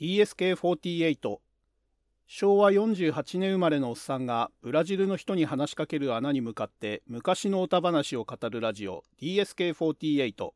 DSK48 昭和48年生まれのおっさんがブラジルの人に話しかける穴に向かって昔の歌話を語るラジオ DSK48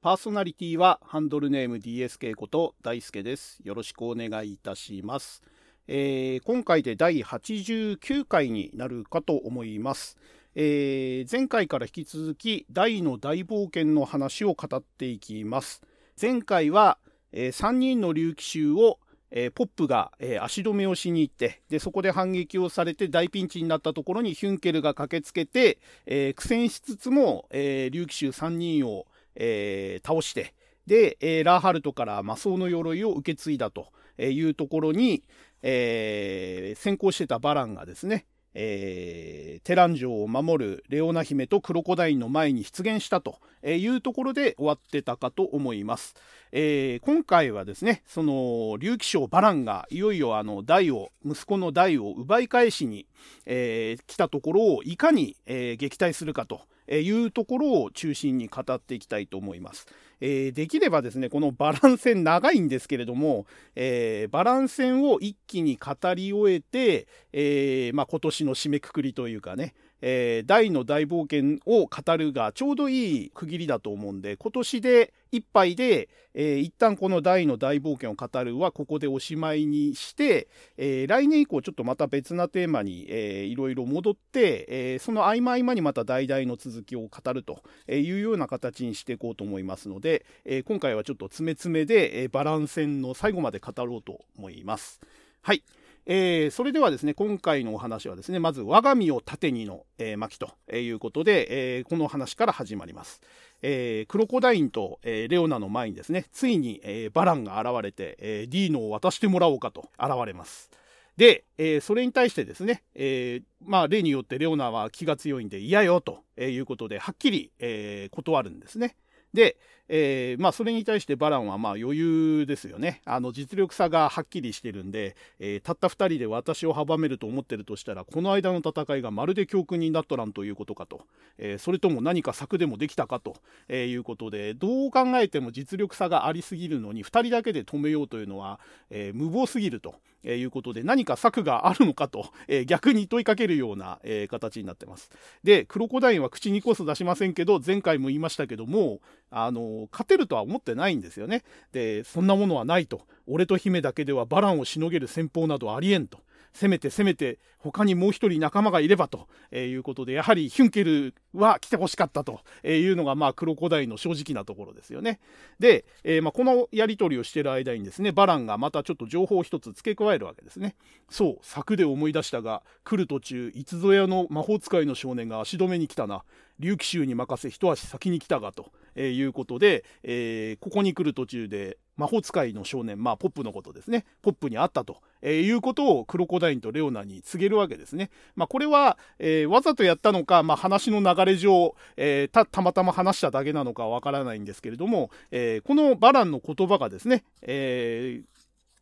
パーソナリティはハンドルネーム DSK こと大輔です。よろしくお願いいたします、えー、今回で第89回になるかと思います、えー、前回から引き続き大の大冒険の話を語っていきます。前回はえー、3人の竜騎衆を、えー、ポップが、えー、足止めをしに行ってでそこで反撃をされて大ピンチになったところにヒュンケルが駆けつけて、え苦戦しつつも、え竜騎衆3人を、え倒してで、えラーハルトから魔装の鎧を受け継いだというところに、え先行してたバランがですねえー、テラン城を守るレオナ姫とクロコダインの前に出現したというところで終わってたかと思います。えー、今回はですね、その竜騎将バランがいよいよあの代を、息子の代を奪い返しに、えー、来たところをいかに、えー、撃退するかというところを中心に語っていきたいと思います。えー、できればですね、このバラン戦長いんですけれども、えー、バラン戦を一気に語り終えて、えー、まあ、今年の締めくくりというかね、えー、大の大冒険を語るがちょうどいい区切りだと思うんで、今年でいっぱいで、えー、一旦この大の大冒険を語るはここでおしまいにして、えー、来年以降ちょっとまた別なテーマに、えー、いろいろ戻って、えー、その合間合間にまた大々の続きを語るというような形にしていこうと思いますので、え、今回はちょっと詰め詰めで、え、バランス戦の最後まで語ろうと思います。はい。えー、それではですね、今回のお話はですね、まず、我が身を盾にの、えー、巻ということで、えー、この話から始まります。えー、クロコダインと、えー、レオナの前にですね、ついに、えー、バランが現れて、えー、ディーノを渡してもらおうかと現れます。で、えー、それに対してですね、えー、まあ、例によってレオナは気が強いんで嫌よということで、はっきり、えー、断るんですね。で、えー、まあ、それに対してバランはまあ余裕ですよね。あの実力差がはっきりしてるんで、えー、たった2人で私を阻めると思ってるとしたら、この間の戦いがまるで教訓になっとらんということかと、えー、それとも何か策でもできたかと、えいうことで、どう考えても実力差がありすぎるのに、2人だけで止めようというのは、え無謀すぎると。えいうことで何か策があるのかと、え逆に問いかけるような、え形になってます。で、クロコダインは口にこそ出しませんけど、前回も言いましたけども、あの勝てるとは思ってないんですよね。でそんなものはないと俺と姫だけではバランをしのげる戦法などありえんと。せめてせめて他にもう一人仲間がいればということでやはりヒュンケルは来てほしかったというのがまあクロコダイの正直なところですよね。で、えー、まあこのやり取りをしている間にですねバランがまたちょっと情報を一つ付け加えるわけですね。そう策で思い出したが来る途中いつぞやの魔法使いの少年が足止めに来たな竜騎衆に任せ一足先に来たがと、いうことで、えー、ここに来る途中で魔法使いの少年、まあ、ポップのことですね。ポップに会ったと、えー、いうことをクロコダインとレオナに告げるわけですね。まあ、これは、えー、わざとやったのか、まあ、話の流れ上、えー、た、たまたま話しただけなのかわからないんですけれども、えこのバランの言葉がですね、え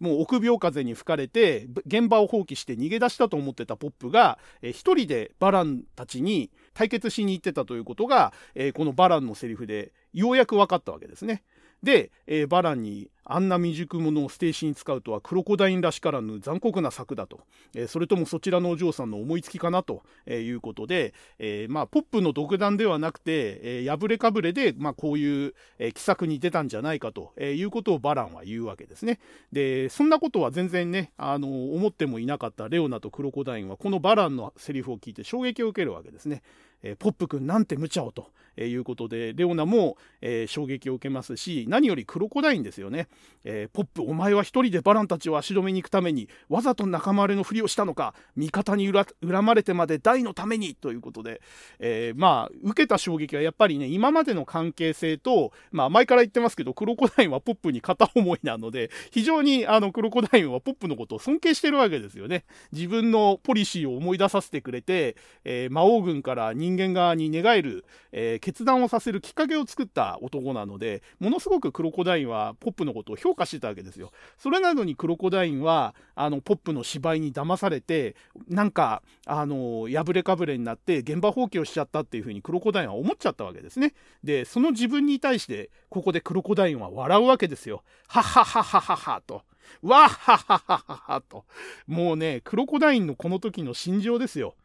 もう臆病風に吹かれて現場を放棄して逃げ出したと思ってたポップが、一人でバランたちに対決しに行ってたということが、このバランのセリフでようやく分かったわけですね。で、えー、バランにあんな未熟者を捨て石に使うとはクロコダインらしからぬ残酷な策だと、えー、それともそちらのお嬢さんの思いつきかなとえいうことで、えー、まあ、ポップの独断ではなくて、えー、破れかぶれで、まあ、こういう、えー、奇策に出たんじゃないかとえいうことをバランは言うわけですね。で、そんなことは全然ね、あの思ってもいなかったレオナとクロコダインはこのバランのセリフを聞いて衝撃を受けるわけですね。えー、ポップ君なんて無茶をとえいうことで、レオナも、え、衝撃を受けますし、何よりクロコダインですよね。え、ポップ、お前は一人でバランたちを足止めに行くために、わざと仲間割れのふりをしたのか、味方に恨まれてまで大のためにということで、え、まあ、受けた衝撃はやっぱりね、今までの関係性と、まあ、前から言ってますけど、クロコダインはポップに片思いなので、非常にあのクロコダインはポップのことを尊敬してるわけですよね。自分のポリシーを思い出させてくれて、え魔王軍から人間側に寝返る、え決断をさせるきっかけを作った男なので、ものすごくクロコダインはポップのことを評価してたわけですよ。それなのにクロコダインは、あの、ポップの芝居に騙されて、なんか、あの、破れかぶれになって現場放棄をしちゃったっていうふうにクロコダインは思っちゃったわけですね。で、その自分に対して、ここでクロコダインは笑うわけですよ。ははははははと。わっはははははと。もうね、クロコダインのこの時の心情ですよ。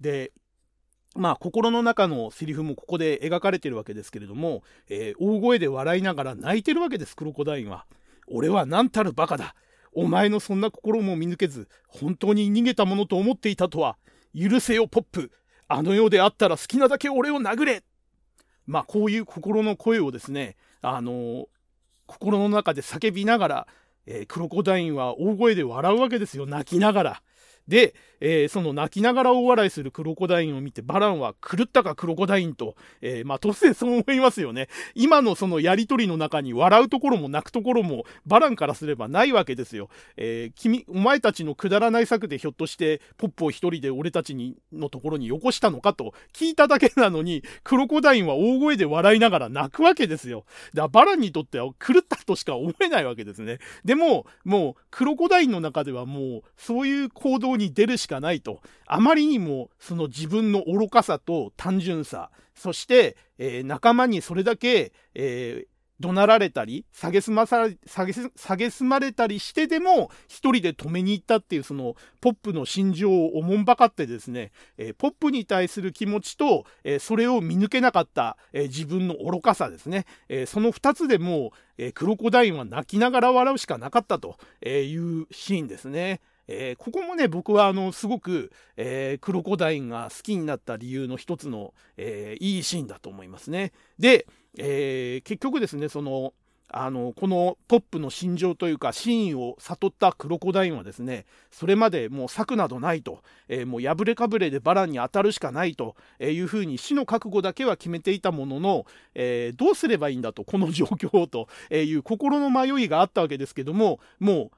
で、まあ、心の中のセリフもここで描かれてるわけですけれども、えー、大声で笑いながら泣いてるわけです、クロコダインは。俺は何たるバカだ。お前のそんな心も見抜けず、本当に逃げたものと思っていたとは。許せよ、ポップ。あの世であったら好きなだけ俺を殴れ。まあ、こういう心の声をですね、あのー、心の中で叫びながら、えー、クロコダインは大声で笑うわけですよ、泣きながら。で、えー、その泣きながら大笑いするクロコダインを見て、バランは狂ったかクロコダインと、えー、まあ突然そう思いますよね。今のそのやりとりの中に笑うところも泣くところも、バランからすればないわけですよ。えー、君、お前たちのくだらない策でひょっとして、ポップを一人で俺たちに、のところによこしたのかと聞いただけなのに、クロコダインは大声で笑いながら泣くわけですよ。だバランにとっては狂ったとしか思えないわけですね。でも、もう、クロコダインの中ではもう、そういう行動に出るしかないと。あまりにもその自分の愚かさと単純さ、そして、えー、仲間にそれだけ、えー、怒鳴られたり、下げすまさ、下げす、まれたりしてでも、一人で止めに行ったっていう、その、ポップの心情をおもんばかってですね、えー、ポップに対する気持ちと、えー、それを見抜けなかった、えー、自分の愚かさですね、えその二つでもう、えクロコダインは泣きながら笑うしかなかったというシーンですね。えー、ここもね、僕はあの、すごく、えー、クロコダインが好きになった理由の一つの、えー、いいシーンだと思いますね。で、え結局ですね、その、あの、このポップの心情というか、真意を悟ったクロコダインはですね、それまでもう策などないと、えもう破れかぶれでバランに当たるしかないというふうに死の覚悟だけは決めていたものの、えどうすればいいんだと、この状況をという心の迷いがあったわけですけども、もう、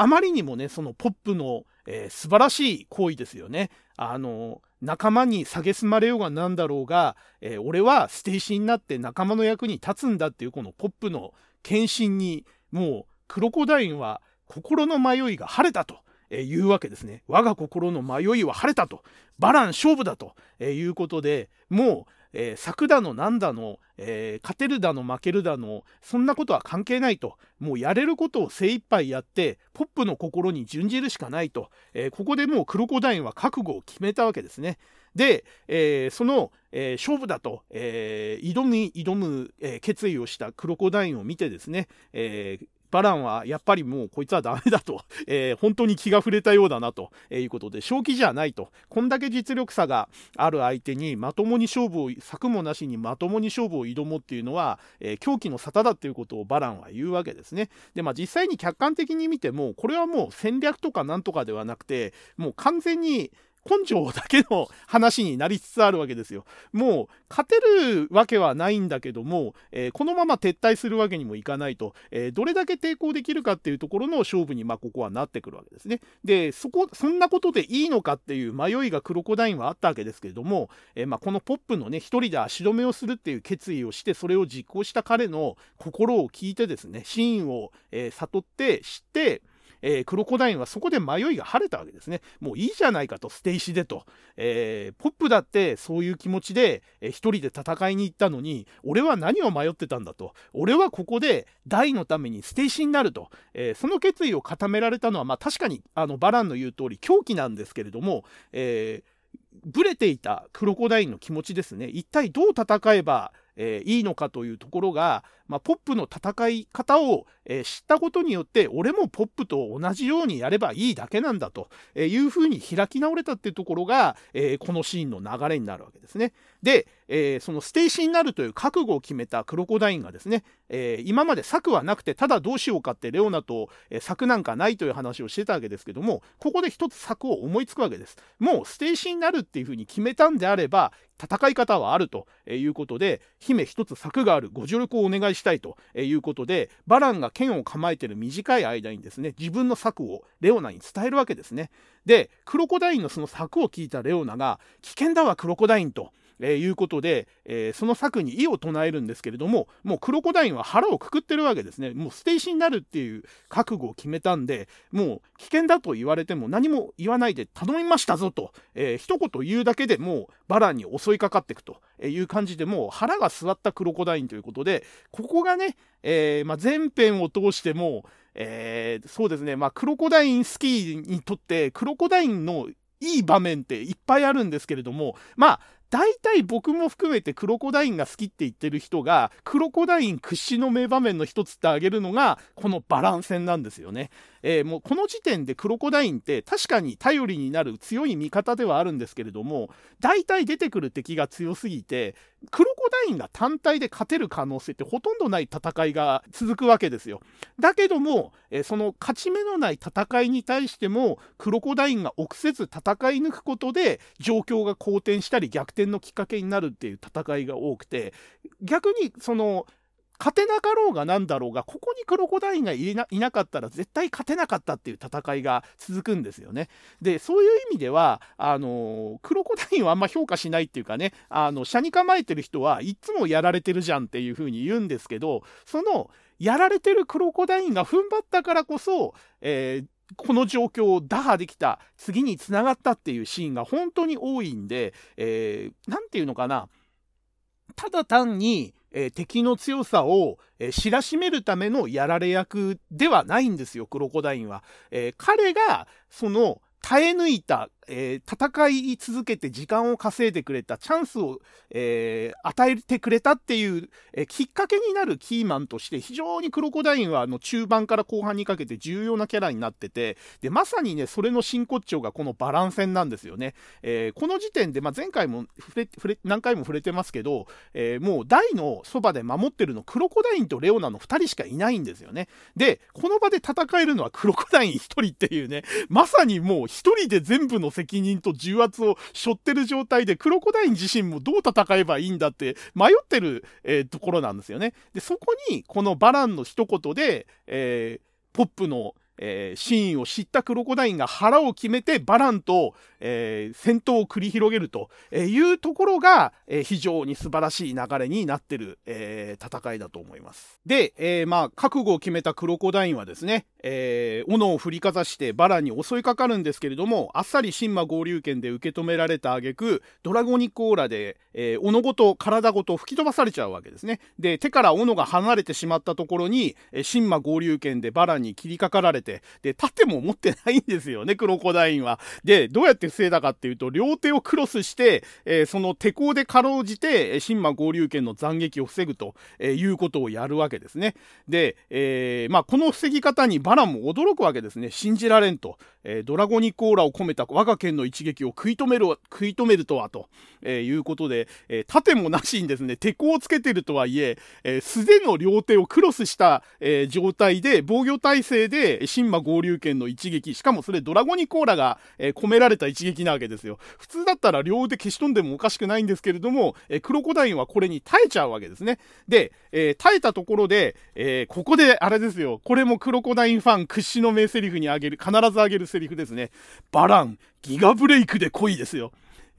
あまりにもね、そのポップの、えー、素晴らしい行為ですよね。あの、仲間に蔑まれようがなんだろうが、えー、俺は捨て石になって仲間の役に立つんだっていうこのポップの献身に、もうクロコダインは心の迷いが晴れたと。えいうわけですね。我が心の迷いは晴れたと。バラン勝負だと、えいうことで、もうえー、策だのなんだの、えー、勝てるだの負けるだのそんなことは関係ないともうやれることを精一杯やってポップの心に準じるしかないと、えー、ここでもうクロコダインは覚悟を決めたわけですね。で、えー、その、えー、勝負だと、えー、挑む挑む、え決意をしたクロコダインを見てですね、えバランはやっぱりもうこいつはダメだと、えー、本当に気が触れたようだなということで、正気じゃないと。こんだけ実力差がある相手にまともに勝負を、策もなしにまともに勝負を挑もうっていうのは、えー、狂気の沙汰だっていうことをバランは言うわけですね。で、まあ実際に客観的に見ても、これはもう戦略とかなんとかではなくて、もう完全に根性だけの話になりつつあるわけですよ。もう勝てるわけはないんだけども、えー、このまま撤退するわけにもいかないと、えー、どれだけ抵抗できるかっていうところの勝負に、まあ、ここはなってくるわけですね。で、そこ、そんなことでいいのかっていう迷いがクロコダインはあったわけですけれども、えー、まあ、このポップのね、一人で足止めをするっていう決意をして、それを実行した彼の心を聞いてですね、真意を、え悟って知って、えー、クロコダインはそこで迷いが晴れたわけですね。もういいじゃないかと、捨て石でと。えー、ポップだってそういう気持ちで、えー、一人で戦いに行ったのに、俺は何を迷ってたんだと。俺はここで大のために捨て石になると。えー、その決意を固められたのは、まあ確かに、あの、バランの言う通り狂気なんですけれども、えー、ブレていたクロコダインの気持ちですね。一体どう戦えば、えー、いいのかというところが、まあ、ポップの戦い方を、えー、知ったことによって俺もポップと同じようにやればいいだけなんだというふうに開き直れたっていうところが、えー、このシーンの流れになるわけですね。で、えー、その捨て石になるという覚悟を決めたクロコダインがですね、えー、今まで策はなくてただどうしようかってレオナと、えー、策なんかないという話をしてたわけですけどもここで一つ策を思いつくわけです。もう捨て石になるっていうふうに決めたんであれば戦い方はあるということで姫一つ策がある。ご助力をお願いしたいということでバランが剣を構えている短い間にですね自分の策をレオナに伝えるわけですね。でクロコダインのその策を聞いたレオナが危険だわクロコダインと。えー、いうことで、えー、その策に異を唱えるんですけれども、もうクロコダインは腹をくくってるわけですね。もう捨て石になるっていう覚悟を決めたんで、もう危険だと言われても何も言わないで頼みましたぞと、えー、一言言うだけでもうバラに襲いかかっていくという感じでもう腹が据わったクロコダインということで、ここがね、えーまあ、前編を通しても、えー、そうですね、まあ、クロコダインスキーにとって、クロコダインのいい場面っていっぱいあるんですけれども、まあ、大体僕も含めてクロコダインが好きって言ってる人が、クロコダイン屈指の名場面の一つってあげるのが、このバラン戦なんですよね。えー、もうこの時点でクロコダインって確かに頼りになる強い味方ではあるんですけれども、大体出てくる敵が強すぎて、クロコダインが単体で勝てる可能性ってほとんどない戦いが続くわけですよ。だけども、えー、その勝ち目のない戦いに対しても、クロコダインが臆せず戦い抜くことで、状況が好転したり逆転のきっかけになるっていう戦いが多くて、逆にその、勝てなかろうがなんだろうが、ここにクロコダインがいなかったら絶対勝てなかったっていう戦いが続くんですよね。で、そういう意味では、あのクロコダインはあんま評価しないっていうかね、あの、車に構えてる人はいっつもやられてるじゃんっていうふうに言うんですけど、その、やられてるクロコダインが踏ん張ったからこそ、えーこの状況を打破できた次につながったっていうシーンが本当に多いんで何、えー、て言うのかなただ単にえー、敵の強さを、えー、知らしめるためのやられ役ではないんですよ、クロコダインは。えー、彼が、その、耐え抜いた、えー、戦い続けて時間を稼いでくれたチャンスを、えー、与えてくれたっていう、えー、きっかけになるキーマンとして非常にクロコダインはあの中盤から後半にかけて重要なキャラになっててでまさにねそれの真骨頂がこのバランス戦なんですよね、えこの時点で、まあ、前回も触れ触れ何回も触れてますけど、えもう台のそばで守ってるのクロコダインとレオナの2人しかいないんですよね。でこの場で戦えるのはクロコダイン1人っていうねまさにもう1人で全部の責任と重圧を背負ってる状態で、クロコダイン自身もどう戦えばいいんだって迷ってる、えー、ところなんですよね。で、そこに、このバランの一言で、えー、ポップのえー、シーンを知ったクロコダインが腹を決めてバランと、えー、戦闘を繰り広げるというところが、えー、非常に素晴らしい流れになってる、え戦いだと思います。で、えまあ、覚悟を決めたクロコダインはですね、え斧を振りかざしてバランに襲いかかるんですけれども、あっさり神魔合流圏で受け止められた挙句、ドラゴニックオーラで、え斧ごと体ごと吹き飛ばされちゃうわけですね。で、手から斧が離れてしまったところに、え神魔合流圏でバランに切りかかられて、て、で、盾も持ってないんですよね、クロコダインは。で、どうやって防いだかっていうと、両手をクロスして、えー、その手甲でかろうじて、神魔合流圏の斬撃を防ぐと、えー、いうことをやるわけですね。で、えー、まあ、この防ぎ方にバランも驚くわけですね。信じられんと。えドラゴニックオーラを込めた我が剣の一撃を食い止める、食い止めるとは、と、えいうことで、え盾もなしにですね、手甲をつけてるとはいえ、え素手の両手をクロスした、え状態で、防御体制で、神魔合流圏の一撃、しかもそれドラゴニコーラが、えー、込められた一撃なわけですよ。普通だったら両腕消し飛んでもおかしくないんですけれども、えー、クロコダインはこれに耐えちゃうわけですね。で、えー、耐えたところで、えここであれですよ、これもクロコダインファン屈指の名台詞にあげる、必ずあげる台詞ですね。バラン、ギガブレイクで来いですよ。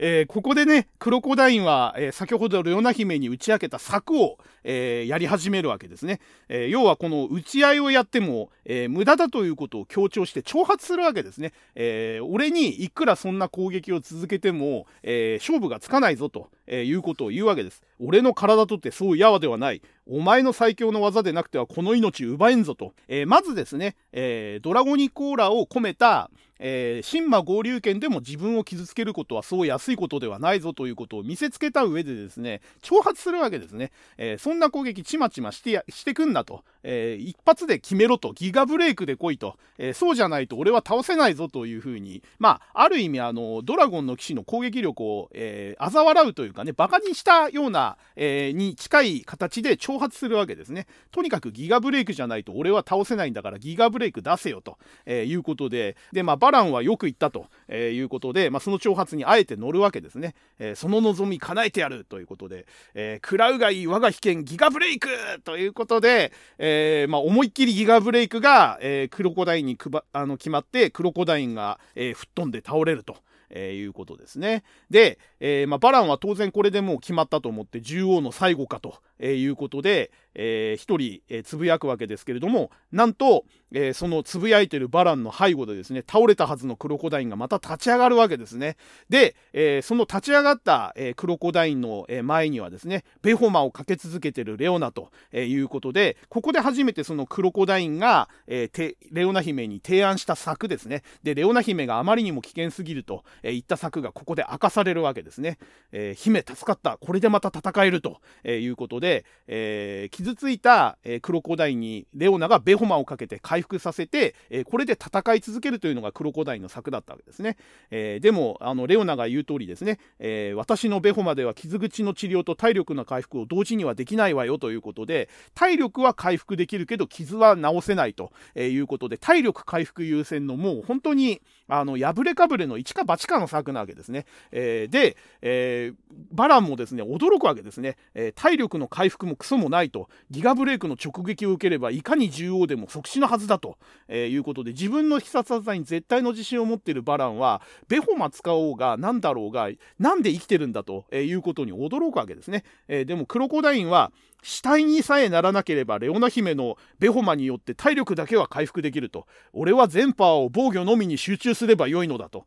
えー、ここでね、クロコダインは、えー、先ほどレオナ姫に打ち明けた策を、えー、やり始めるわけですね。え要はこの打ち合いをやっても、え無駄だということを強調して挑発するわけですね。え俺にいくらそんな攻撃を続けても、え勝負がつかないぞと、えいうことを言うわけです。俺の体とってそうやわではない。お前の最強の技でなくてはこの命奪えんぞと。えまずですね、えドラゴニコーラを込めた、えー、神魔合流圏でも自分を傷つけることはそう安いことではないぞということを見せつけた上でですね、挑発するわけですね。えー、そんな攻撃ちまちましてやしてくんなと、えー、一発で決めろと、ギガブレイクで来いと、えそうじゃないと俺は倒せないぞというふうに、まあ、ある意味あの、ドラゴンの騎士の攻撃力を、えー嘲笑うというかね、馬鹿にしたような、えに近い形で挑発するわけですね。とにかくギガブレイクじゃないと俺は倒せないんだからギガブレイク出せよと、えいうことで、で、まあ、バランはよく言ったと、えいうことで、まあ、その挑発にあえて乗るわけですね。えー、その望み叶えてやるということで、えー、クラウガイ我が被験ギガブレイクということで、えー、まあ、思いっきりギガブレイクが、えクロコダインにくばあの決まって、クロコダインが、え吹っ飛んで倒れると。えー、いうことですね。で、えー、まあ、バランは当然これでもう決まったと思って、獣王の最後かとえいうことで、えー、一人、えー、つぶやくわけですけれども、なんと、えー、そのつぶやいてるバランの背後でですね、倒れたはずのクロコダインがまた立ち上がるわけですね。で、えー、その立ち上がった、えー、クロコダインの、前にはですね、ベホマをかけ続けてるレオナと、えー、いうことで、ここで初めてそのクロコダインが、えー、レオナ姫に提案した策ですね。で、レオナ姫があまりにも危険すぎると、えー、言った策がここで明かされるわけですね。えー、姫助かった。これでまた戦えると、えー、いうことで、でえー、傷ついた、えー、クロコダイにレオナがベホマをかけて回復させて、えー、これで戦い続けるというのがクロコダイの策だったわけですね。えー、でもあのレオナが言う通りですね、えー、私のベホマでは傷口の治療と体力の回復を同時にはできないわよということで体力は回復できるけど傷は治せないということで体力回復優先のもう本当にあの破れかぶれの一か八かの策なわけですね。えー、で、えー、バランもですね驚くわけですね、えー、体力の回復もクソもないと。ギガブレイクの直撃を受ければいかに重要でも即死のはずだと、え、いうことで自分の必殺技に絶対の自信を持っているバランはベホマ使おうが何だろうが何で生きてるんだとえいうことに驚くわけですね、え、でもクロコダインは死体にさえならなければレオナ姫のベホマによって体力だけは回復できると。俺は全パワーを防御のみに集中すればよいのだと。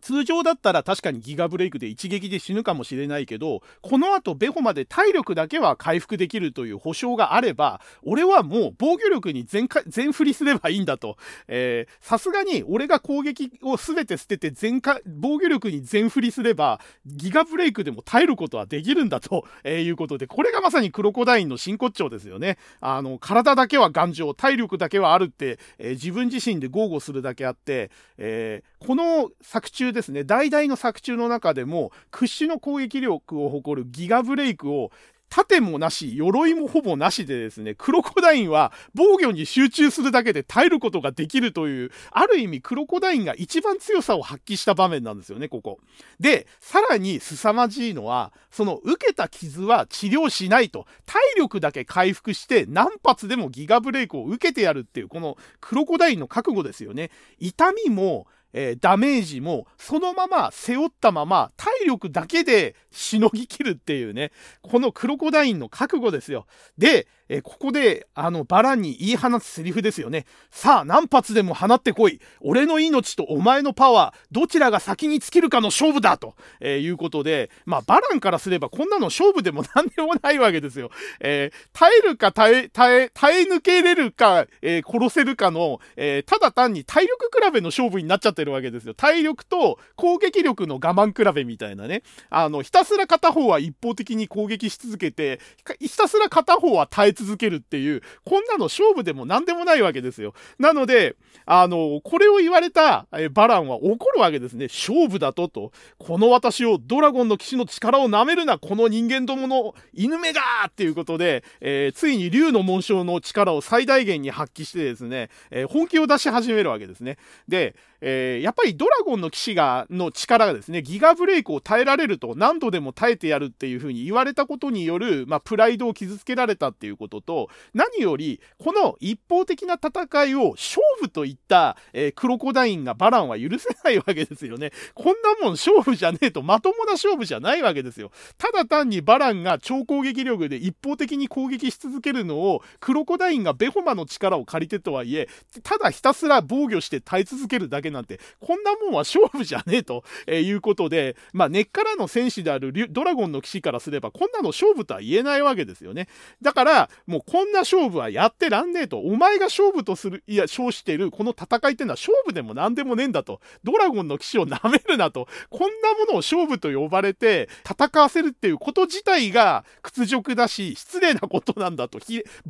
通常だったら確かにギガブレイクで一撃で死ぬかもしれないけど、この後ベホまで体力だけは回復できるという保証があれば、俺はもう防御力に全全振りすればいいんだとえ。さすがに俺が攻撃を全て捨てて全防御力に全振りすれば、ギガブレイクでも耐えることはできるんだと、えー、いうことで、これがまさにクロコダインの真骨頂ですよね。あの、体だけは頑丈、体力だけはあるって、えー、自分自身で豪語するだけあって、えー、この作中中ですね、代々の作中の中でも、屈指の攻撃力を誇るギガブレイクを盾もなし、鎧もほぼなしでですね、クロコダインは防御に集中するだけで耐えることができるという、ある意味クロコダインが一番強さを発揮した場面なんですよね、ここ。で、さらに凄まじいのは、その受けた傷は治療しないと、体力だけ回復して何発でもギガブレイクを受けてやるっていう、このクロコダインの覚悟ですよね。痛みも、えー、ダメージもそのまま背負ったまま体力だけでしのぎきるっていうね、このクロコダインの覚悟ですよ。で、えー、ここで、あの、バランに言い放つセリフですよね。さあ、何発でも放ってこい。俺の命とお前のパワー、どちらが先に尽きるかの勝負だと、えー、いうことで、まあ、バランからすればこんなの勝負でも何でもないわけですよ。えー、耐えるか耐え、耐え、耐え抜けれるか、え殺せるかの、えただ単に体力比べの勝負になっちゃってるわけですよ。体力と攻撃力の我慢比べみたいなね。あの、ひたすら片方は一方的に攻撃し続けて、ひたすら片方は耐え続けるっていう、こんなの勝負でも何でもないわけですよ。なので、あの、これを言われた、バランは怒るわけですね。勝負だと、と。この私をドラゴンの騎士の力を舐めるな、この人間どもの犬目がっていうことで、えー、ついに竜の紋章の力を最大限に発揮してですね、えー、本気を出し始めるわけですね。で、えー、やっぱりドラゴンの騎士が、の力がですね、ギガブレイクを耐えられると、何度でも耐えてやるっていう風に言われたことによる、まあ、プライドを傷つけられたっていうことと、何より、この一方的な戦いを勝負といった、えー、クロコダインがバランは許せないわけですよね。こんなもん勝負じゃねえと、まともな勝負じゃないわけですよ。ただ単にバランが超攻撃力で一方的に攻撃し続けるのを、クロコダインがベホマの力を借りてとはいえ、ただひたすら防御して耐え続けるだけなんて、こんなもんは勝負じゃねえと、えいうことで、まあ、根っからの戦士であるドラゴンの騎士からすれば、こんなの勝負とは言えないわけですよね。だから、もうこんな勝負はやってらんねえと。お前が勝負とする、いや、称してるこの戦いっていうのは勝負でも何でもねえんだと。ドラゴンの騎士を舐めるなと。こんなものを勝負と呼ばれて、戦わせるっていうこと自体が屈辱だし、失礼なことなんだと。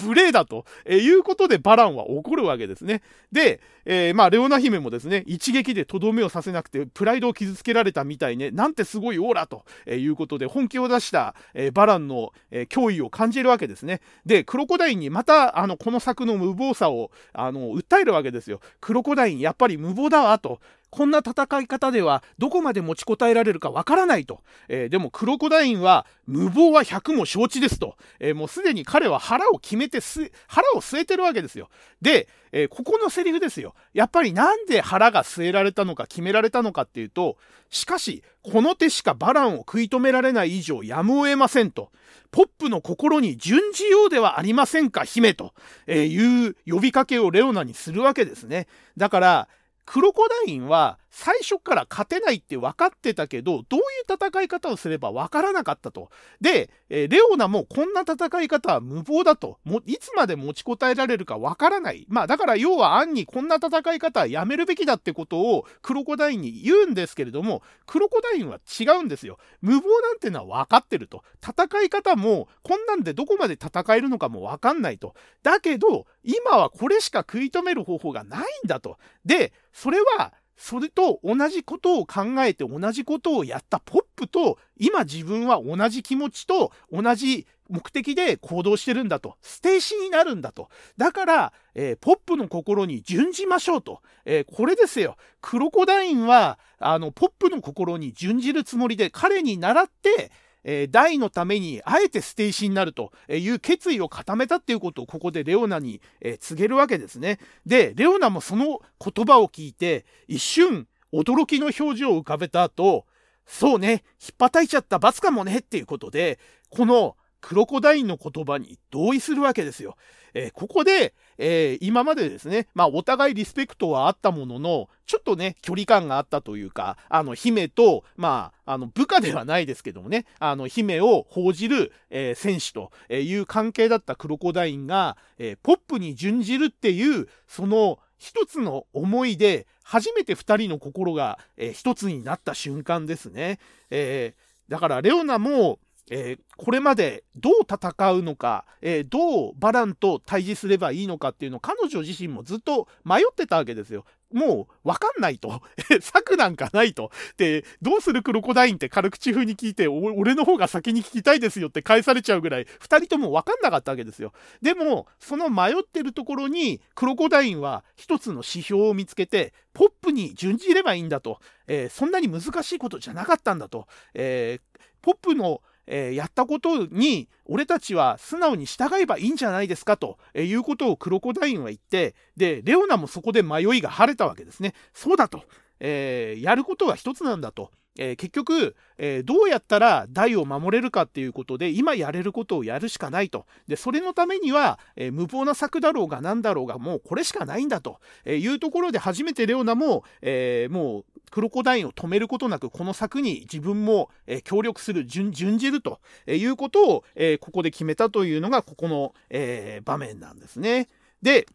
無礼だと、えいうことでバランは怒るわけですね。で、えー、まあ、レオナ姫もですね、一撃でとどめをさせなくて、プライドを傷つけられたみたいね、なんてすごいオーラと、いうことで、本気を出した、え、バランの、え、脅威を感じるわけですね。で、クロコダインにまた、あの、この作の無謀さを、あの、訴えるわけですよ。クロコダイン、やっぱり無謀だわ、と。こんな戦い方ではどこまで持ちこたえられるかわからないと、えー、でもクロコダインは無謀は100も承知ですと、えー、もうすでに彼は腹を決めて腹を据えてるわけですよ。で、えー、ここのセリフですよ。やっぱりなんで腹が据えられたのか決められたのかっていうとしかしこの手しかバランを食い止められない以上やむを得ませんと。ポップの心に準じようではありませんか姫と。えいう呼びかけをレオナにするわけですね。だからクロコダインは最初から勝てないって分かってたけど、どういう戦い方をすれば分からなかったと。で、え、レオナもこんな戦い方は無謀だと。もいつまで持ちこたえられるか分からない。まあだから要は暗にこんな戦い方はやめるべきだってことをクロコダインに言うんですけれども、クロコダインは違うんですよ。無謀なんてのは分かってると。戦い方もこんなんでどこまで戦えるのかも分かんないと。だけど、今はこれしか食い止める方法がないんだと。で、それはそれと同じことを考えて同じことをやったポップと今自分は同じ気持ちと同じ目的で行動してるんだと。捨て石になるんだと。だから、えー、ポップの心に準じましょうと、えー、これですよ。クロコダインはあのポップの心に準じるつもりで彼に倣ってえー、大のためにあえて捨て石になるという決意を固めたっていうことをここでレオナに、えー、告げるわけですね。で、レオナもその言葉を聞いて一瞬驚きの表情を浮かべた後、そうね、ひっぱたいちゃった罰かもねっていうことで、このクロコダインの言葉に同意するわけですよ。えー、ここで、えー、今までですね、まあ、お互いリスペクトはあったものの、ちょっとね、距離感があったというか、あの、姫と、まあ、あの、部下ではないですけどもね、あの、姫を報じる、えー、選手という関係だったクロコダインが、えポップに準じるっていう、その、一つの思いで、初めて二人の心が、えー、一つになった瞬間ですね。え、だから、レオナも、えー、これまでどう戦うのか、えー、どうバランと対峙すればいいのかっていうのを彼女自身もずっと迷ってたわけですよ。もう分かんないと。策なんかないと。で、どうするクロコダインって軽口風に聞いて、俺の方が先に聞きたいですよって返されちゃうぐらい、2人とも分かんなかったわけですよ。でも、その迷ってるところに、クロコダインは一つの指標を見つけて、ポップに準じればいいんだと。えー、そんなに難しいことじゃなかったんだと。えー、ポップのえー、やったことに俺たちは素直に従えばいいんじゃないですかということをクロコダインは言ってでレオナもそこで迷いが晴れたわけですね。そうだと、えー、やることは一つなんだと。えー、結局、えー、どうやったら大を守れるかっていうことで今やれることをやるしかないと。でそれのためには、えー、無謀な策だろうが何だろうがもうこれしかないんだと。いうところで初めてレオナも、えもうクロコダインを止めることなく、この策に自分も、え協力する、準じるということを、えここで決めたというのが、ここの、え場面なんですね。で、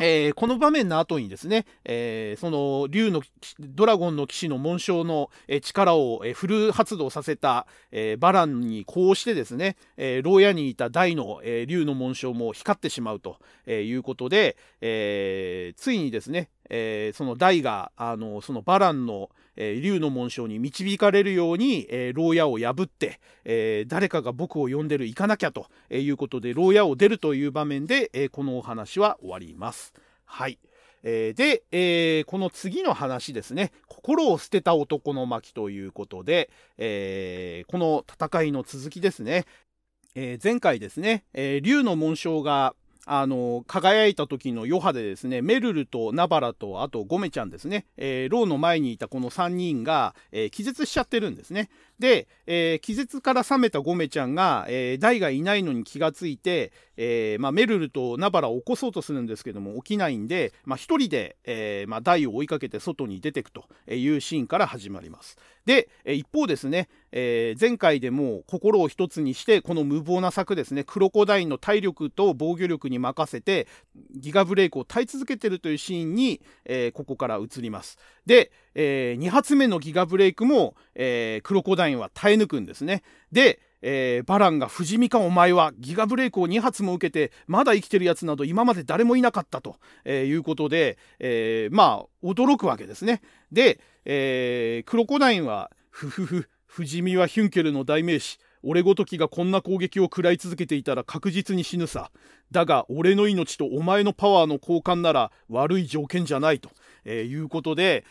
えー、この場面の後にですね、えー、その竜のドラゴンの騎士の紋章の、え力を、えフル発動させた、えバランにこうしてですね、え牢屋にいた大の、え竜の紋章も光ってしまうと、えいうことで、えついにですね、えその大があのそのバランの、えー、竜の紋章に導かれるように、えー、牢屋を破って、えー、誰かが僕を呼んでる行かなきゃということで牢屋を出るという場面で、えー、このお話は終わります。はい。えー、で、えー、この次の話ですね。心を捨てた男の巻ということで、えー、この戦いの続きですね。え前回ですね、え竜の紋章があの輝いた時の余波でですねメルルとナバラとあとゴメちゃんですね、えー、ローの前にいたこの3人が、えー、気絶しちゃってるんですね。で、えー、気絶から覚めたゴメちゃんが、えー、ダイがいないのに気がついて、えーまあ、メルルとナバラを起こそうとするんですけども起きないんで、まあ、1人で、えーまあ、ダイを追いかけて外に出てくというシーンから始まります。で、一方ですね、えー、前回でも心を一つにしてこの無謀な策ですねクロコダインの体力と防御力に任せてギガブレイクを耐え続けてるというシーンに、えー、ここから移りますで、えー、2発目のギガブレイクも、えクロコダインは耐え抜くんですねでえー、バランが「不死身かお前はギガブレイクを2発も受けてまだ生きてるやつなど今まで誰もいなかった」と、えー、いうことで、えー、まあ驚くわけですね。で、えー、クロコダインは「ふふふ不死身はヒュンケルの代名詞。俺ごときがこんな攻撃を食らい続けていたら確実に死ぬさ。だが俺の命とお前のパワーの交換なら悪い条件じゃないと、えー、いうことで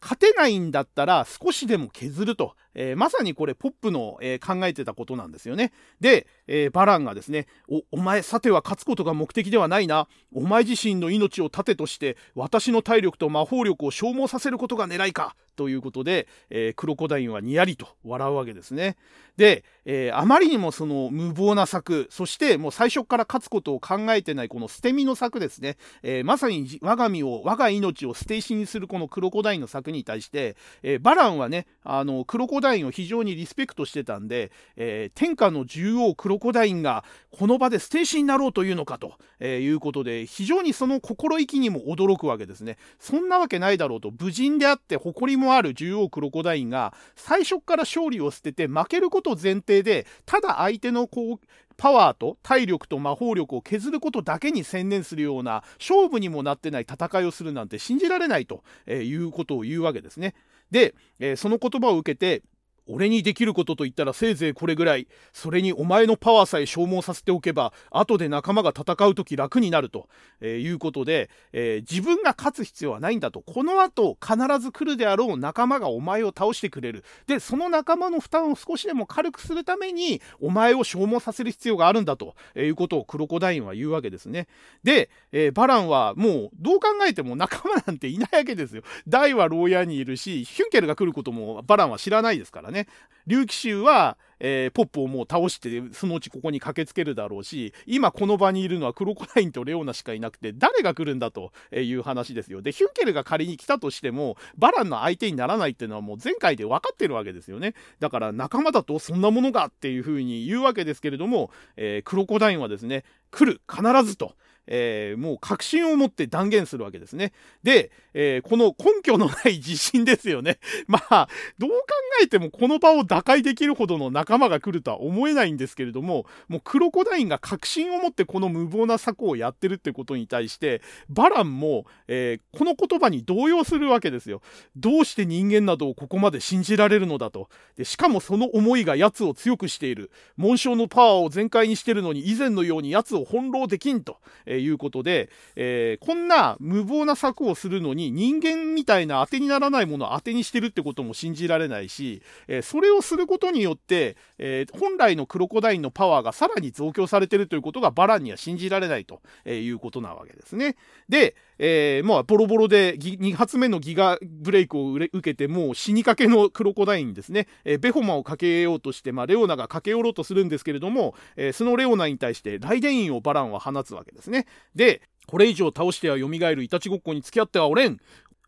勝てないんだったら少しでも削ると。えー、まさにこれポップの、えー、考えてたことなんですよね。で、えー、バランがですね、お、お前さては勝つことが目的ではないな。お前自身の命を盾として私の体力と魔法力を消耗させることが狙いか。ということで、え、クロコダインはにやりと笑うわけですね。で、え、あまりにもその無謀な策、そしてもう最初から勝つことを考えてないこの捨て身の策ですね。え、まさに我が身を、我が命を捨て石にするこのクロコダインの策に対して、えー、バランはね、あの、クロコダインを非常にリスペクトしてたんで、え天下の獣王クロコダインがこの場で捨て石になろうというのかと、えいうことで、非常にその心意気にも驚くわけですね。そんなわけないだろうと、無人であって誇りもある獣王クロコダインが最初から勝利を捨てて負けること前提でただ相手のこうパワーと体力と魔法力を削ることだけに専念するような勝負にもなってない戦いをするなんて信じられないということを言うわけですね。で、その言葉を受けて俺にできることと言ったらせいぜいこれぐらい。それにお前のパワーさえ消耗させておけば、後で仲間が戦う時楽になると、えー、いうことで、えー、自分が勝つ必要はないんだと。この後必ず来るであろう仲間がお前を倒してくれる。で、その仲間の負担を少しでも軽くするために、お前を消耗させる必要があるんだと、えー、いうことをクロコダインは言うわけですね。で、えバランはもうどう考えても仲間なんていないわけですよ。ダイは牢屋にいるし、ヒュンケルが来ることもバランは知らないですからね。ね竜騎衆は、えー、ポップをもう倒して、そのうちここに駆けつけるだろうし、今この場にいるのはクロコダインとレオナしかいなくて、誰が来るんだという話ですよ。で、ヒュンケルが仮に来たとしても、バランの相手にならないっていうのはもう前回で分かってるわけですよね。だから仲間だとそんなものがっていうふうに言うわけですけれども、えー、クロコダインはですね、来る、必ずと。えー、もう確信を持って断言するわけですね。で、えー、この根拠のない自信ですよね。まあ、どう考えてもこの場を打開できるほどの仲間が来るとは思えないんですけれども、もうクロコダインが確信を持ってこの無謀な策をやってるってことに対して、バランも、えー、この言葉に動揺するわけですよ。どうして人間などをここまで信じられるのだと。でしかもその思いが奴を強くしている。紋章のパワーを全開にしてるのに以前のように奴を翻弄できんと。えいうことで、えー、こんな無謀な策をするのに人間みたいな当てにならないものを当てにしてるってことも信じられないし、えー、それをすることによって、えー、本来のクロコダインのパワーがさらに増強されてるということがバランには信じられないということなわけですね。で、えー、まあ、ボロボロで2発目のギガブレイクを受けて、もう死にかけのクロコダインですね、えー、ベホマをかけようとして、まあ、レオナが駆け寄ろうとするんですけれども、えー、そのレオナに対してライデインをバランは放つわけですね。で、これ以上倒しては蘇るいたちごっこに付き合ってはおれん。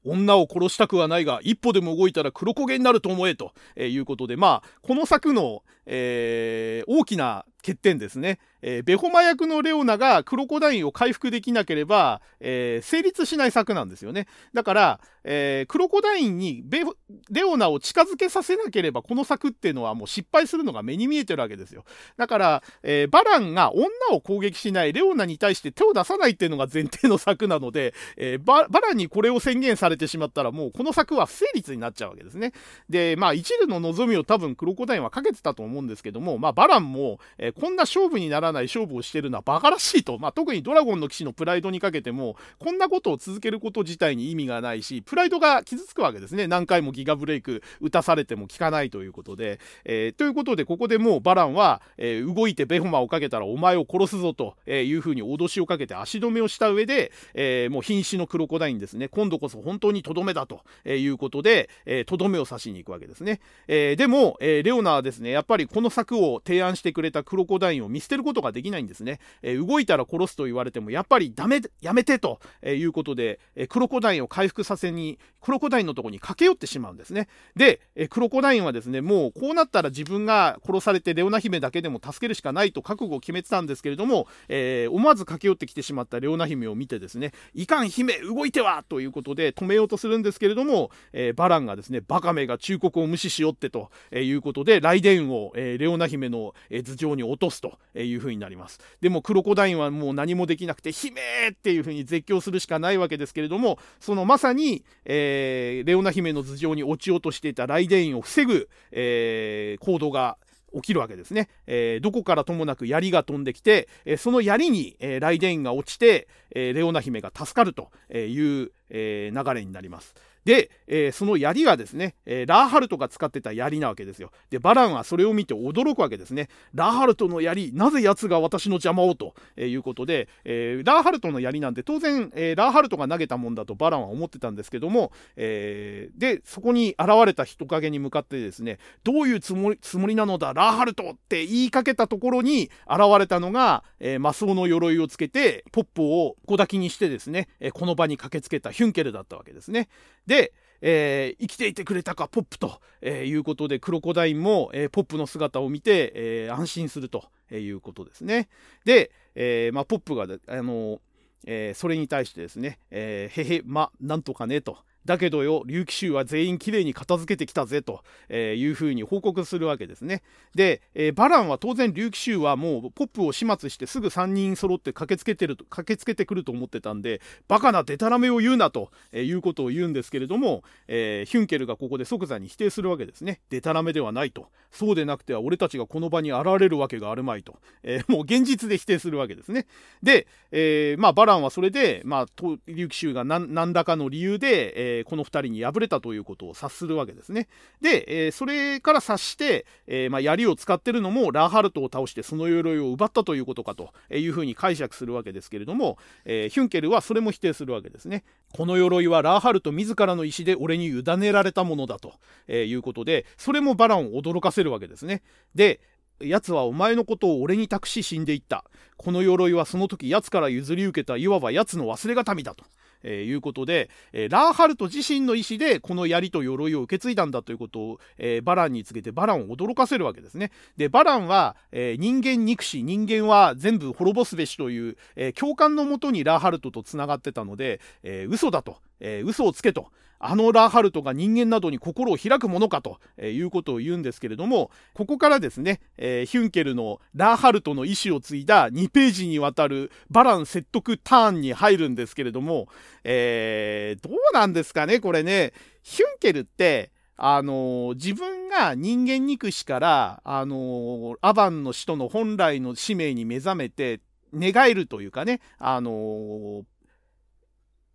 女を殺したくはないが、一歩でも動いたら黒焦げになると思えと、えいうことで、まあ、この作の、えー、大きな欠点ですね。えー、ベホマ役のレオナがクロコダインを回復できなければ、えー、成立しない作なんですよね。だから、えー、クロコダインにベレオナを近づけさせなければ、この作っていうのはもう失敗するのが目に見えてるわけですよ。だから、えバランが女を攻撃しないレオナに対して手を出さないっていうのが前提の作なので、えバランにこれを宣言されてしまったら、もうこの作は不成立になっちゃうわけですね。で、まあ、一縷の望みを多分クロコダインはかけてたと思うんですけども、まあ、バランも、えこんな勝負にならない勝負をしてるのはバカらしいと。まあ、特にドラゴンの騎士のプライドにかけても、こんなことを続けること自体に意味がないし、プライドが傷つくわけですね。何回もギガブレイク打たされても効かないということで。えー、ということで、ここでもうバランは、えー、動いてベホマをかけたらお前を殺すぞというふうに脅しをかけて足止めをした上で、えー、もう瀕死のクロコダインですね。今度こそ本当にとどめだということで、とどめを刺しに行くわけですね。え、でも、えレオナはですね、やっぱりこの策を提案してくれたクロロコダインを見捨てることができないんですね。え、動いたら殺すと言われても、やっぱりダメ、やめてということで、え、クロコダインを回復させに、クロコダインのとこに駆け寄ってしまうんですね。で、え、クロコダインはですね、もうこうなったら自分が殺されてレオナ姫だけでも助けるしかないと覚悟を決めてたんですけれども、えー、思わず駆け寄ってきてしまったレオナ姫を見てですね、いかん姫、動いてはということで止めようとするんですけれども、えー、バランがですね、バカめが忠告を無視しよってということで、ライデンを、えー、レオナ姫の頭上に落とすというふうになります。でもクロコダインはもう何もできなくて、姫っていうふうに絶叫するしかないわけですけれども、そのまさに、えー、レオナ姫の頭上に落ちようとしていたライデインを防ぐ、えー、行動が起きるわけですね。えー、どこからともなく槍が飛んできて、えー、その槍に、えー、ライデインが落ちて、えレオナ姫が助かるという、え、流れになります。で、えー、その槍がですね、えー、ラーハルトが使ってた槍なわけですよ。で、バランはそれを見て驚くわけですね。ラーハルトの槍、なぜ奴が私の邪魔をということで、えー、ラーハルトの槍なんて当然、えー、ラーハルトが投げたもんだとバランは思ってたんですけども、えー、で、そこに現れた人影に向かってですね、どういうつもりつもりなのだ、ラーハルトって言いかけたところに現れたのが、えー、マスオの鎧をつけて、ポップを小抱きにしてですね、えこの場に駆けつけたヒュンケルだったわけですね。で、でえー、生きていてくれたかポップと、え、いうことでクロコダインも、え、ポップの姿を見て、え安心するということですね。で、えまあ、ポップがあのえそれに対してですね、えへへまなんとかねと。だけどよ、竜騎衆は全員きれいに片付けてきたぜと、えいうふうに報告するわけですね。で、えー、バランは当然竜騎衆はもうポップを始末してすぐ3人揃って駆けつけてる駆けつけてくると思ってたんで、バカなデタラメを言うなと、えいうことを言うんですけれども、えー、ヒュンケルがここで即座に否定するわけですね。デタラメではないと。そうでなくては俺たちがこの場に現れるわけがあるまいと。えー、もう現実で否定するわけですね。で、えまあバランはそれで、まあ、竜騎衆が何らかの理由で、ええー、この2人に敗れたということを察するわけですね。で、えー、それから察して、えー、まあ、槍を使ってるのもラーハルトを倒してその鎧を奪ったということかというふうに解釈するわけですけれども、えヒュンケルはそれも否定するわけですね。この鎧はラーハルト自らの意思で俺に委ねられたものだということで、それもバランを驚かせるわけですね。で、奴はお前のことを俺に託し死んでいった。この鎧はその時奴から譲り受けたいわば奴の忘れがたみだと。えー、いうことで、えー、ラーハルト自身の意思でこの槍と鎧を受け継いだんだということを、えー、バランに告げてバランを驚かせるわけですね。で、バランは、え人間憎し、人間は全部滅ぼすべしという、え共感のもとにラーハルトと繋がってたので、え嘘だと、え嘘をつけと。あのラハルトが人間などに心を開くものかと、いうことを言うんですけれども、ここからですね、えー、ヒュンケルのラーハルトの意思を継いだ2ページにわたるバラン説得ターンに入るんですけれども、えー、どうなんですかね、これね。ヒュンケルって、あのー、自分が人間憎しから、あの、アバンの使徒の本来の使命に目覚めて、寝返るというかね、あの、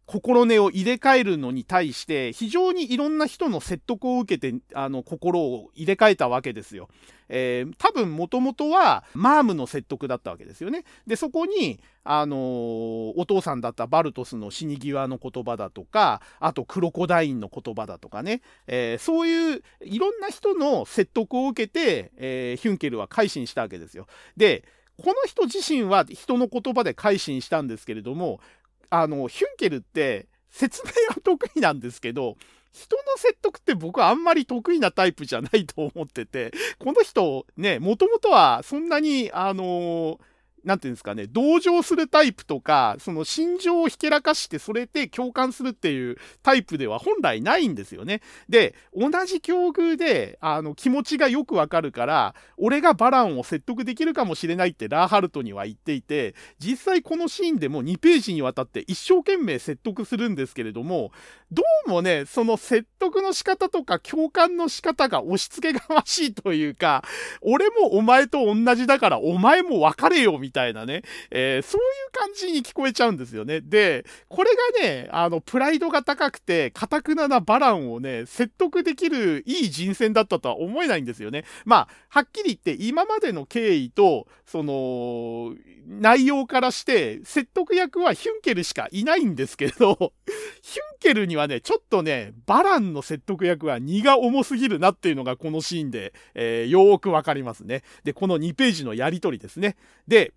心根を入れ替えるのに対して非常にいろんな人の説得を受けてあの心を入れ替えたわけですよ。えー、多分もともとはマームの説得だったわけですよね。でそこに、あのー、お父さんだったバルトスの死に際の言葉だとかあとクロコダインの言葉だとかね、えー、そういういろんな人の説得を受けて、えヒュンケルは改心したわけですよ。でこの人自身は人の言葉で改心したんですけれどもあの、ヒュンケルって説明は得意なんですけど、人の説得って僕はあんまり得意なタイプじゃないと思ってて、この人ね、もともとはそんなに、あのーなんていうんですかね、同情するタイプとか、その心情をひけらかして、それで共感するっていうタイプでは本来ないんですよね。で、同じ境遇で、あの、気持ちがよくわかるから、俺がバランを説得できるかもしれないってラーハルトには言っていて、実際このシーンでも2ページにわたって一生懸命説得するんですけれども、どうもね、その説得の仕方とか共感の仕方が押し付けがましいというか、俺もお前と同じだからお前も別れよみたいなたいなね、えー、そういう感じに聞こえちゃうんですよね。で、これがね、あの、プライドが高くて、かたくななバランをね、説得できるいい人選だったとは思えないんですよね。まあ、はっきり言って今までの経緯と、その、内容からして、説得役はヒュンケルしかいないんですけど、ヒュンケルにはね、ちょっとね、バランの説得役は荷が重すぎるなっていうのがこのシーンで、えー、よーくわかりますね。で、この2ページのやりとりですね。で、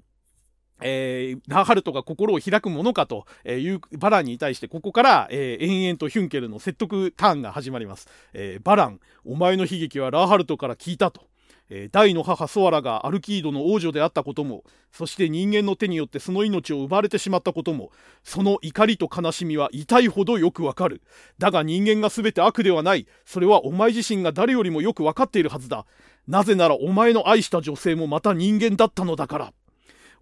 えー、ラハルトが心を開くものかというバランに対してここから、えー、延々とヒュンケルの説得ターンが始まります、えー、バランお前の悲劇はラハルトから聞いたと。えー、大の母ソアラがアルキードの王女であったこともそして人間の手によってその命を奪われてしまったこともその怒りと悲しみは痛いほどよくわかる。だが人間が全て悪ではない。それはお前自身が誰よりもよくわかっているはずだ。なぜならお前の愛した女性もまた人間だったのだから。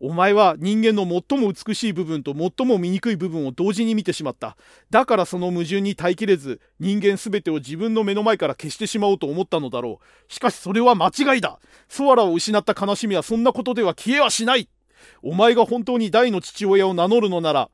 お前は人間の最も美しい部分と最も醜い部分を同時に見てしまった。だからその矛盾に耐えきれず、人間すべてを自分の目の前から消してしまおうと思ったのだろう。しかしそれは間違いだ。ソアラを失った悲しみはそんなことでは消えはしない。お前が本当に大の父親を名乗るのなら、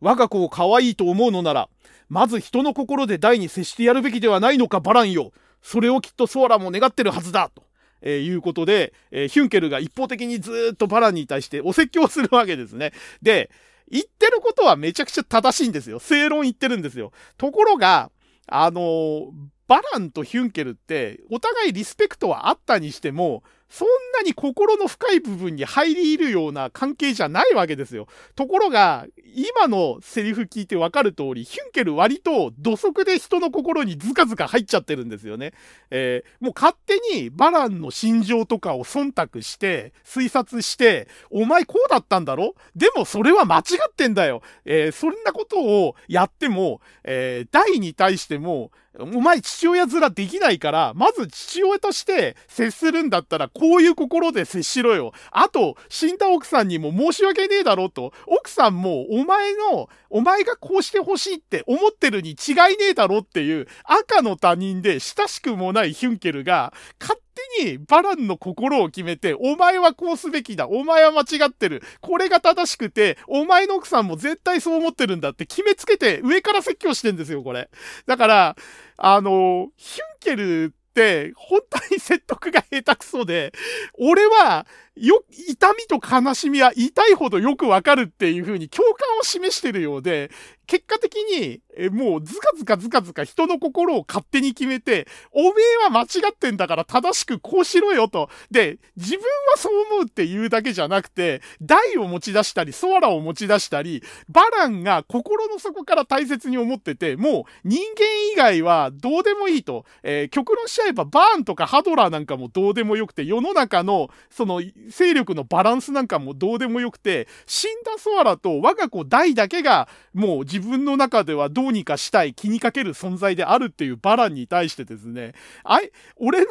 我が子を可愛いと思うのなら、まず人の心で大に接してやるべきではないのかバランよ。それをきっとソアラも願ってるはずだと。えー、いうことで、えー、ヒュンケルが一方的にずっとバランに対してお説教するわけですね。で、言ってることはめちゃくちゃ正しいんですよ。正論言ってるんですよ。ところが、あのー、バランとヒュンケルって、お互いリスペクトはあったにしても、そんなに心の深い部分に入り入るような関係じゃないわけですよ。ところが、今のセリフ聞いてわかる通り、ヒュンケル割と土足で人の心にズカズカ入っちゃってるんですよね。えー、もう勝手にバランの心情とかを忖度して、推察して、お前こうだったんだろ？でもそれは間違ってんだよ。えー、そんなことをやっても、えー、大に対しても、お前父親面できないから、まず父親として接するんだったら、こういう心で接しろよ。あと、死んだ奥さんにも申し訳ねえだろうと。奥さんも、お前の、お前がこうしてほしいって思ってるに違いねえだろっていう、赤の他人で親しくもないヒュンケルが、勝手にバランの心を決めて、お前はこうすべきだ。お前は間違ってる。これが正しくて、お前の奥さんも絶対そう思ってるんだって決めつけて、上から説教してんですよ、これ。だから、あの、ヒュンケルって、本当に説得が下手くそで、俺は、よ、痛みと悲しみは痛いほどよくわかるっていう風に共感を示してるようで、結果的に、えもうズカズカズカズカ人の心を勝手に決めて、おめえは間違ってんだから正しくこうしろよと。で、自分はそう思うっていうだけじゃなくて、大を持ち出したり、ソアラを持ち出したり、バランが心の底から大切に思ってて、もう人間以外はどうでもいいと。えー、極論しちゃえばバーンとかハドラーなんかもどうでもよくて、世の中のその勢力のバランスなんかもどうでもよくて、死んだソアラと我が子大だけがもう自自分の中ではどうにかしたい気にかける存在であるっていうバランに対してですね、あい、俺の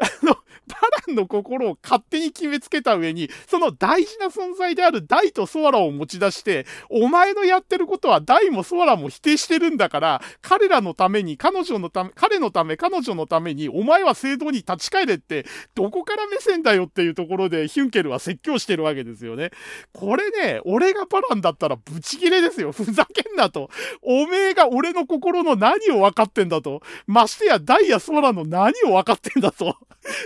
あの、バの心を勝手に決めつけた上に、その大事な存在であるダイとソアラを持ち出して、お前のやってることはダイもソアラも否定してるんだから、彼らのために、彼女のため、彼のため、彼女のために、お前は正道に立ち返れって、どこから目線だよっていうところで、ヒュンケルは説教してるわけですよね。これね、俺がバランだったらブチギレですよ。ふざけんなと。おめえが俺の心の何を分かってんだと。ましてや、ダイやソアラの何を分かってんだと。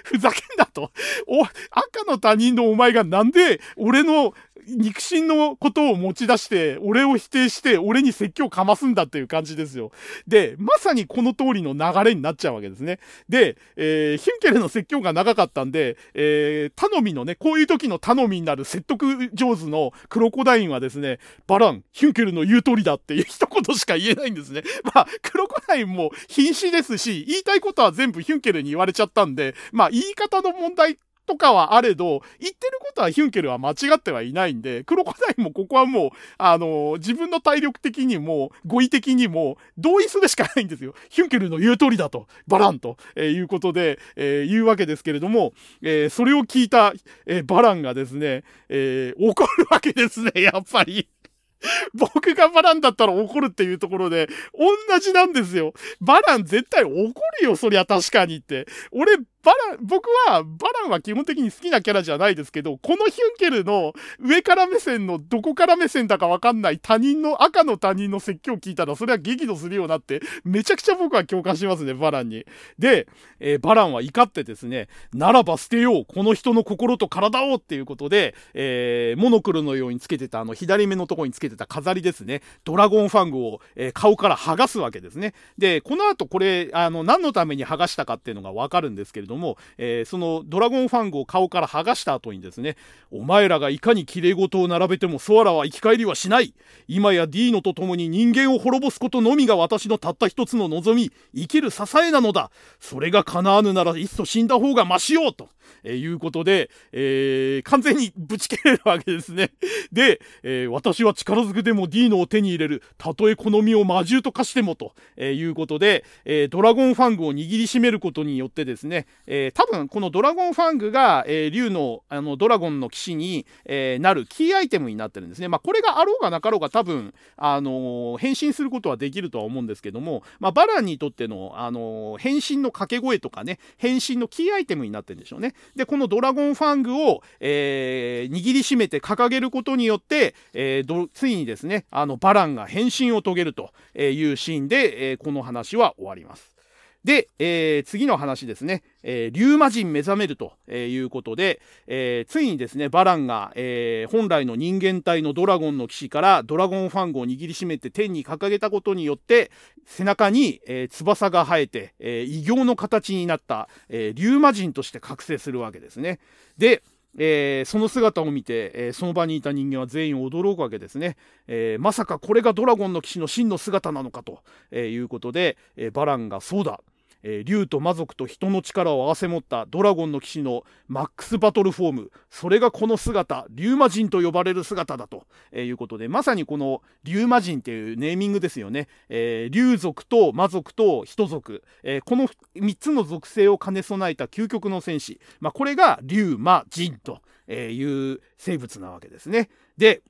ふざけんなと。お、赤の他人のお前がなんで俺の肉親のことを持ち出して、俺を否定して、俺に説教かますんだっていう感じですよ。で、まさにこの通りの流れになっちゃうわけですね。で、えー、ヒュンケルの説教が長かったんで、えー、頼みのね、こういう時の頼みになる説得上手のクロコダインはですね、バラン、ヒュンケルの言う通りだっていう一言しか言えないんですね。まあ、クロコダインも瀕死ですし、言いたいことは全部ヒュンケルに言われちゃったんで、まあ、言い方の問題とかはあれど、言ってることはヒュンケルは間違ってはいないんで、クロコダイもここはもう、あの、自分の体力的にも、語彙的にも、同意するしかないんですよ。ヒュンケルの言う通りだと、バランと、えー、いうことで、えー、言うわけですけれども、えー、それを聞いた、えバランがですね、え怒るわけですね、やっぱり。僕がバランだったら怒るっていうところで、同じなんですよ。バラン絶対怒るよ、そりゃ確かにって。俺、バラン、僕は、バランは基本的に好きなキャラじゃないですけど、このヒュンケルの上から目線のどこから目線だかわかんない他人の、赤の他人の説教を聞いたら、それは激怒するようになって、めちゃくちゃ僕は共感しますね、バランに。で、えー、バランは怒ってですね、ならば捨てよう、この人の心と体をっていうことで、えー、モノクロのようにつけてた、あの、左目のところにつけてた飾りですね、ドラゴンファングを、えー、顔から剥がすわけですね。で、この後これ、あの、何のために剥がしたかっていうのがわかるんですけれどども、えー、そのドラゴンファングを顔から剥がした後にですね、お前らがいかに綺麗事を並べてもソアラは生き返りはしない。今やディーノと共に人間を滅ぼすことのみが私のたった一つの望み、生きる支えなのだ。それが叶わぬならいっそ死んだ方がましようと。え、いうことで、えー、完全にぶち切れるわけですね。で、えー、私は力ずくでもディーノを手に入れる。たとえこの身を魔獣と化してもと、えいうことで、えドラゴンファングを握りしめることによってですね、え、多分このドラゴンファングが、え、竜のあのドラゴンの騎士に、え、なるキーアイテムになってるんですね。まあ、これがあろうがなかろうが多分、あの変身することはできるとは思うんですけども、まあ、バランにとっての、あの変身の掛け声とかね変身のキーアイテムになってるんでしょうね。でこのドラゴンファングを、え握りしめて掲げることによって、えついにですねあのバランが変身を遂げるというシーンで、えこの話は終わります。で、えー、次の話ですね、えー、リューマ人目覚めるということで、えー、ついにですね、バランが、えー、本来の人間体のドラゴンの騎士からドラゴンファングを握りしめて天に掲げたことによって、背中に、えー、翼が生えて、えー、異形の形になった、えー、リューマ人として覚醒するわけですね。で、えー、その姿を見て、えー、その場にいた人間は全員驚くわけですね、えー、まさかこれがドラゴンの騎士の真の姿なのかと、えいうことで、えバランがそうだ。えー、竜と魔族と人の力を合わせ持ったドラゴンの騎士のマックスバトルフォーム。それがこの姿竜魔人と呼ばれる姿だと、えー、いうことでまさにこの竜魔人っていうネーミングですよね、えー、竜族と魔族と人族、えこの3つの属性を兼ね備えた究極の戦士、まあ、これが竜魔人という生物なわけですね。で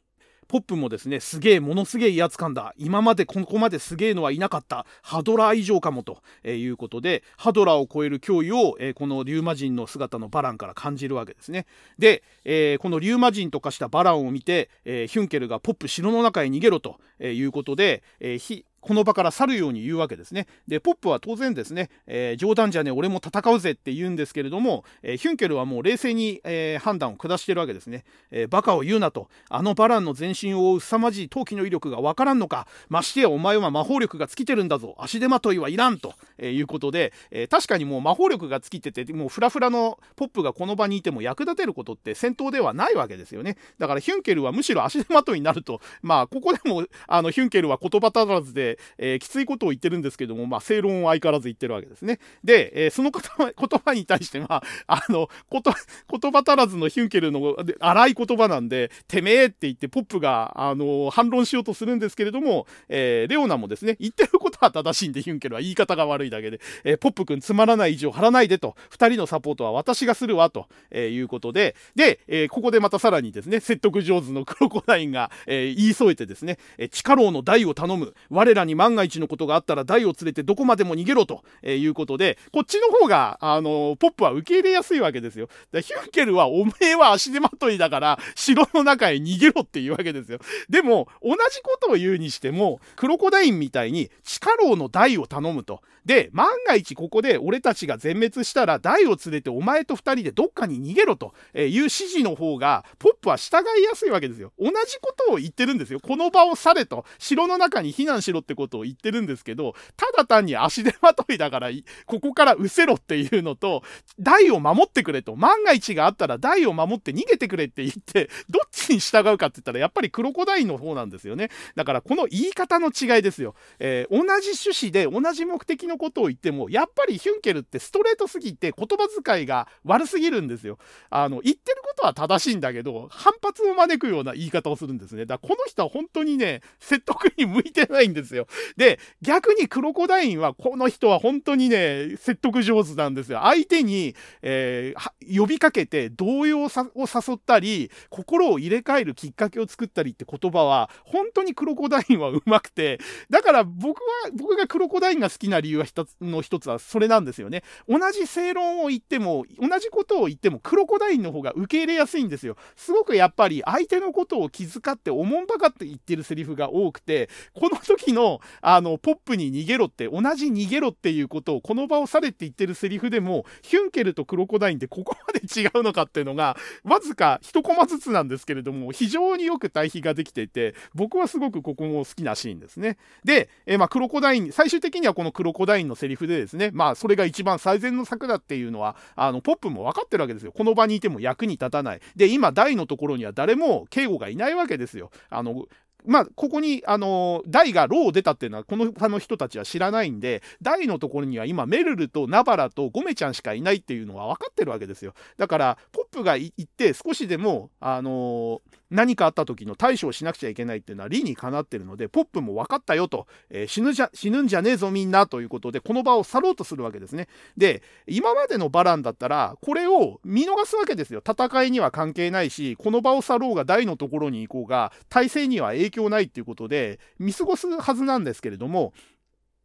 ポップもですねすげえものすげえ威圧感だ。今までここまですげえのはいなかった。ハドラー以上かもと、えいうことでハドラーを超える脅威を、えこのリューマ人の姿のバランから感じるわけですね。で、え、このリューマ人とかしたバランを見て、え、ヒュンケルがポップ城の中へ逃げろとえいうことで、えー、この場から去るように言うわけですね。で、ポップは当然ですね、えー、冗談じゃねえ、俺も戦うぜって言うんですけれども、えー、ヒュンケルはもう冷静に、えー、判断を下してるわけですね。えバカを言うなと、あのバランの全身を追う凄まじい陶器の威力がわからんのか、ましてやお前は魔法力が尽きてるんだぞ、足手まといはいらんと、えいうことで、え確かにもう魔法力が尽きてて、もうフラフラのポップがこの場にいても役立てることって戦闘ではないわけですよね。だからヒュンケルはむしろ足手まといになると、まあ、ここでも、あの、ヒュンケルは言葉足らずで、えきついことを言ってるんですけども、まあ、正論を相変わらず言ってるわけですね。で、えー、その言葉 言葉に対して、まあ、あの、こと、言葉足らずのヒュンケルの荒い言葉なんで、てめえって言ってポップが、あの、反論しようとするんですけれども、えー、レオナもですね、言ってることは正しいんで、ヒュンケルは言い方が悪いだけで、えー、ポップ君つまらない以上張らないでと、二人のサポートは私がするわ、と、えいうことで、で、えここでまたさらにですね、説得上手のクロコダインが、え言い添えてですね、え力王の大を頼む、我らに万が一のことがあったら台を連れてどこまでも逃げろと、えいうことで、こっちの方が、あのポップは受け入れやすいわけですよ。ヒュンケルは、おめえは足手まといだから、城の中へ逃げろっていうわけですよ。でも、同じことを言うにしても、クロコダインみたいに、地下牢の台を頼むと。で、万が一ここで俺たちが全滅したら、台を連れてお前と二人でどっかに逃げろという指示の方が、ポップは従いやすいわけですよ。同じことを言ってるんですよ。この場を去れと、城の中に避難しろってことを言ってるんですけど、ただ単に足手まといだから、ここから失せろっていうのと、台を守ってくれと、万が一があったら台を守って逃げてくれって言って、どっちに従うかって言ったら、やっぱりクロコダインの方なんですよね。だからこの言い方の違いですよ。えー、同じ趣旨で同じ目的のことを言っても、やっぱりヒュンケルってストレートすぎて言葉遣いが悪すぎるんですよ。あの、言ってることは正しいんだけど、反発を招くような言い方をするんですね。だからこの人は本当にね、説得に向いてないんですよ。で、逆にクロコダインは、この人は本当にね、説得上手なんですよ。相手に、えー、呼びかけて動揺を誘ったり、心を入れ替えるきっかけを作ったりって言葉は、本当にクロコダインはうまくて、だから僕は、僕がクロコダインが好きな理由は一つの一つはそれなんですよね。同じ正論を言っても、同じことを言っても、クロコダインの方が受け入れやすいんですよ。すごくやっぱり相手のことを気遣っておもんばかって言ってるセリフが多くて、この時の、あの、ポップに逃げろって同じ逃げろっていうことをこの場を去れって言ってるセリフでもヒュンケルとクロコダインってここまで違うのかっていうのが わずか1コマずつなんですけれども非常によく対比ができていて僕はすごくここも好きなシーンですね。で、え、まあクロコダイン最終的にはこのクロコダインのセリフでですねまあそれが一番最善の策だっていうのはあのポップも分かってるわけですよ。この場にいても役に立たない。で今大のところには誰も警護がいないわけですよ。あのまあ、ここに、あの、大がローを出たっていうのは、この他の人たちは知らないんで、大のところには今、メルルとナバラとゴメちゃんしかいないっていうのは分かってるわけですよ。だから、ポプが行って少しでも、あのー、何かあった時の対処をしなくちゃいけないっていうのは理にかなってるので、ポップも分かったよと、えー、死ぬじゃ、死ぬんじゃねえぞみんなということで、この場を去ろうとするわけですね。で、今までのバランだったら、これを見逃すわけですよ。戦いには関係ないし、この場を去ろうが大のところに行こうが、体制には影響ないっていうことで、見過ごすはずなんですけれども、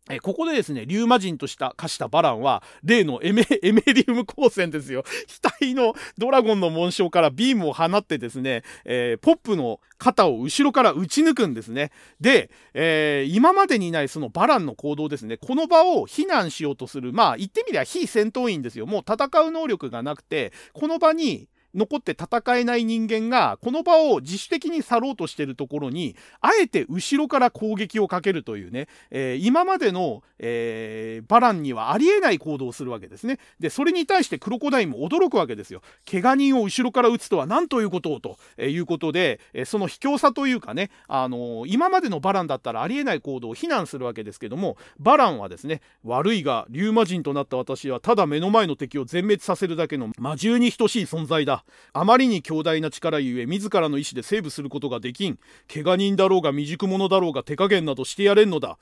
えここでですね、リューマ人とした化したバランは、例のエメエメリウム光線ですよ。額のドラゴンの紋章からビームを放ってですね、えー、ポップの肩を後ろから打ち抜くんですね。で、えー、今までにないそのバランの行動ですね、この場を避難しようとする、まあ言ってみれば非戦闘員ですよ。もう戦う能力がなくて、この場に残って戦えない人間がこの場を自主的に去ろうとしているところにあえて後ろから攻撃をかけるというね、えー、今までの、えー、バランにはありえない行動をするわけですね。でそれに対してクロコダインも驚くわけですよ。怪我人を後ろから撃つとは何ということをということで、え、その卑怯さというかね、あの今までのバランだったらありえない行動を非難するわけですけどもバランはですね悪いがリューマ人となった私はただ目の前の敵を全滅させるだけの魔獣に等しい存在だ。あまりに強大な力ゆえ自らの意志でセーブすることができん。怪我人だろうが未熟者だろうが手加減などしてやれんのだ。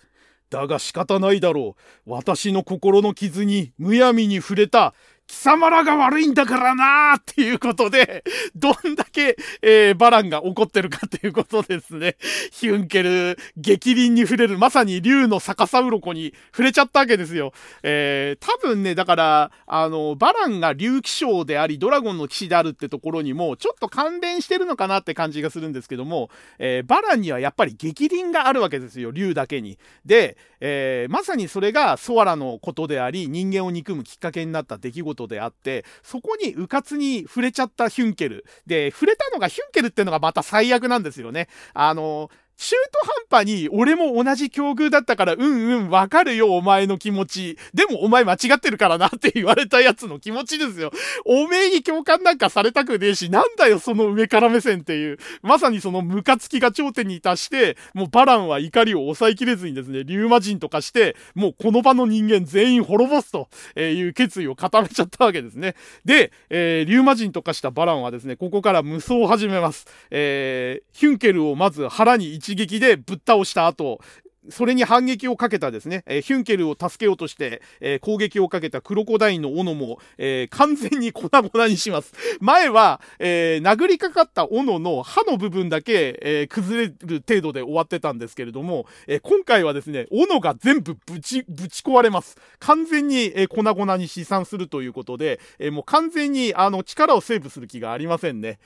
だが仕方ないだろう。私の心の傷にむやみに触れた。貴様らが悪いんだからなーっていうことで、どんだけ、えー、バランが怒ってるかっていうことですね。ヒュンケル、激鱗に触れる、まさに竜の逆さ鱗に触れちゃったわけですよ。えー、多分ね、だから、あの、バランが竜騎将であり、ドラゴンの騎士であるってところにも、ちょっと関連してるのかなって感じがするんですけども、えー、バランにはやっぱり激鱗があるわけですよ、竜だけに。で、えー、まさにそれがソアラのことであり、人間を憎むきっかけになった出来事ことであって、そこに迂闊に触れちゃったヒュンケル。で、触れたのがヒュンケルっていうのがまた最悪なんですよね。あの、中途半端に俺も同じ境遇だったからうんうんわかるよお前の気持ち。でもお前間違ってるからなって言われたやつの気持ちですよ。おめえに共感なんかされたくねえし、なんだよその上から目線っていう。まさにそのムカつきが頂点に達して、もうバランは怒りを抑えきれずにですね、リューマ人とかして、もうこの場の人間全員滅ぼすという決意を固めちゃったわけですね。で、えー、リューマ人とかしたバランはですね、ここから無双を始めます。えー、ヒュンケルをまず腹に一撃でぶっ倒した後、それに反撃をかけたですね、えー、ヒュンケルを助けようとして、えー、攻撃をかけたクロコダインの斧も、えー、完全に粉々にします。前は、え殴りかかった斧の刃の部分だけ、え崩れる程度で終わってたんですけれども、え今回はですね、斧が全部ぶち、ぶち壊れます。完全に、え粉々に試算するということで、えもう完全にあの力をセーブする気がありませんね。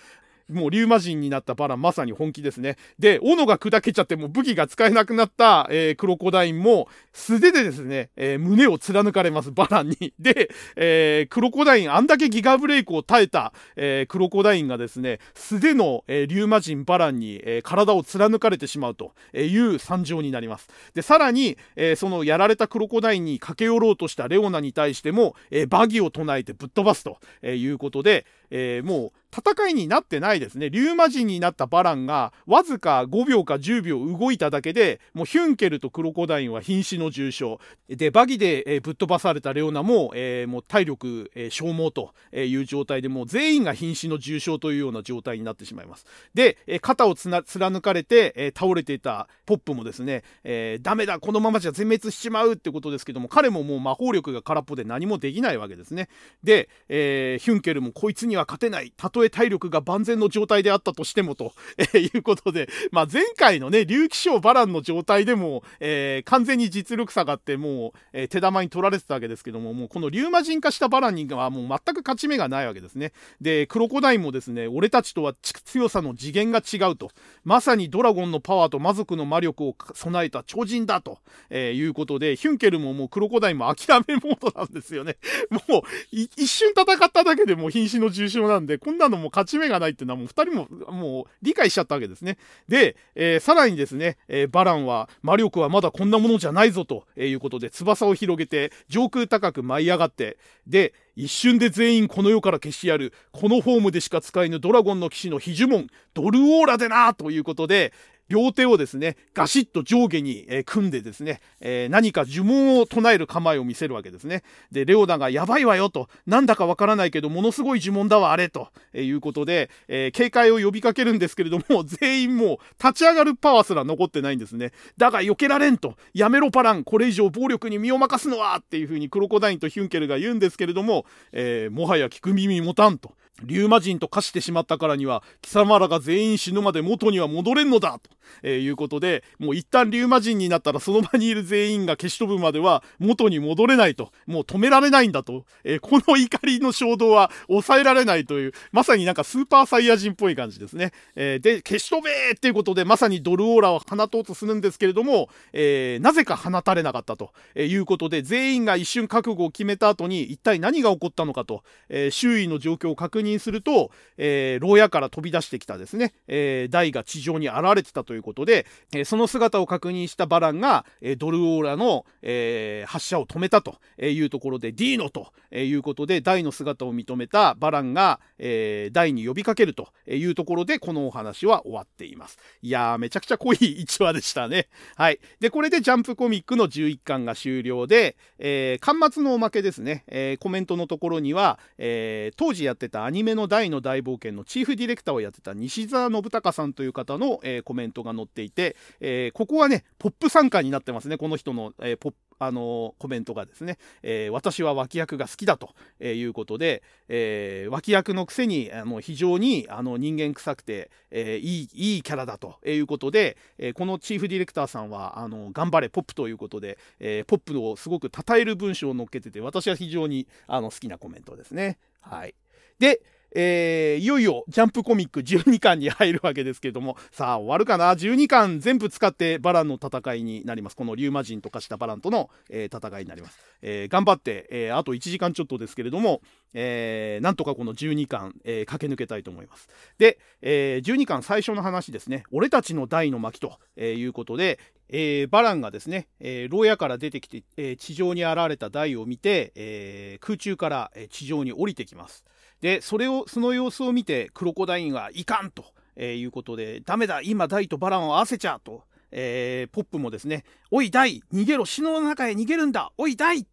もうリューマ人になったバラン、まさに本気ですね。で、斧が砕けちゃってもう武器が使えなくなった、えー、クロコダインも素手でですね、えー、胸を貫かれます、バランに。で、えー、クロコダイン、あんだけギガブレイクを耐えた、えクロコダインがですね、素手の、えリューマ人バランに、え体を貫かれてしまうという惨状になります。で、さらに、えそのやられたクロコダインに駆け寄ろうとしたレオナに対しても、えバギを唱えてぶっ飛ばすということで、えもう戦いになってないですね。リューマ人になったバランがわずか5秒か10秒動いただけで、もうヒュンケルとクロコダインは瀕死の重傷。で、バギで、えー、ぶっ飛ばされたレオナも、えー、もう体力、えー、消耗という状態で、もう全員が瀕死の重傷というような状態になってしまいます。で、え肩を貫かれて、え倒れていたポップもですね、えダメだ、このままじゃ全滅しちまうってことですけども、彼ももう魔法力が空っぽで何もできないわけですね。で、えヒュンケルもこいつには勝てない。たとえ体力が万全の状態であったとしてもと、えー、いうことで、まあ、前回のね、竜騎将バランの状態でも、えー、完全に実力差があってもう、えー、手玉に取られてたわけですけども、もうこの竜魔人化したバランにはもう全く勝ち目がないわけですね。で、クロコダインもですね、俺たちとは強さの次元が違うと。まさにドラゴンのパワーと魔族の魔力を備えた超人だと、えー、いうことで、ヒュンケルももうクロコダインも諦めモードなんですよね。もう、一瞬戦っただけでも瀕死の重勝なんで、こんなのも勝ち目がないっていうのはもう2人ももう理解しちゃったわけですね。で、えー、さらにですね、えー、バランは魔力はまだこんなものじゃないぞということで翼を広げて上空高く舞い上がってで一瞬で全員この世から消してやるこのフォームでしか使えぬドラゴンの騎士の非呪文ドルオーラでなということで両手をですね、ガシッと上下に、え組んでですね、え何か呪文を唱える構えを見せるわけですね。で、レオナがやばいわよと、なんだかわからないけど、ものすごい呪文だわ、あれと、えいうことで、え警戒を呼びかけるんですけれども、全員もう立ち上がるパワーすら残ってないんですね。だが避けられんと、やめろパラン、これ以上暴力に身を任すのはっていうふうにクロコダインとヒュンケルが言うんですけれども、えー、もはや聞く耳持たんと。竜魔人と化してしまったからには貴様らが全員死ぬまで元には戻れんのだと、えー、いうことでもう一旦竜魔人になったらその場にいる全員が消し飛ぶまでは元に戻れないともう止められないんだと、えー、この怒りの衝動は抑えられないというまさになんかスーパーサイヤ人っぽい感じですね、えー、で消し飛べっていうことでまさにドルオーラを放とうとするんですけれども、えなぜか放たれなかったとえいうことで全員が一瞬覚悟を決めた後に一体何が起こったのかと、え周囲の状況を確認認すると、えー、牢屋から飛び出してきたですね、えー、ダが地上に現れてたということで、えー、その姿を確認したバランが、え、ドルオーラの、え、発射を止めたというところで、ディーノということで、ダイの姿を認めたバランが、えー、ダイに呼びかけるというところで、このお話は終わっています。いやー、めちゃくちゃ濃い 1話でしたね。はい。で、これでジャンプコミックの11巻が終了で、えー、巻末のおまけですね、えー、コメントのところには、えー、当時やってたアニメの大の大冒険のチーフディレクターをやってた西澤信孝さんという方の、えー、コメントが載っていて、えー、ここはね、ポップ参加になってますね、この人の、えー、ポッあのコメントがですね、えー、私は脇役が好きだということで、えー、脇役のくせにあの非常にあの人間臭くて、えー、いいいいキャラだということで、えこのチーフディレクターさんはあの頑張れポップということで、えポップをすごく称える文章を載っけてて私は非常にあの好きなコメントですね。はい、でえー、いよいよジャンプコミック12巻に入るわけですけれども、さあ終わるかな ?12 巻全部使ってバランの戦いになります。このリューマ人と化したバランとの、えー、戦いになります。えー、頑張って、えー、あと1時間ちょっとですけれども、えー、なんとかこの12巻、えー、駆け抜けたいと思います。で、えー、12巻最初の話ですね。俺たちの大の巻と、いうことで、えー、バランがですね、えー、牢屋から出てきて、えー、地上に現れた大を見て、えー、空中から、地上に降りてきます。でそれをその様子を見てクロコダインはいかんと、えー、いうことでダメだ今ダイとバランを合わせちゃうと、えー、ポップもですねおいダイ逃げろ死の中へ逃げるんだおいダイ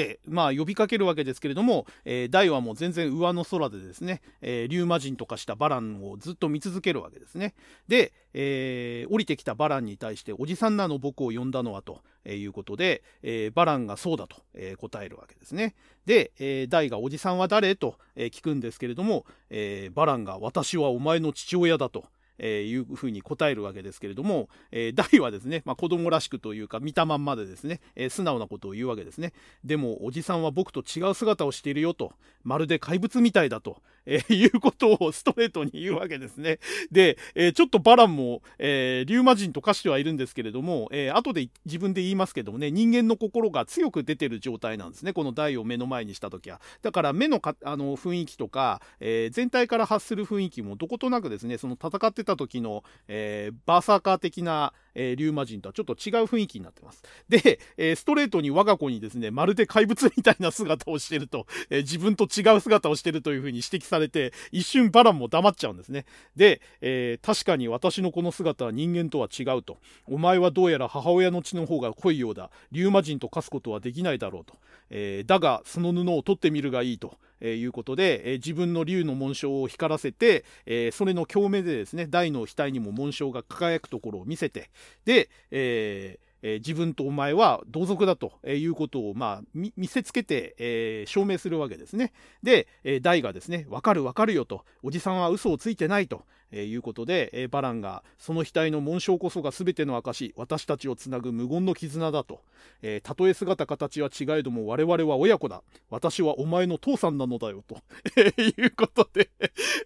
てまあ呼びかけるわけですけれども、えー、大はもう全然上の空でですね、えー、リューマ人とかしたバランをずっと見続けるわけですね。で、えー、降りてきたバランに対しておじさんなの僕を呼んだのはということで、えー、バランがそうだと、えー、答えるわけですね。で、えー、大がおじさんは誰？と、え、聞くんですけれども、えー、バランが私はお前の父親だと。えー、いうふうに答えるわけですけれども、えー、大はですね、まあ、子供らしくというか見たまんまでですね、えー、素直なことを言うわけですね。でもおじさんは僕と違う姿をしているよとまるで怪物みたいだと、えー、いうことをストレートに言うわけですね。で、えー、ちょっとバランも、えー、リューマ人と化してはいるんですけれども、えー、後で自分で言いますけどもね人間の心が強く出てる状態なんですね。この大を目の前にした時は。だから目のかあの雰囲気とか、えー、全体から発する雰囲気もどことなくですねその戦ってた時の、えー、バーサーカー的な、えー、リューマ人とはちょっと違う雰囲気になってます。で、えー、ストレートに我が子にですね、まるで怪物みたいな姿をしてると、えー、自分と違う姿をしてるというふうに指摘されて、一瞬バランも黙っちゃうんですね。で、えー、確かに私のこの姿は人間とは違うと。お前はどうやら母親の血の方が濃いようだ。リューマ人と化すことはできないだろうと。えー、だが、その布を取ってみるがいいと。え、いうことで、え、自分の竜の紋章を光らせて、え、それの共鳴でですね大の額にも紋章が輝くところを見せてで、えーえー、自分とお前は同族だということを、まあ、見せつけて、えー、証明するわけですね。で、えー、大がですね、わかるわかるよと、おじさんは嘘をついてないと、えー、いうことで、えー、バランがその額の紋章こそが全ての証私たちをつなぐ無言の絆だと、えー、たとえ姿形は違えども我々は親子だ。私はお前の父さんなのだよと、えー、いうことで、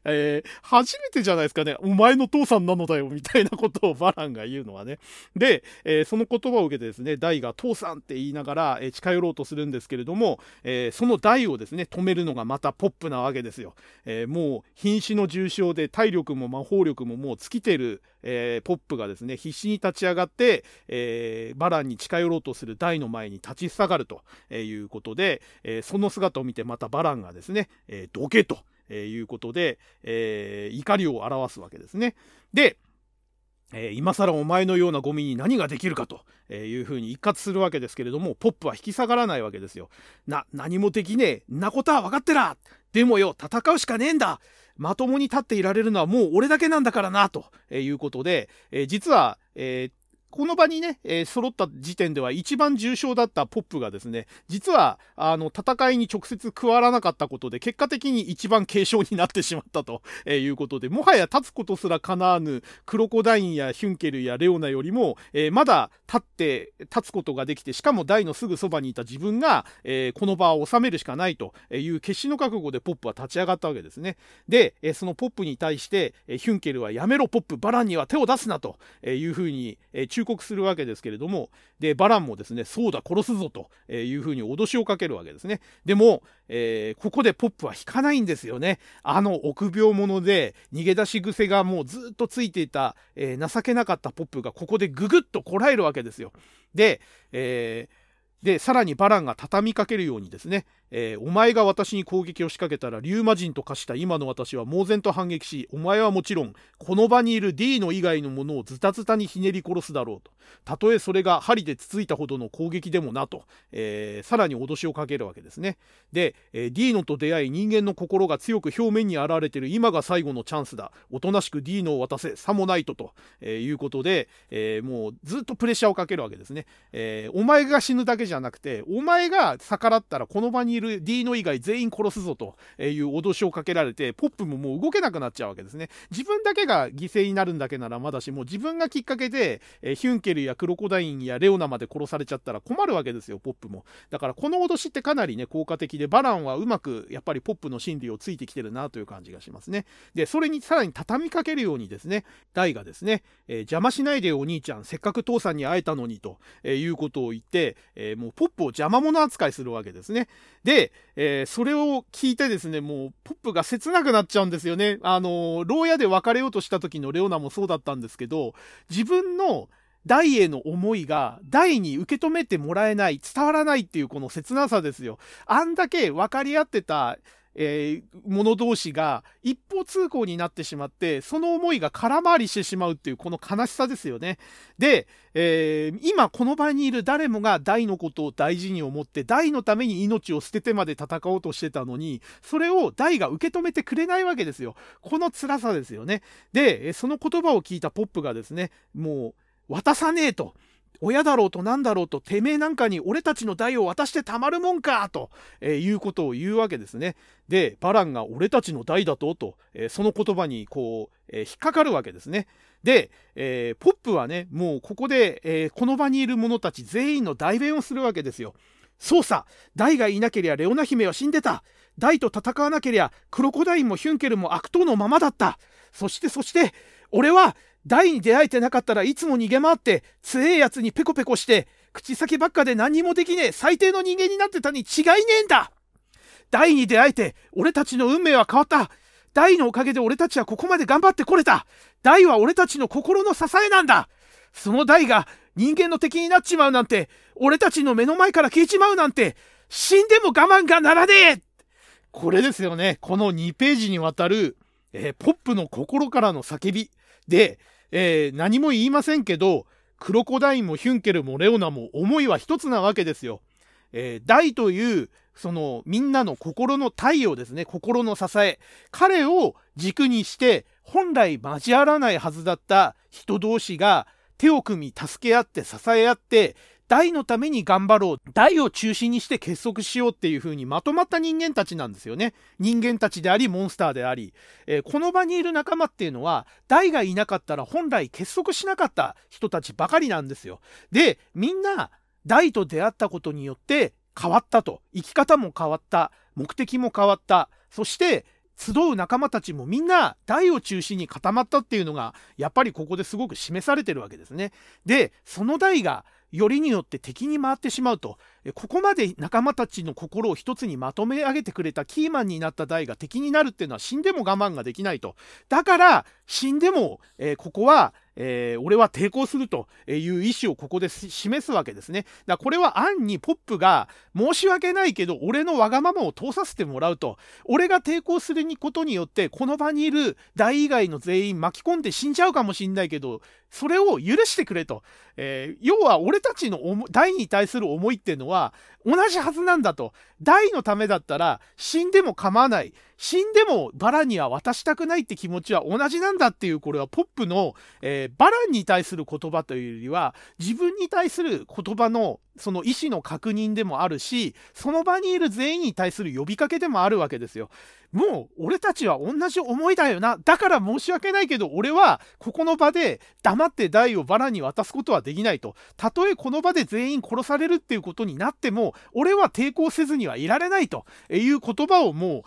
えー、初めてじゃないですかね。お前の父さんなのだよみたいなことをバランが言うのはね。で、えー、その言葉を受けてですね大が父さんって言いながら、えー、近寄ろうとするんですけれども、えー、その大をですね止めるのがまたポップなわけですよ、えー、もう瀕死の重傷で体力も魔法力ももう尽きてる、えー、ポップがですね必死に立ち上がって、えー、バランに近寄ろうとする台の前に立ちふさがるということで、えー、その姿を見てまたバランがですね、えどけということで、え怒りを表すわけですね。でえー、今更お前のようなゴミに何ができるかというふうに一括するわけですけれどもポップは引き下がらないわけですよ。な何もできねえんなことは分かってらでもよ戦うしかねえんだ。まともに立っていられるのはもう俺だけなんだからなということで、えー、実は、えーこの場にね、えー、揃った時点では一番重症だったポップがですね、実は、あの、戦いに直接加わらなかったことで、結果的に一番軽症になってしまったとえいうことで、もはや立つことすら叶わぬクロコダインやヒュンケルやレオナよりも、えー、まだ立って、立つことができて、しかも台のすぐそばにいた自分が、えー、この場を収めるしかないという決死の覚悟でポップは立ち上がったわけですね。で、えそのポップに対して、えヒュンケルはやめろポップ、バランには手を出すなというふうに、え忠告するわけですけれども、で、バランもですね、そうだ、殺すぞというふうに脅しをかけるわけですね。でも、えー、ここでポップは引かないんですよね。あの臆病者で逃げ出し癖がもうずっとついていた、えー、情けなかったポップがここでぐぐっとこらえるわけですよ。で、えーで、さらにバランが畳みかけるようにですね、えー、お前が私に攻撃を仕掛けたら、リューマ人と化した今の私は猛然と反撃し、お前はもちろん、この場にいる D の以外のものをズタズタにひねり殺すだろうと。たとえそれが針でつついたほどの攻撃でもなと、えー、さらに脅しをかけるわけですね。で、えー、ディーノと出会い人間の心が強く表面に現れている今が最後のチャンスだ。おとなしくディーノを渡せ、さもないとと、えいうことで、えもうずっとプレッシャーをかけるわけですね。えお前が死ぬだけじゃじゃなくて、お前が逆らったらこの場にいるディーノ以外全員殺すぞという脅しをかけられて、ポップももう動けなくなっちゃうわけですね。自分だけが犠牲になるんだけならまだしも、自分がきっかけで、えヒュンケルやクロコダインやレオナまで殺されちゃったら困るわけですよ、ポップも。だからこの脅しってかなりね、効果的で、バランはうまくやっぱりポップの心理をついてきてるなという感じがしますね。で、それにさらに畳みかけるようにですね、ダイがですね、えー、邪魔しないでお兄ちゃん、せっかく父さんに会えたのにと、え、いうことを言って、えー、もうポップを邪魔者扱いするわけですね。で、えそれを聞いてですね、もう、ポップが切なくなっちゃうんですよね。あの、牢屋で別れようとした時のレオナもそうだったんですけど、自分の大への思いが大に受け止めてもらえない、伝わらないっていうこの切なさですよ。あんだけ分かり合ってたえー、者同士が一方通行になってしまって、その思いが空回りしてしまうっていうこの悲しさですよね。で、えー、今この場にいる誰もが大のことを大事に思って、大のために命を捨ててまで戦おうとしてたのに、それを大が受け止めてくれないわけですよ。この辛さですよね。で、その言葉を聞いたポップがですね、もう渡さねえと。親だろうと何だろうとてめえなんかに俺たちの代を渡してたまるもんかと、えー、いうことを言うわけですね。でバランが俺たちの代だとと、えー、その言葉にこう、えー、引っかかるわけですね。で、えポップはねもうここで、えこの場にいる者たち全員の代弁をするわけですよ。そうさダイがいなけりゃレオナ姫は死んでたダイと戦わなけりゃクロコダインもヒュンケルも悪党のままだったそしてそして俺は大に出会えてなかったらいつも逃げ回って強えやつにペコペコして口先ばっかで何もできねえ最低の人間になってたに違いねえんだ。大に出会えて俺たちの運命は変わった。大のおかげで俺たちはここまで頑張ってこれた。大は俺たちの心の支えなんだ。その大が人間の敵になっちまうなんて俺たちの目の前から消えちまうなんて死んでも我慢がならねえ。これですよね。この2ページにわたる、えー、ポップの心からの叫び。でえー、何も言いませんけど、クロコダインもヒュンケルもレオナも思いは一つなわけですよ。えー、大というそのみんなの心の太陽ですね心の支え彼を軸にして本来交わらないはずだった人同士が手を組み助け合って支え合って大のために頑張ろう。大を中心にして結束しようっていう風にまとまった人間たちなんですよね。人間たちでありモンスターであり、えー、この場にいる仲間っていうのは大がいなかったら本来結束しなかった人たちばかりなんですよ。でみんな大と出会ったことによって変わったと。生き方も変わった。目的も変わった。そして集う仲間たちもみんな大を中心に固まったっていうのがやっぱりここですごく示されてるわけですね。でその大がよりによって敵に回ってしまうと。ここまで仲間たちの心を一つにまとめ上げてくれたキーマンになった大が敵になるっていうのは死んでも我慢ができないと。だから死んでも、えー、ここは、えー、俺は抵抗するという意思をここで示すわけですね。だこれは暗にポップが申し訳ないけど俺のわがままを通させてもらうと。俺が抵抗することによってこの場にいる大以外の全員巻き込んで死んじゃうかもしんないけどそれを許してくれと、えー、要は俺たちの大に対する思いっていうのは同じはずなんだと大のためだったら死んでも構わない死んでもバランには渡したくないって気持ちは同じなんだっていうこれはポップの、えー、バランに対する言葉というよりは自分に対する言葉のその意思の確認でもあるしその場にいる全員に対する呼びかけでもあるわけですよ。もう俺たちは同じ思いだよな。だから申し訳ないけど俺はここの場で黙って台をバラに渡すことはできないと。たとえこの場で全員殺されるっていうことになっても俺は抵抗せずにはいられないと。いう言葉をもう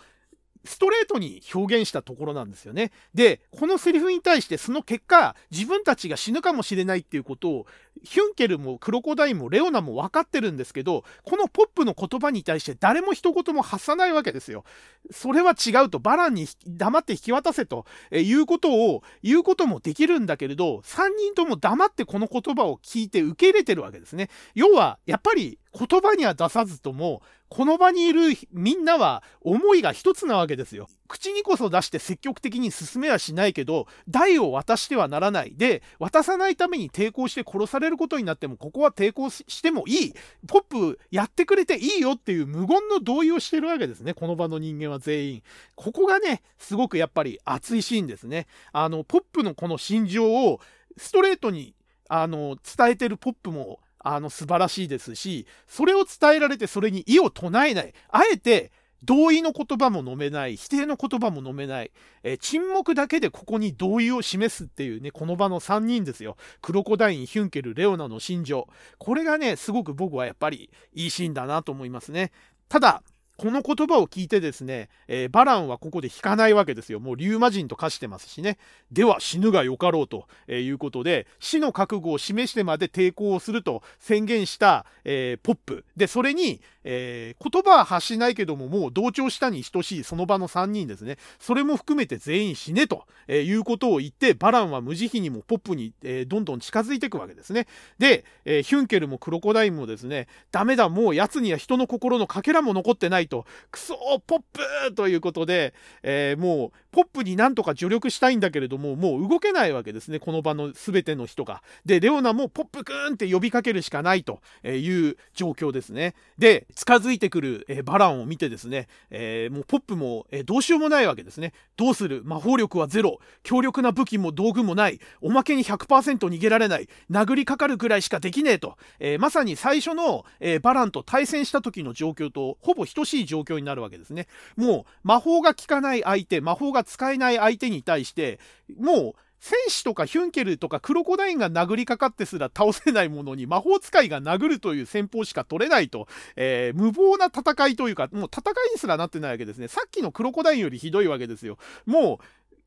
ストレートに表現したところなんですよね。で、このセリフに対してその結果、自分たちが死ぬかもしれないっていうことを、ヒュンケルもクロコダインもレオナも分かってるんですけど、このポップの言葉に対して誰も一言も発さないわけですよ。それは違うと、バランに黙って引き渡せということを言うこともできるんだけれど、3人とも黙ってこの言葉を聞いて受け入れてるわけですね。要は、やっぱり言葉には出さずとも、この場にいるみんなは思いが一つなわけですよ。口にこそ出して積極的に進めはしないけど、台を渡してはならない。で、渡さないために抵抗して殺されることになっても、ここは抵抗してもいい。ポップやってくれていいよっていう無言の同意をしてるわけですね。この場の人間は全員。ここがね、すごくやっぱり熱いシーンですね。あの、ポップのこの心情をストレートにあの伝えてるポップもあの素晴らしいですしそれを伝えられてそれに異を唱えない。あえて同意の言葉も飲めない否定の言葉も飲めない、えー、沈黙だけでここに同意を示すっていうねこの場の3人ですよ。クロコダインヒュンケルレオナの心情。これがねすごく僕はやっぱりいいシーンだなと思いますね。ただこの言葉を聞いてですね、えー、バランはここで引かないわけですよ。もうリューマ人と化してますしね。では死ぬがよかろうということで、死の覚悟を示してまで抵抗をすると宣言した、えー、ポップ。で、それに、えー、言葉は発しないけども、もう同調したに等しいその場の3人ですね。それも含めて全員死ねと、いうことを言って、バランは無慈悲にもポップに、えどんどん近づいていくわけですね。で、えヒュンケルもクロコダインもですね、ダメだ、もう奴には人の心のかけらも残ってないと、クソポップということで、えー、もうポップになんとか助力したいんだけれども、もう動けないわけですね、この場の全ての人が。で、レオナもポップくんって呼びかけるしかないという状況ですね。で、近づいてくる、え、バランを見てですね、えー、もうポップも、えどうしようもないわけですね。どうする？魔法力はゼロ。強力な武器も道具もない。おまけに100%逃げられない。殴りかかるくらいしかできねえと。えまさに最初の、えバランと対戦した時の状況とほぼ等しい状況になるわけですね。もう魔法が効かない相手、魔法が使えない相手に対して、もう戦士とかヒュンケルとかクロコダインが殴りかかってすら倒せないものに魔法使いが殴るという戦法しか取れないと、えー、無謀な戦いというか、もう戦いにすらなってないわけですね。さっきのクロコダインよりひどいわけですよ。もう、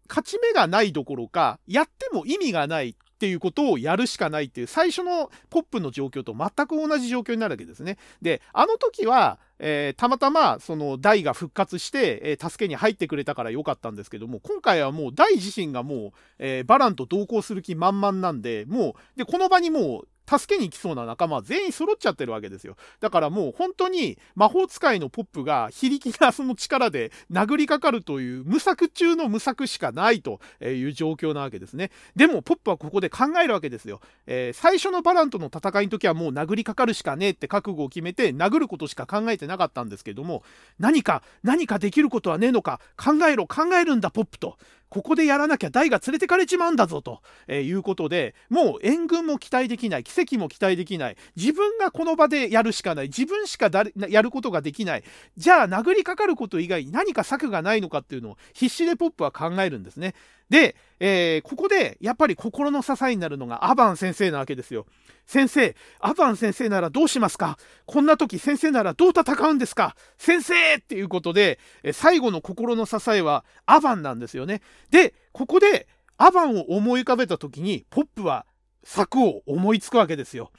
勝ち目がないどころか、やっても意味がないっていうことをやるしかないっていう最初のポップの状況と全く同じ状況になるわけですね。であの時は、えー、たまたまそのダイが復活して、えー、助けに入ってくれたから良かったんですけども今回はもうダイ自身がもう、えー、バランと同行する気満々なんでもうでこの場にもう助けに来そうな仲間全員揃っちゃってるわけですよ。だからもう本当に魔法使いのポップが非力なその力で殴りかかるという無策中の無策しかないという状況なわけですね。でもポップはここで考えるわけですよ。えー、最初のバランとの戦いの時はもう殴りかかるしかねえって覚悟を決めて殴ることしか考えてなかったんですけども何か何かできることはねえのか考えろ考えるんだポップとここでやらなきゃ大が連れてかれちまうんだぞと、え、いうことでもう援軍も期待できない奇跡も期待できない自分がこの場でやるしかない自分しかやることができないじゃあ殴りかかること以外に何か策がないのかっていうのを必死でポップは考えるんですね。で、えー、ここでやっぱり心の支えになるのがアバン先生なわけですよ。先生、アバン先生ならどうしますか？こんな時先生ならどう戦うんですか？先生っていうことで、最後の心の支えはアバンなんですよね。で、ここでアバンを思い浮かべた時に、ポップは策を思いつくわけですよ。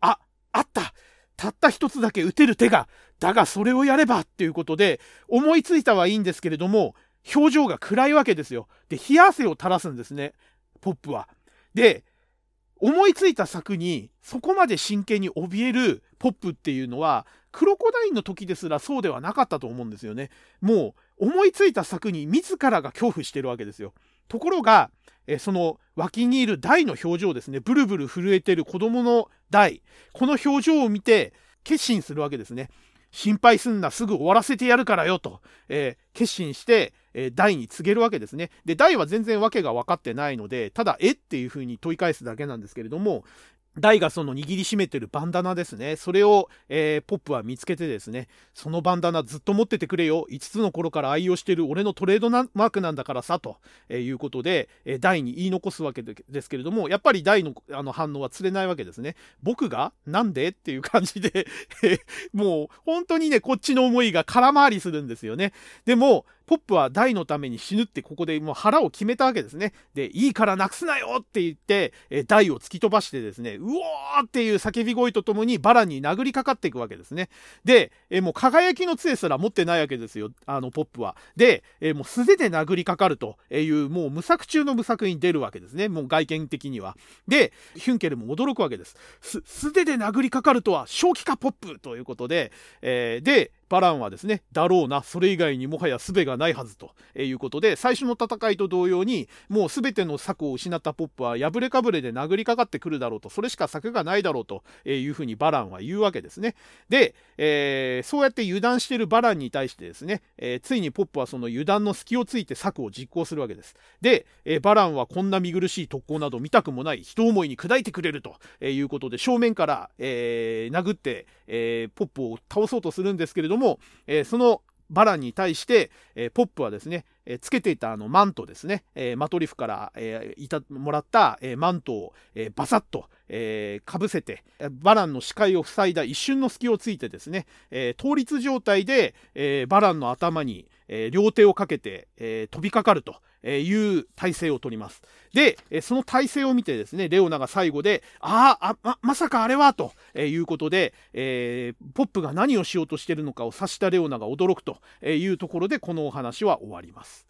あ、あったたった一つだけ打てる手がだがそれをやればっていうことで思いついたはいいんですけれども表情が暗いわけですよ。で冷や汗を垂らすんですねポップは。で、思いついた策にそこまで真剣に怯えるポップっていうのは、クロコダインの時ですらそうではなかったと思うんですよね。もう思いついた策に自らが恐怖してるわけですよ。ところが、えその脇にいる大の表情ですね。ブルブル震えてる子供の大。この表情を見て決心するわけですね。心配すんな、すぐ終わらせてやるからよと、えー、決心して、えー、大に告げるわけですね。で、大は全然訳が分かってないので、ただ、えっていうふうに問い返すだけなんですけれども、大がその握りしめてるバンダナですね。それを、えー、ポップは見つけてですね、そのバンダナずっと持っててくれよ。5つの頃から愛用してる俺のトレードマークなんだからさ、ということで、えー、大に言い残すわけですけれども、やっぱり大のあの反応は釣れないわけですね。僕がなんで？っていう感じでもう本当にね、こっちの思いが空回りするんですよね。でも、ポップは大のために死ぬってここでもう腹を決めたわけですね。で、いいからなくすなよって言って、え大を突き飛ばしてですね、うおーっていう叫び声とともにバラに殴りかかっていくわけですね。で、えもう輝きの杖すら持ってないわけですよ、あのポップは。で、えもう素手で殴りかかるという、もう無策中の無策に出るわけですね。もう外見的には。で、ヒュンケルも驚くわけです。素手で殴りかかるとは正気かポップということで、えー、で、バランはですね、だろうな、それ以外にもはや術がないはずということで、最初の戦いと同様に、もう全ての策を失ったポップは破れかぶれで殴りかかってくるだろうと、それしか策がないだろうというふうにバランは言うわけですね。で、えー、そうやって油断しているバランに対してですね、えー、ついにポップはその油断の隙をついて策を実行するわけです。で、えー、バランはこんな見苦しい特攻など見たくもない人思いに砕いてくれるということで、正面から、え殴って、えポップを倒そうとするんですけれども、も、えー、そのバランに対して、えー、ポップはですね、えー、つけていたあのマントですね、えー、マトリフから、えー、いたもらった、え、マントを、え、バサッと、え、かぶせて、バランの視界を塞いだ一瞬の隙をついてですね、え、倒立状態で、え、バランの頭に、え、両手をかけて、え、飛びかかると。いう体制をとります。で、えその体制を見てですね、レオナが最後で、ああ、ま、まさかあれはとえいうことで、えー、ポップが何をしようとしているのかを察したレオナが驚くというところで、このお話は終わります。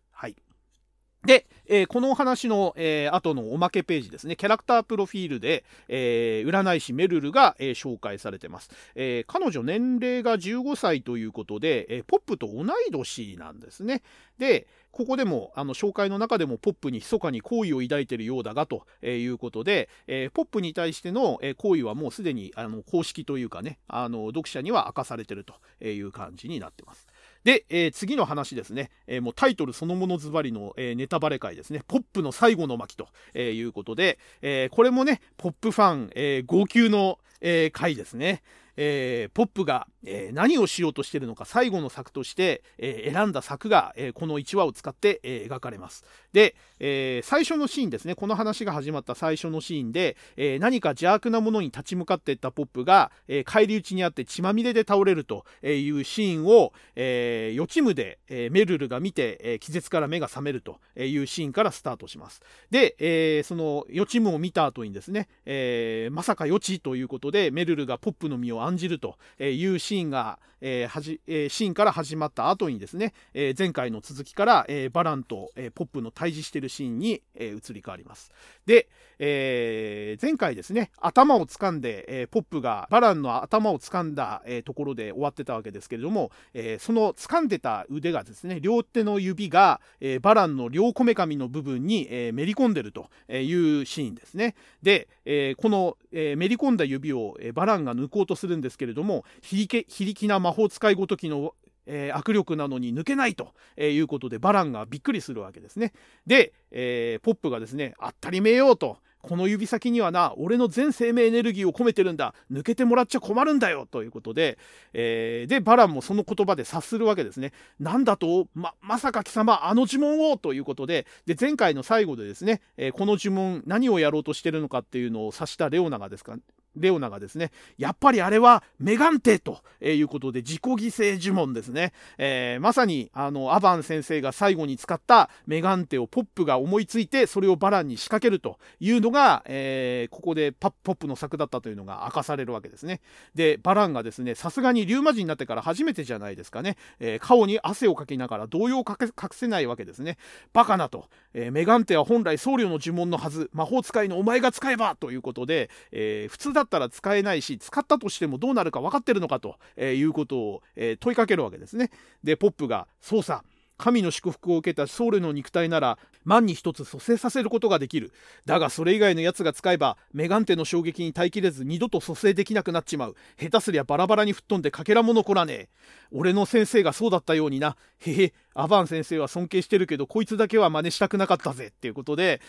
で、えー、このお話の、えー、後のおまけページですね、キャラクタープロフィールで、えー、占い師メルルが、えー、紹介されてます、えー。彼女年齢が15歳ということで、えー、ポップと同い年なんですね。で、ここでも、あの、紹介の中でもポップに密かに好意を抱いているようだが、ということで、えー、ポップに対しての、好意はもうすでに、あの、公式というかね、あの、読者には明かされているという感じになってます。で、えー、次の話ですね、えー、もうタイトルそのものズバリの、えー、ネタバレ会ですね、ポップの最後の巻と、えいうことで、えこれもね、ポップファン、え号泣の、え回ですね。えー、ポップが、えー、何をしようとしているのか最後の作として、えー、選んだ作が、えこの1話を使って、え描かれます。で、え最初のシーンですねこの話が始まった最初のシーンで、え何か邪悪なものに立ち向かっていったポップが、え返り討ちにあって血まみれで倒れるというシーンを、え予知夢で、えメルルが見て、え気絶から目が覚めるというシーンからスタートします。で、えその予知夢を見た後にですね、えまさか予知ということでメルルがポップの身を案じるというシーンが、えーはじえー、シーンから始まった後にですね、えー、前回の続きから、えー、バランと、えー、ポップの対峙しているシーンに、えー、移り変わります。で、えー、前回ですね、頭を掴んで、えー、ポップがバランの頭を掴んだ、えー、ところで終わってたわけですけれども、えー、その掴んでた腕がですね、両手の指が、えー、バランの両こめかみの部分に、えー、めり込んでるというシーンですね。で、えー、この、えー、めり込んだ指を、えー、バランが抜こうとするんですけれども、非力な魔法使いごときのえー、握力なのに抜けないということでバランがびっくりするわけですね。で、えー、ポップがですね、あったりめようと、この指先にはな、俺の全生命エネルギーを込めてるんだ。抜けてもらっちゃ困るんだよ。ということで、えー、で、バランもその言葉で察するわけですね。なんだと、ま、まさか貴様、あの呪文をということで、で、前回の最後でですね、えー、この呪文、何をやろうとしてるのかっていうのを指したレオナがですか、レオナがですね、やっぱりあれはメガンテということで自己犠牲呪文ですね。えー、まさにあのアバン先生が最後に使ったメガンテをポップが思いついてそれをバランに仕掛けるというのが、えー、ここでポップの作だったというのが明かされるわけですね。で、バランがですね、さすがにリューマ人になってから初めてじゃないですかね、えー、顔に汗をかきながら動揺を隠せないわけですね。バカなと、えー、メガンテは本来僧侶の呪文のはず、魔法使いのお前が使えばということで、えー、普通だだったら使えないし、使ったとしてもどうなるか分かってるのかと、えいうことを、え問いかけるわけですね。で、ポップが、そうさ、神の祝福を受けた僧侶の肉体なら万に一つ蘇生させることができる。だがそれ以外のやつが使えばメガンテの衝撃に耐えきれず二度と蘇生できなくなっちまう。下手すりゃバラバラに吹っ飛んでかけらも残らねえ。俺の先生がそうだったようにな。へへアバン先生は尊敬してるけどこいつだけは真似したくなかったぜっていうことで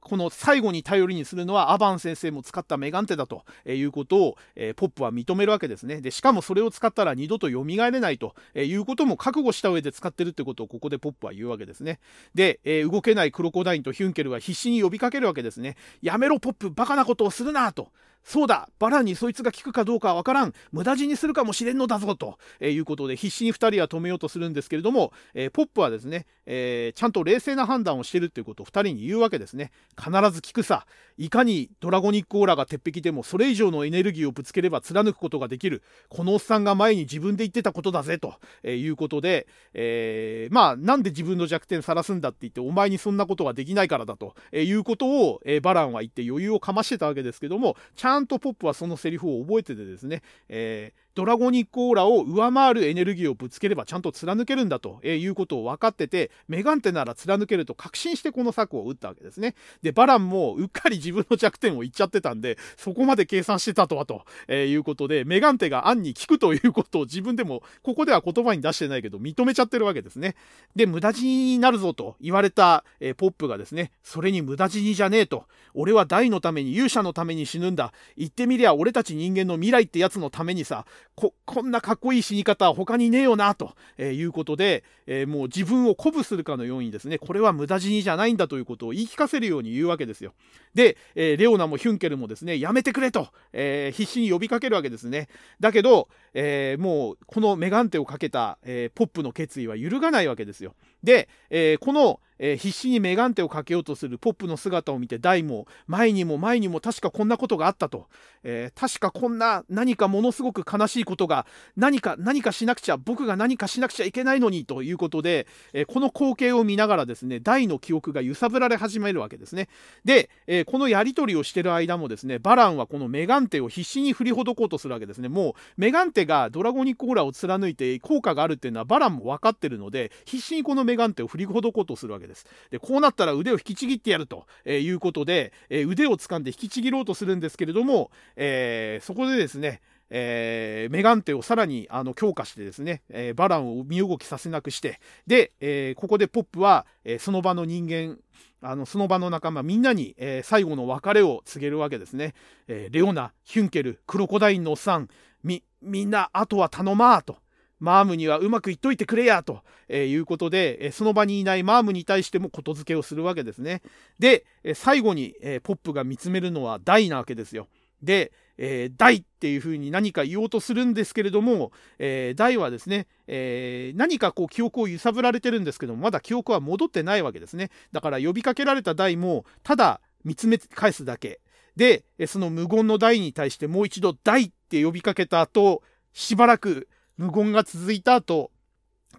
この最後に頼りにするのはアバン先生も使ったメガンテだということを、えー、ポップは認めるわけですね。で、しかもそれを使ったら二度と蘇れないということも覚悟した上で使ってるってことをここでポップは言うわけですね。で、えー、動けないクロコダインとヒュンケルは必死に呼びかけるわけですね。やめろポップ、バカなことをするなと。そうだバランにそいつが効くかどうかはわからん。無駄死にするかもしれんのだぞと、えー、いうことで必死に2人は止めようとするんですけれども、えー、ポップはですね、えー、ちゃんと冷静な判断をしているということを2人に言うわけですね。必ず効くさ。いかにドラゴニックオーラが鉄壁でもそれ以上のエネルギーをぶつければ貫くことができる。このおっさんが前に自分で言ってたことだぜと、えいうことで、えまあなんで自分の弱点さらすんだって言ってお前にそんなことはできないからだと、えいうことを、えバランは言って余裕をかましてたわけですけどもちゃんゃんとポップはそのセリフを覚えててですね、えー、ドラゴニックオーラを上回るエネルギーをぶつければちゃんと貫けるんだということを分かっててメガンテなら貫けると確信してこの策を打ったわけですね。でバランもうっかり自分の弱点を言っちゃってたんでそこまで計算してたとはということでメガンテが暗に聞くということを自分でもここでは言葉に出してないけど認めちゃってるわけですね。で無駄死になるぞと言われた、え、ポップがですねそれに無駄死にじゃねえと俺は大のために勇者のために死ぬんだ。言ってみりゃ俺たち人間の未来ってやつのためにさここんなかっこいい死に方は他にねえよなと、いうことで、えー、もう自分を鼓舞するかのようにですねこれは無駄死にじゃないんだということを言い聞かせるように言うわけですよ。で、えー、レオナもヒュンケルもですねやめてくれと、えー、必死に呼びかけるわけですね。だけど、えもうこのメガンテをかけた、えポップの決意は揺るがないわけですよ。で、えこのえー、必死にメガンテをかけようとするポップの姿を見て大も前にも前にも確かこんなことがあったと、えー、確かこんな何かものすごく悲しいことが何か何かしなくちゃ僕が何かしなくちゃいけないのにということで、えー、この光景を見ながらですね大の記憶が揺さぶられ始めるわけですね。で、えこのやり取りをしてる間もですねバランはこのメガンテを必死に振りほどこうとするわけですね。もうメガンテがドラゴニックオーラを貫いて効果があるっていうのはバランも分かってるので必死にこのメガンテを振りほどこうとするわけですでこうなったら腕を引きちぎってやるということで、え腕を掴んで引きちぎろうとするんですけれども、えー、そこでですねえー、メガンテをさらにあの強化してですね、えー、バランを身動きさせなくしてで、えー、ここでポップは、えその場の人間あのその場の仲間みんなに、え最後の別れを告げるわけですね、えレオナヒュンケルクロコダインのおっさんみみんなあとは頼まーと。マームにはうまく言っといてくれやと、えいうことで、えその場にいないマームに対してもことづけをするわけですね。で、え最後に、えポップが見つめるのは大なわけですよ。で、えー、大っていうふうに何か言おうとするんですけれども、えー、大はですね、えー、何かこう記憶を揺さぶられてるんですけどもまだ記憶は戻ってないわけですねだから呼びかけられた大もただ見つめ返すだけでその無言の大に対してもう一度大って呼びかけた後しばらく無言が続いた後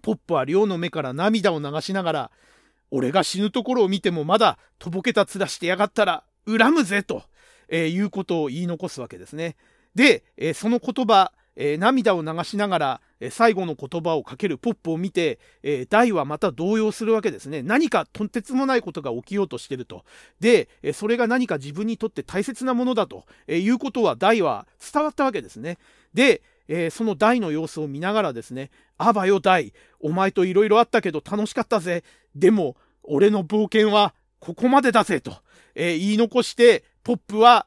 ポップは亮の目から涙を流しながら俺が死ぬところを見てもまだとぼけた面してやがったら恨むぜと、えー、いうことを言い残すわけですね。で、えー、その言葉、えー、涙を流しながら、え最後の言葉をかけるポップを見て、え大はまた動揺するわけですね。何かとんてつもないことが起きようとしてると。で、えそれが何か自分にとって大切なものだと、えいうことは大は伝わったわけですね。で、えー、その大の様子を見ながらですね、あばよ大、お前といろいろあったけど楽しかったぜ。でも、俺の冒険はここまでだぜと、えー、言い残して、ポップは、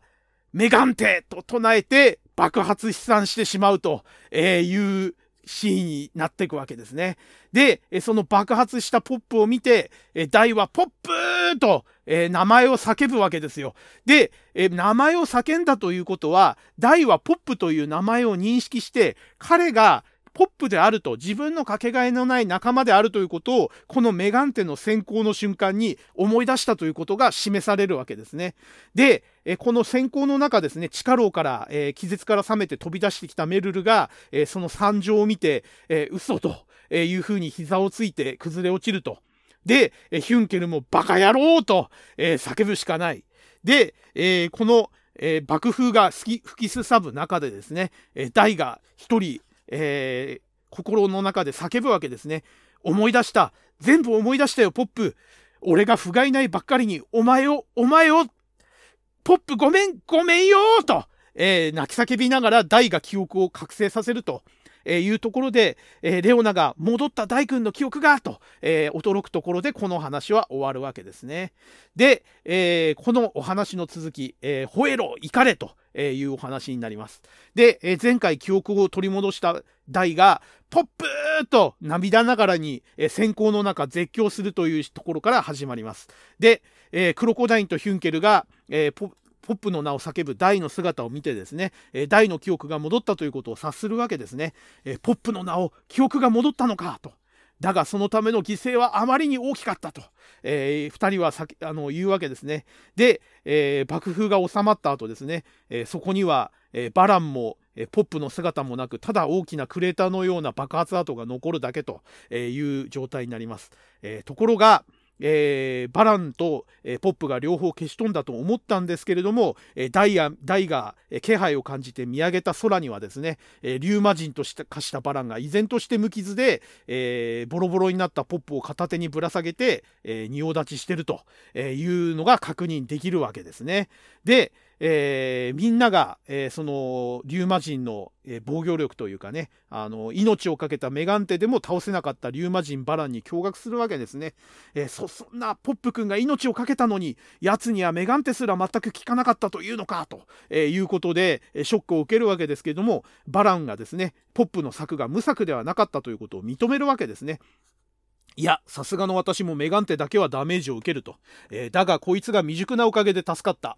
メガンテと唱えて爆発飛散してしまうというシーンになっていくわけですね。で、その爆発したポップを見て、ダイはポップーと、えー、名前を叫ぶわけですよ。で、えー、名前を叫んだということは、大はポップという名前を認識して、彼がポップであると、自分のかけがえのない仲間であるということを、このメガンテの先行の瞬間に思い出したということが示されるわけですね。で、えこの先行の中ですね、地下牢から、えー、気絶から覚めて飛び出してきたメルルが、えー、その惨状を見て、えー、嘘というふうに膝をついて崩れ落ちると。で、えヒュンケルもバカ野郎と、え叫ぶしかない。で、えこの、え爆風が吹きすさぶ中でですね、えダイが一人、えー、心の中で叫ぶわけですね。思い出した。全部思い出したよ、ポップ。俺が不甲斐ないばっかりに、お前を、お前を、ポップごめん、ごめんよと、えー、泣き叫びながら大が記憶を覚醒させると。え、いうところで、え、レオナが戻った大君の記憶がと、え、驚くところでこの話は終わるわけですね。で、えこのお話の続き、え吠えろ、怒れとえいうお話になります。で、え前回記憶を取り戻した大が、ポップーと涙ながらに、え先行の中絶叫するというところから始まります。で、えクロコダインとヒュンケルが、えポポップの名を叫ぶ大の姿を見てですね、え大の記憶が戻ったということを察するわけですね、えポップの名を記憶が戻ったのかと。だがそのための犠牲はあまりに大きかったと、えー、2人はさあの言うわけですね。で、えー、爆風が収まった後ですね、えー、そこには、えバランも、ポップの姿もなくただ大きなクレーターのような爆発跡が残るだけという状態になります。えところが、えー、バランと、えー、ポップが両方消し飛んだと思ったんですけれども、えー、ダイヤダイが、えー、気配を感じて見上げた空にはですね、えー、リュウマ人とした化したバランが依然として無傷で、えー、ボロボロになったポップを片手にぶら下げて、えー、仁王立ちしてるというのが確認できるわけですね。で、えー、みんなが、えー、そのリューマ人の、えー、防御力というかねあの命を懸けたメガンテでも倒せなかったリューマ人バランに驚愕するわけですね、えそそんなポップ君が命を懸けたのに奴にはメガンテすら全く効かなかったというのかと、えいうことでショックを受けるわけですけどもバランがですねポップの策が無策ではなかったということを認めるわけですね。いや、さすがの私もメガンテだけはダメージを受けると。え、だがこいつが未熟なおかげで助かった。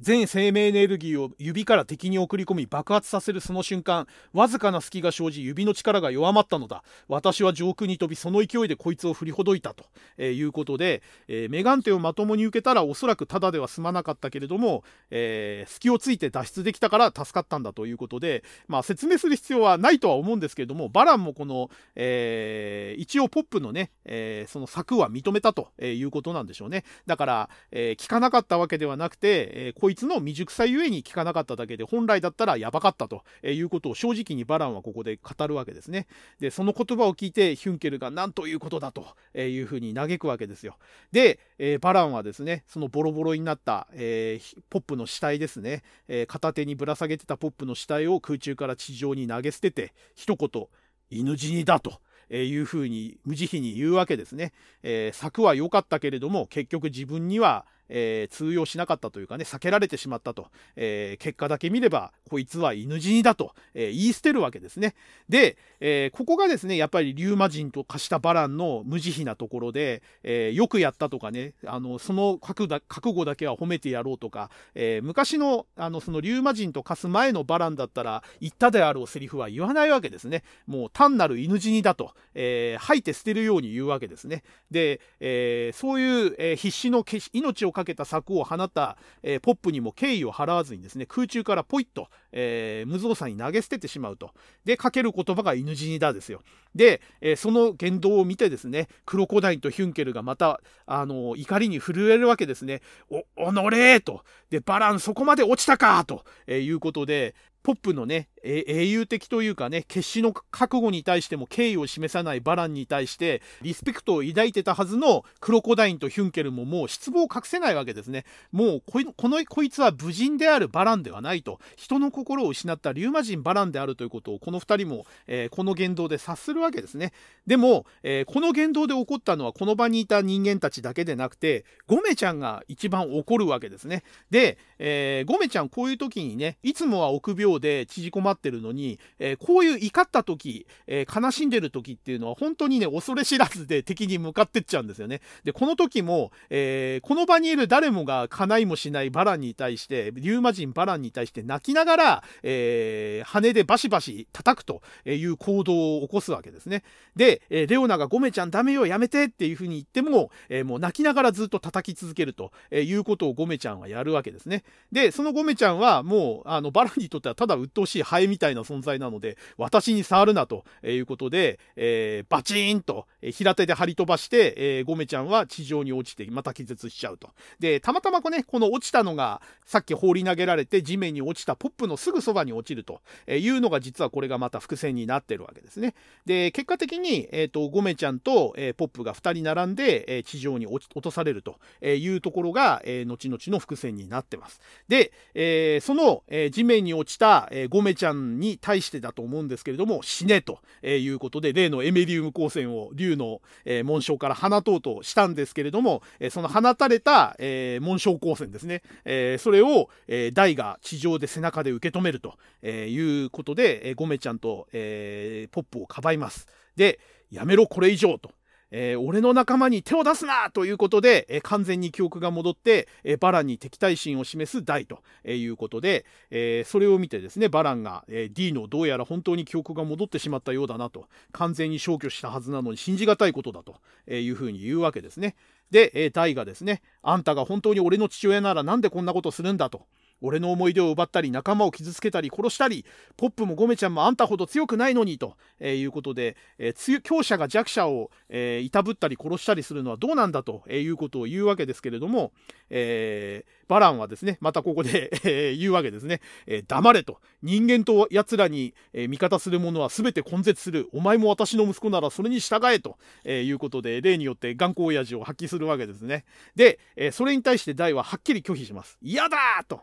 全生命エネルギーを指から敵に送り込み爆発させるその瞬間わずかな隙が生じ指の力が弱まったのだ。私は上空に飛びその勢いでこいつを振りほどいたと、えー、いうことで、えー、メガンテをまともに受けたらおそらくただでは済まなかったけれども、えー、隙をついて脱出できたから助かったんだということで、まあ、説明する必要はないとは思うんですけれどもバランもこの、えー、一応ポップのね、えー、その策は認めたということなんでしょうね。だから、えー、聞かなかったわけではなくて、えー、こいつの未熟さゆえに聞かなかっただけで本来だったらやばかったということを正直にバランはここで語るわけですね。でその言葉を聞いてヒュンケルが何ということだというふうに嘆くわけですよ。で、え、バランはですねそのボロボロになった、えー、ポップの死体ですね、えー、片手にぶら下げてたポップの死体を空中から地上に投げ捨てて一言「犬死にだ」と。えいうふうに無慈悲に言うわけですね、えー、策は良かったけれども結局自分にはえー、通用しなかったというかね、避けられてしまったと、えー、結果だけ見れば、こいつは犬死にだと、えー、言い捨てるわけですね。で、えここがですね、やっぱりリューマ人と化したバランの無慈悲なところで、えよくやったとかね、あのその覚悟だけは褒めてやろうとか、え昔のあのそのリューマ人と化す前のバランだったら、言ったであろうセリフは言わないわけですね。もう単なる犬死にだと、え吐いて捨てるように言うわけですね。で、えそういう、え必死の命をかかけた柵を放った、えー、ポップにも敬意を払わずにですね空中からポイッと、えー、無造作に投げ捨ててしまうと。でかける言葉が犬死にだですよ。で、えー、その言動を見てですねクロコダインとヒュンケルがまたあの怒りに震えるわけですね。おおのれと。でバランそこまで落ちたかと、えいうことでポップのね、英雄的というかね、決死の覚悟に対しても敬意を示さないバランに対して、リスペクトを抱いてたはずのクロコダインとヒュンケルももう失望を隠せないわけですね。もうこの、こいつは武人であるバランではないと、人の心を失ったリューマ人バランであるということをこの2人も、えー、この言動で察するわけですね。でも、えー、この言動で起こったのはこの場にいた人間たちだけでなくて、ゴメちゃんが一番怒るわけですね。で、えー、ゴメちゃんこういう時にね、いつもは臆病ようで縮こまってるのに、えー、こういう怒った時、えー、悲しんでる時っていうのは本当にね、恐れ知らずで敵に向かってっちゃうんですよね。で、この時も、えー、この場にいる誰もが叶いもしないバランに対して、リューマ人バランに対して泣きながら、えー、羽でバシバシ叩くという行動を起こすわけですね。で、えレオナがゴメちゃんダメよ、やめてっていうふうに言っても、えもう泣きながらずっと叩き続けるということをゴメちゃんはやるわけですね。で、そのゴメちゃんはもう、あの、バランにとってはただ鬱陶しいハエみたいな存在なので、私に触るなということで、えー、バチーンと平手で張り飛ばして、えー、ゴメちゃんは地上に落ちて、また気絶しちゃうと。で、たまたまこね、この落ちたのが、さっき放り投げられて地面に落ちたポップのすぐそばに落ちるというのが実はこれがまた伏線になってるわけですね。で、結果的に、え、ー、と、ゴメちゃんと、えー、ポップが2人並んで、えー、地上に落とされるというところが、えー、後々の伏線になってます。で、えー、その、えー、地面に落ちた、えー、ゴメちゃんに対してだと思うんですけれども、死ねとえいうことで、例のエメリウム光線を竜の、えー、紋章から放とうとしたんですけれども、えー、その放たれた、えー、紋章光線ですね、えー、それを、えー、ダイが地上で背中で受け止めるとえいうことで、えー、ゴメちゃんと、えー、ポップをかばいます。で、やめろこれ以上と。えー、俺の仲間に手を出すなということで、えー、完全に記憶が戻って、えー、バランに敵対心を示すダイということで、えそれを見てですね、バランが、え D のどうやら本当に記憶が戻ってしまったようだなと、完全に消去したはずなのに信じがたいことだというふうに言うわけですね。で、えダイがですね、あんたが本当に俺の父親ならなんでこんなことするんだと。俺の思い出を奪ったり仲間を傷つけたり殺したりポップもゴメちゃんもあんたほど強くないのにと、えー、いうことで、えー、強者が弱者を、えー、いたぶったり殺したりするのはどうなんだということを言うわけですけれども、えー、バランはですねまたここで、言うわけですね、えー、黙れと。人間と奴らに、味方する者は全て根絶する。お前も私の息子ならそれに従えと、えー、いうことで例によって頑固親父を発揮するわけですね。で、えー、それに対してダイははっきり拒否します。嫌だと。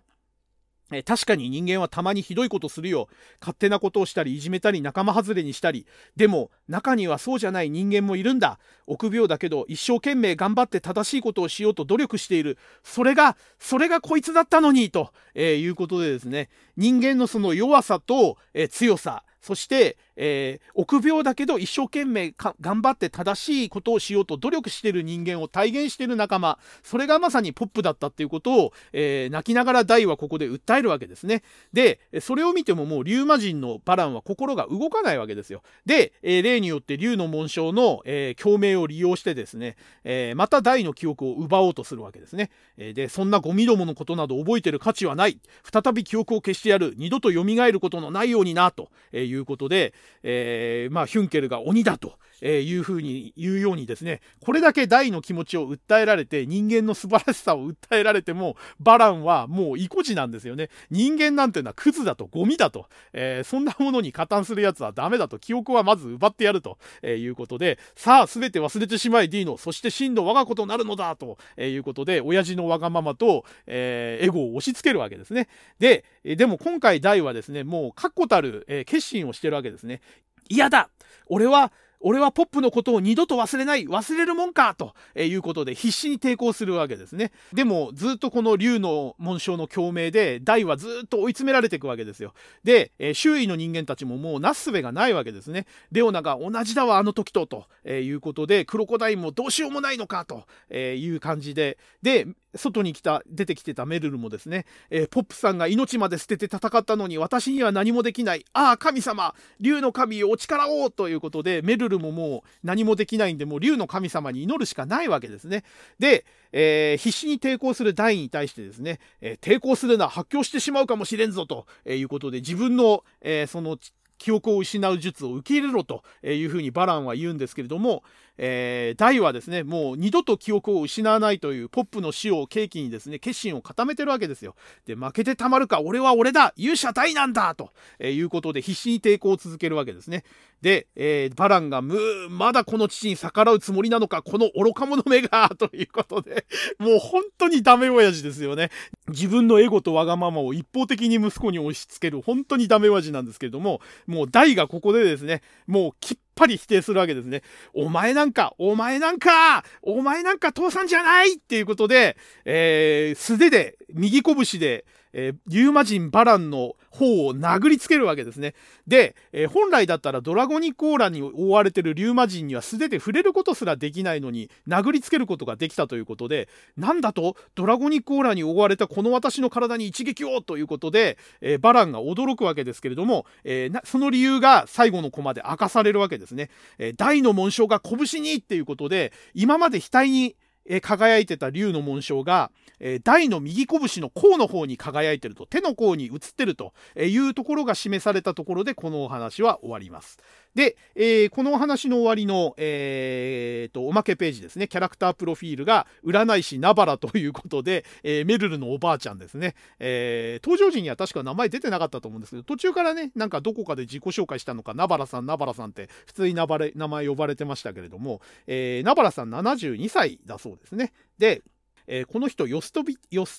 え確かに人間はたまにひどいことするよ。勝手なことをしたり、いじめたり、仲間外れにしたり。でも、中にはそうじゃない人間もいるんだ。臆病だけど、一生懸命頑張って正しいことをしようと努力している。それが、それがこいつだったのに、と、えー、いうことでですね、人間のその弱さと、えー、強さ、そして、えー、臆病だけど一生懸命頑張って正しいことをしようと努力している人間を体現している仲間、それがまさにポップだったっていうことを、えー、泣きながら大はここで訴えるわけですね。で、それを見てももう竜魔人のバランは心が動かないわけですよ。で、えー、例によって竜の紋章の、え、共鳴を利用してですね、え、また大の記憶を奪おうとするわけですね。え、で、そんなゴミどものことなど覚えてる価値はない。再び記憶を消してやる。二度と蘇ることのないようにな、ということで、えー、まあ、ヒュンケルが鬼だと。えいうふうに言うようにですね、これだけ大の気持ちを訴えられて、人間の素晴らしさを訴えられても、バランはもう意固地なんですよね。人間なんていうのはクズだと、ゴミだと、えー、そんなものに加担するやつはダメだと、記憶はまず奪ってやると、えいうことで、さあ、すべて忘れてしまいディーノ、そして真の我が子となるのだと、えいうことで、親父のわがままと、えー、エゴを押し付けるわけですね。で、でも今回大はですね、もう確固たる、え決心をしてるわけですね。嫌だ俺は俺はポップのことを二度と忘れない忘れるもんかということで必死に抵抗するわけですね。でもずっとこの竜の紋章の共鳴で大はずっと追い詰められていくわけですよ。で、え周囲の人間たちももうなすすべがないわけですね。レオナが同じだわあの時とということでクロコダインもどうしようもないのかという感じでで外に来た出てきてたメルルもですね、えー、ポップさんが命まで捨てて戦ったのに私には何もできないああ神様竜の神お力をということでメルルももう何もできないんでもう竜の神様に祈るしかないわけですねで、えー、必死に抵抗するダイに対してですね、えー、抵抗するのは発狂してしまうかもしれんぞということで自分の、えその記憶を失う術を受け入れろというふうにバランは言うんですけれども、えー、ダイはですね、もう二度と記憶を失わないというポップの死を契機にですね、決心を固めてるわけですよ。で、負けてたまるか、俺は俺だ勇者大なんだと、いうことで必死に抵抗を続けるわけですね。で、えー、バランが、むまだこの父に逆らうつもりなのか、この愚か者めが、ということで、もう本当にダメ親父ですよね。自分のエゴとわがままを一方的に息子に押し付ける、本当にダメ親父なんですけれども、もうダイがここでですね、もうきっぱり否定するわけですね。お前なんか、お前なんか、お前なんか父さんじゃないっていうことで、えー、素手で、右拳で、えー、リューマ人バランの方を殴りつけるわけですね。で、えー、本来だったらドラゴニックオーラに覆われてるリューマ人には素手で触れることすらできないのに殴りつけることができたということで、なんだと？ドラゴニックオーラに覆われたこの私の体に一撃をということで、えー、バランが驚くわけですけれども、えー、その理由が最後のコマで明かされるわけですね。え、大の紋章が拳にっていうことで、今まで額にえ輝いてた竜の紋章が、え大の右拳の甲の方に輝いてると、手の甲に映ってるというところが示されたところで、このお話は終わります。で、えー、このお話の終わりの、えー、と、おまけページですね、キャラクタープロフィールが占い師ナバラということで、えー、メルルのおばあちゃんですね、え登場時には確か名前出てなかったと思うんですけど、途中からね、なんかどこかで自己紹介したのか、ナバラさん、ナバラさんって普通に名前呼ばれてましたけれども、えナバラさん72歳だそうですね。で、えー、この人よ捨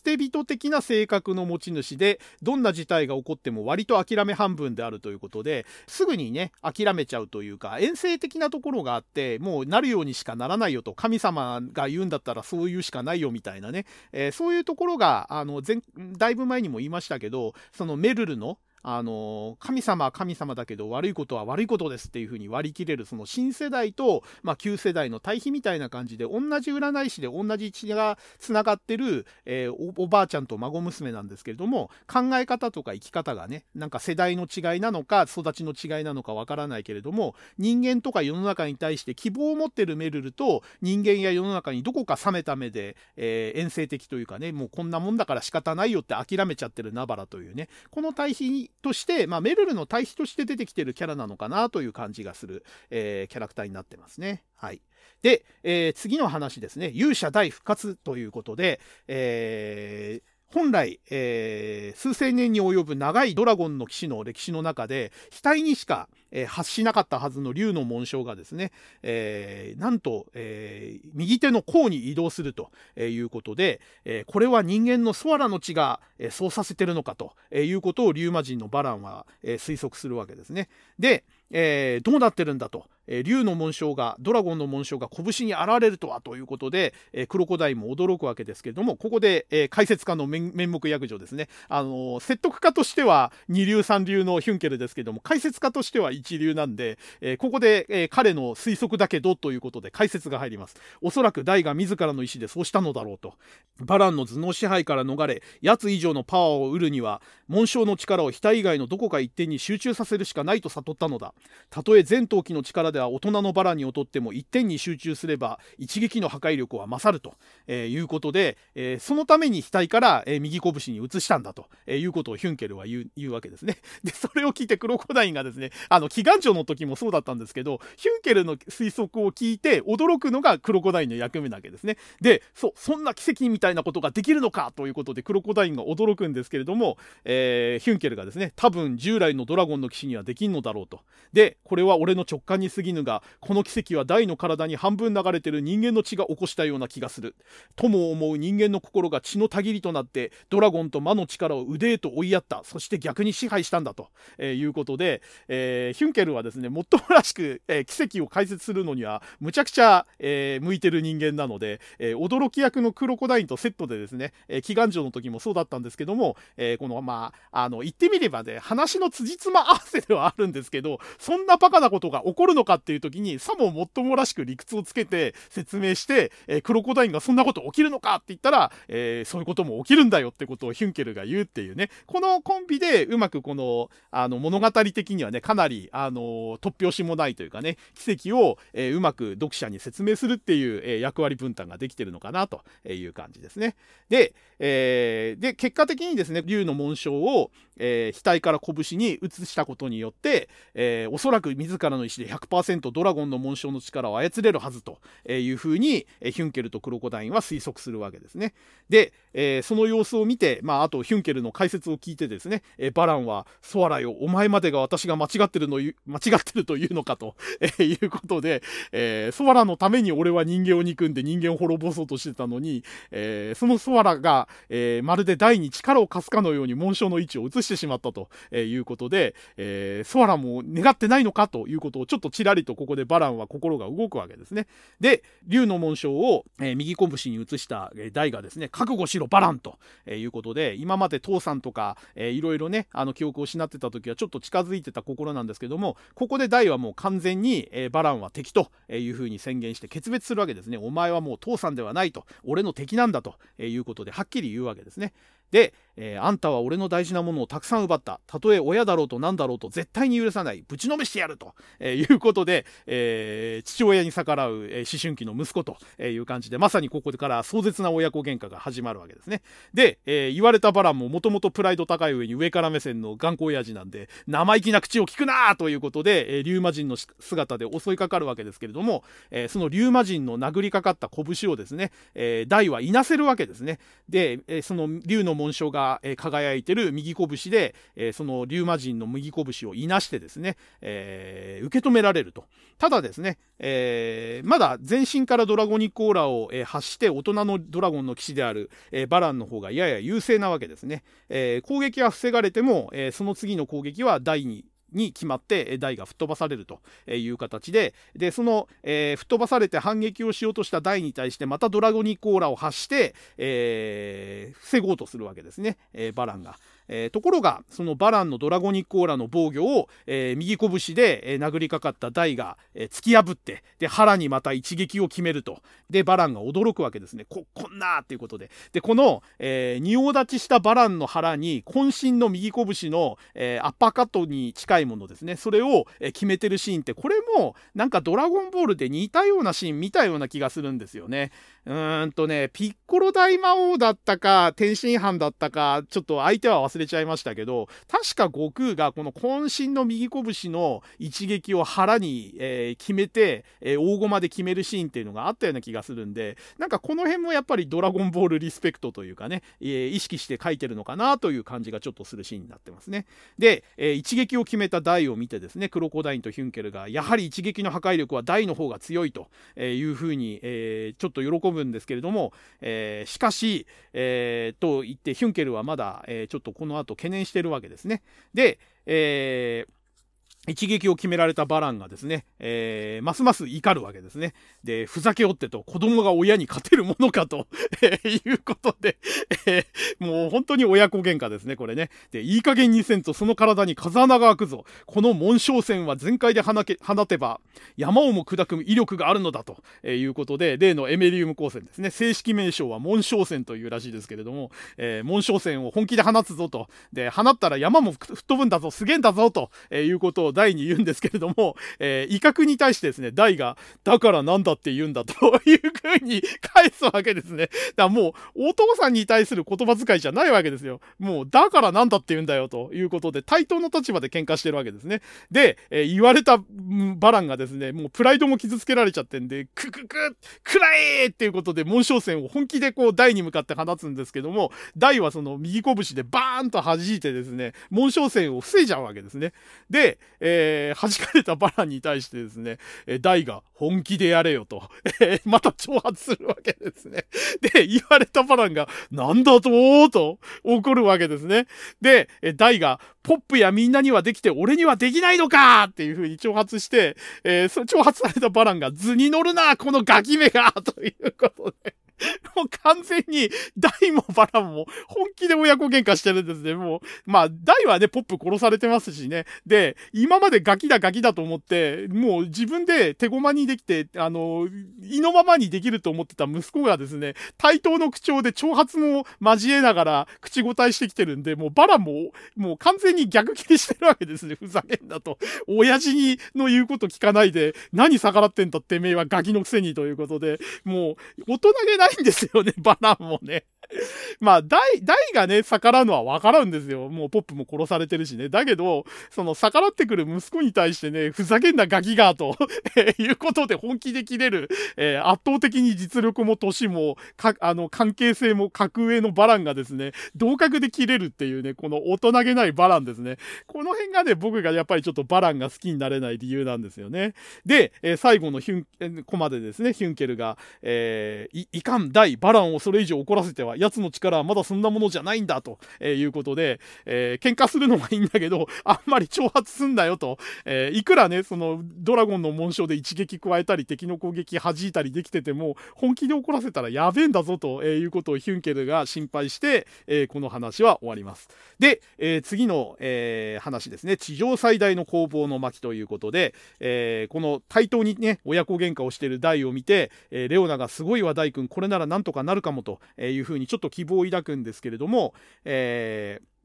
て人的な性格の持ち主でどんな事態が起こっても割と諦め半分であるということですぐにね諦めちゃうというか遠征的なところがあってもうなるようにしかならないよと神様が言うんだったらそういうしかないよみたいなね、えー、そういうところがあの前だいぶ前にも言いましたけどそのメルルのあの神様は神様だけど悪いことは悪いことですっていうふうに割り切れるその新世代と、まあ、旧世代の対比みたいな感じで同じ占い師で同じ血がつながってる、えー、おばあちゃんと孫娘なんですけれども考え方とか生き方がねなんか世代の違いなのか育ちの違いなのかわからないけれども人間とか世の中に対して希望を持ってるメルルと人間や世の中にどこか冷めた目で、えー、遠征的というかねもうこんなもんだから仕方ないよって諦めちゃってるナバラというねこの対比として、まあ、メルルの対比として出てきてるキャラなのかなという感じがする、えー、キャラクターになってますね。はい。で、えー、次の話ですね。勇者大復活ということで、えー本来、えー、数千年に及ぶ長いドラゴンの騎士の歴史の中で、額にしか、えー、発しなかったはずの竜の紋章がですね、えー、なんと、えー、右手の甲に移動するということで、え、これは人間のソアラの血が、え、そうさせてるのかということを竜魔人のバランは、え、推測するわけですね。で、え、どうなってるんだと、えー、竜の紋章がドラゴンの紋章が拳に現れるとはということで、えー、クロコダイも驚くわけですけれどもここで、えー、解説家の面目役所ですね、あの、説得家としては二流三流のヒュンケルですけども解説家としては一流なんで、え、ここで、え、彼の推測だけどということで解説が入りますおそらくダイが自らの意思でそうしたのだろうとバランの頭脳支配から逃れ奴以上のパワーを得るには紋章の力を額以外のどこか一点に集中させるしかないと悟ったのだたとえ全闘機の力では大人のバラに劣っても一点に集中すれば一撃の破壊力は勝ると、えー、いうことで、えー、そのために額から、えー、右拳に移したんだと、えいうことをヒュンケルは言う言うわけですね。でそれを聞いてクロコダインがですねあの祈願長の時もそうだったんですけどヒュンケルの推測を聞いて驚くのがクロコダインの役目なわけですね。でそうそんな奇跡みたいなことができるのかということでクロコダインが驚くんですけれども、えヒュンケルがですね多分従来のドラゴンの騎士にはできんのだろうと。でこれは俺の直感に過ぎぬがこの奇跡は大の体に半分流れてる人間の血が起こしたような気がする。とも思う人間の心が血のたぎりとなってドラゴンと魔の力を腕へと追いやった。そして逆に支配したんだと、えー、いうことで、えー、ヒュンケルはですねもっともらしく、えー、奇跡を解説するのにはむちゃくちゃ、え向いてる人間なので、え驚き役のクロコダインとセットでですね、え祈願城の時もそうだったんですけども、えこのまああの言ってみればね話の辻褄合わせではあるんですけどそんなバカなことが起こるのかっていう時にさももっともらしく理屈をつけて説明して、えー、クロコダインがそんなこと起きるのかって言ったら、えー、そういうことも起きるんだよってことをヒュンケルが言うっていうねこのコンビでうまくこのあの物語的にはねかなりあの突拍子もないというかね奇跡を、えー、うまく読者に説明するっていう、えー、役割分担ができてるのかなという感じですね。で,、えー、で結果的にですね竜の紋章を、えー、額から拳に移したことによって、えー、おそらく自らの意思で100%ドラゴンの紋章の力を操れるはずというふうに、ヒュンケルとクロコダインは推測するわけですね。で、えー、その様子を見て、まあ、あとヒュンケルの解説を聞いてですね、えー、バランは「ソアラよお前までが私が間違ってるの間違ってるというのかと」えー、いうことで、えー、ソアラのために俺は人間を憎んで人間を滅ぼそうとしてたのに、えー、そのソアラが、えー、まるで台に力を貸すかのように紋章の位置を移してしまったということで、えー、ソアラも願ってないのかということをちょっとちららりとここでバランは心が動くわけですね。で、竜の紋章を、えー、右拳に移した、えー、大がですね、覚悟しろバランと、えー、いうことで、今まで父さんとか、えー、いろいろね、あの記憶を失ってた時はちょっと近づいてた心なんですけども、ここで大はもう完全に、えー、バランは敵というふうに宣言して決別するわけですね。お前はもう父さんではないと、俺の敵なんだということで、はっきり言うわけですね。で、えー、あんたは俺の大事なものをたくさん奪った。たとえ親だろうと何だろうと絶対に許さない。ぶちのめしてやると、えー、いうことで、えー、父親に逆らう、え思春期の息子という感じで、まさにここから壮絶な親子喧嘩が始まるわけですね。で、え言われたバランももともとプライド高い上に上から目線の頑固親父なんで、生意気な口を聞くなということで、えリュウマ人の姿で襲いかかるわけですけれども、えそのリュウマ人の殴りかかった拳をですね、え大はいなせるわけですね。で、えその竜の紋章が、え輝いてる右拳で、えそのリュウマ人の右拳をいなしてですね、えー、受け止められると。ただですね、えー、まだ全身からドラゴニックオーラを、え発して大人のドラゴンの騎士である、えバランの方がやや優勢なわけですね。え攻撃は防がれても、えその次の攻撃は第2に決まって台が吹っ飛ばされるという形ででその、えー、吹っ飛ばされて反撃をしようとした台に対してまたドラゴニコーラを発して、えー、防ごうとするわけですね、えー、バランが。えー、ところがそのバランのドラゴニックオーラの防御を、えー、右拳で、えー、殴りかかったダイが、え突き破ってで腹にまた一撃を決めると。でバランが驚くわけですね。ここんなっていうことで。でこの、え仁王立ちしたバランの腹に渾身の右拳の、えアッパーカットに近いものですね。それを、え決めてるシーンってこれもなんかドラゴンボールで似たようなシーン見たような気がするんですよね。うーんとねピッコロ大魔王だったか天津飯だったかちょっと相手は忘れちゃいましたけど、確か悟空がこの渾身の右拳の一撃を腹に、えー、決めて、えー、大駒で決めるシーンっていうのがあったような気がするんで、なんかこの辺もやっぱりドラゴンボールリスペクトというかね、えー、意識して書いてるのかなという感じがちょっとするシーンになってますね。で、え一撃を決めたダイを見てですね、クロコダインとヒュンケルが、やはり一撃の破壊力はダイの方が強いというふうに、えちょっと喜ぶんですけれども、えしかし、えと言ってヒュンケルはまだ、えちょっとこの後懸念してるわけですね。で、えー一撃を決められたバランがですね、えー、ますます怒るわけですね。で、ふざけおってと、子供が親に勝てるものかと、えー、いうことで、えー、もう本当に親子喧嘩ですね、これね。で、いい加減にせんとその体に風穴が開くぞ。この紋章線は全開で放け放てば、山をも砕く威力があるのだと、えいうことで、例のエメリウム光線ですね。正式名称は紋章線というらしいですけれども、えー、紋章線を本気で放つぞと。で、放ったら山も吹っ飛ぶんだぞ、すげえんだぞ、と、えいうことを大に言うんですけれども、えー、威嚇に対してですね、大が、だからなんだって言うんだという風に返すわけですね。だからもう、お父さんに対する言葉遣いじゃないわけですよ。もう、だからなんだって言うんだよということで、対等の立場で喧嘩してるわけですね。で、えー、言われたバランがですね、もうプライドも傷つけられちゃってんで、クククくらえっていうことで、紋章線を本気でこう、大に向かって放つんですけども、大はその右拳でバーンと弾いてですね、紋章線を防いじゃうわけですね。で、えー、弾かれたバランに対してですね、え、ダイが本気でやれよと、え、また挑発するわけですね。で、言われたバランが、なんだとと怒るわけですね。で、え、ダイが、ポップやみんなにはできて俺にはできないのかっていう風に挑発して、えー、そ挑発されたバランが図に乗るなこのガキ目がということで もう完全に、大もバラも本気で親子喧嘩してるんですね。もう、まあ、大はね、ポップ殺されてますしね。で、今までガキだガキだと思って、もう自分で手駒にできて、あの、意のままにできると思ってた息子がですね、対等の口調で挑発も交えながら口答えしてきてるんで、もうバラも、もう完全に逆切りしてるわけですね。ふざけんなと。親父にの言うこと聞かないで、何逆らってんだってめえはガキのくせにということで、もう、大人げないないんですよね、バナンもね。まあ、大、大がね、逆らうのはわからんですよ。もうポップも殺されてるしね。だけど、その逆らってくる息子に対してね、ふざけんなガキがと いうことで本気で切れる、えー、圧倒的に実力も年も、か、あの、関係性も格上のバランがですね、同格で切れるっていうね、この大人げないバランですね。この辺がね、僕がやっぱりちょっとバランが好きになれない理由なんですよね。で、えー、最後のヒュン、コマでですね、ヒュンケルが、えー、い、いか反大バランをそれ以上怒らせては奴の力はまだそんなものじゃないんだと、えいうことで、えー、喧嘩するのがいいんだけど あんまり挑発すんなよと、えー、いくらねそのドラゴンの紋章で一撃加えたり敵の攻撃弾いたりできてても本気で怒らせたらやべえんだぞということをヒュンケルが心配して、えー、この話は終わります。で、え次の、え話ですね。地上最大の攻防の巻ということで、えこの対等にね親子喧嘩をしている大を見て、えレオナがすごい話題君これならなんとかなるかもというふうにちょっと希望を抱くんですけれども、えー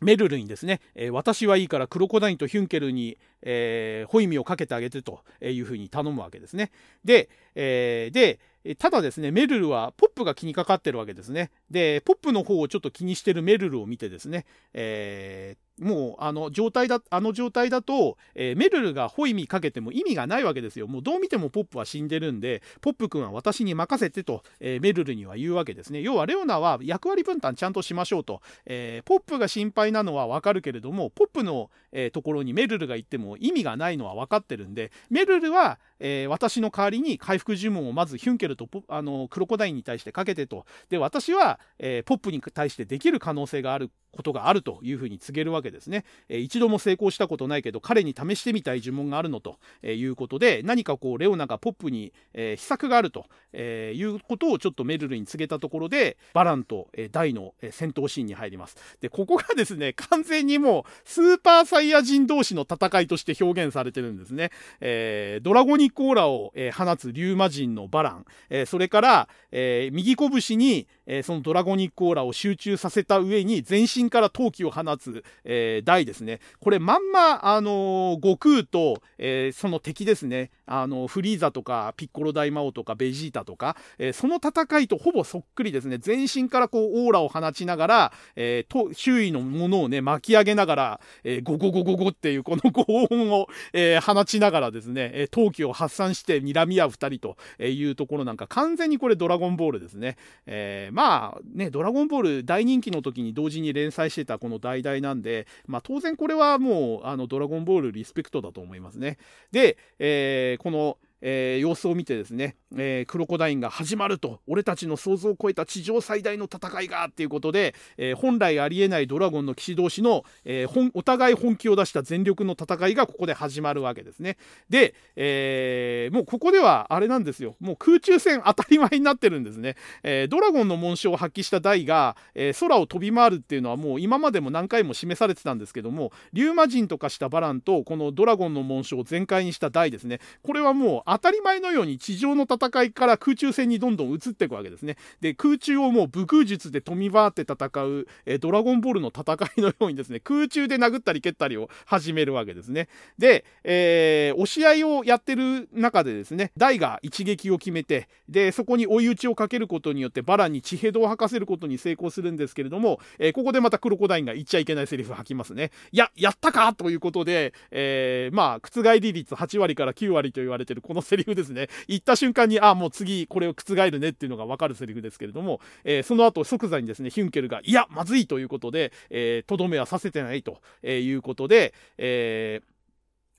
メルルにですね、え、私はいいからクロコダインとヒュンケルに、えー、ホイミをかけてあげてというふうに頼むわけですね。で、えー、で、ただですね、メルルはポップが気にかかってるわけですね。で、ポップの方をちょっと気にしてるメルルを見てですね、えー、もうあの状態だあの状態だと、えー、メルルがホイミかけても意味がないわけですよ。もうどう見てもポップは死んでるんで、ポップ君は私に任せてと、えー、メルルには言うわけですね。要はレオナは役割分担ちゃんとしましょうと。え、ポップが心配なのはわかるけれども、ポップの、えところにメルルが行っても意味がないのは分かってるんで、メルルは、え私の代わりに回復呪文をまずヒュンケルとあのクロコダインに対してかけてと。で、私は、えポップに対してできる可能性があることがあるというふうに告げるわけですね。え一度も成功したことないけど彼に試してみたい呪文があるのということで何かこうレオナがポップに、え秘策があると、えいうことをちょっとメルルに告げたところでバランと、え大の、え戦闘シーンに入ります。でここがですね完全にもうスーパーサイヤ人同士の戦いとして表現されてるんですね。えー、ドラゴニックオーラを、え放つリューマ人のバラン、えそれから、え右拳に、えそのドラゴニックオーラを集中させた上に全身から闘気を放つ、えー、台ですね。これまんま、あのー、悟空と、えー、その敵ですね。あのフリーザとかピッコロ大魔王とかベジータとか、えー、その戦いとほぼそっくりですね。全身からこうオーラを放ちながら、えー、と周囲のものをね、巻き上げながら、えー、ゴゴゴゴゴっていうこのご音を、えー、放ちながらですね、えー、闘気を発散して睨み合う2人というところなんか完全にこれドラゴンボールですね。えー、まあね、ドラゴンボール大人気の時に同時に連載してたこの代々なんで、まあ当然これはもうあのドラゴンボールリスペクトだと思いますね。で、えー、このえー、様子を見てですね、えー、クロコダインが始まると俺たちの想像を超えた地上最大の戦いがっていうことで、えー、本来ありえないドラゴンの騎士同士の、えお互い本気を出した全力の戦いがここで始まるわけですね。で、えもうここではあれなんですよ。もう空中戦当たり前になってるんですね、えドラゴンの紋章を発揮したダイが、え空を飛び回るっていうのはもう今までも何回も示されてたんですけどもリューマ人とかしたバランとこのドラゴンの紋章を全開にしたダイですね。これはもう当たり前のように地上の戦い戦いから空中戦にどんどん移っていくわけですね。で、空中をもう武空術で飛び回って戦う、え、ドラゴンボールの戦いのようにですね、空中で殴ったり蹴ったりを始めるわけですね。で、えー、押し合いをやってる中でですね、大が一撃を決めて、で、そこに追い打ちをかけることによってバラに地平道を吐かせることに成功するんですけれども、えー、ここでまたクロコダインが言っちゃいけないセリフ吐きますね。いや、やったかということで、えー、まあ、覆り率8割から9割と言われてるこのセリフですね。言った瞬間に、あ、もう次これを覆るねっていうのがわかるセリフですけれども、えー、その後即座にですね、ヒュンケルが、いや、まずいということで、えー、とどめはさせてないということで、えー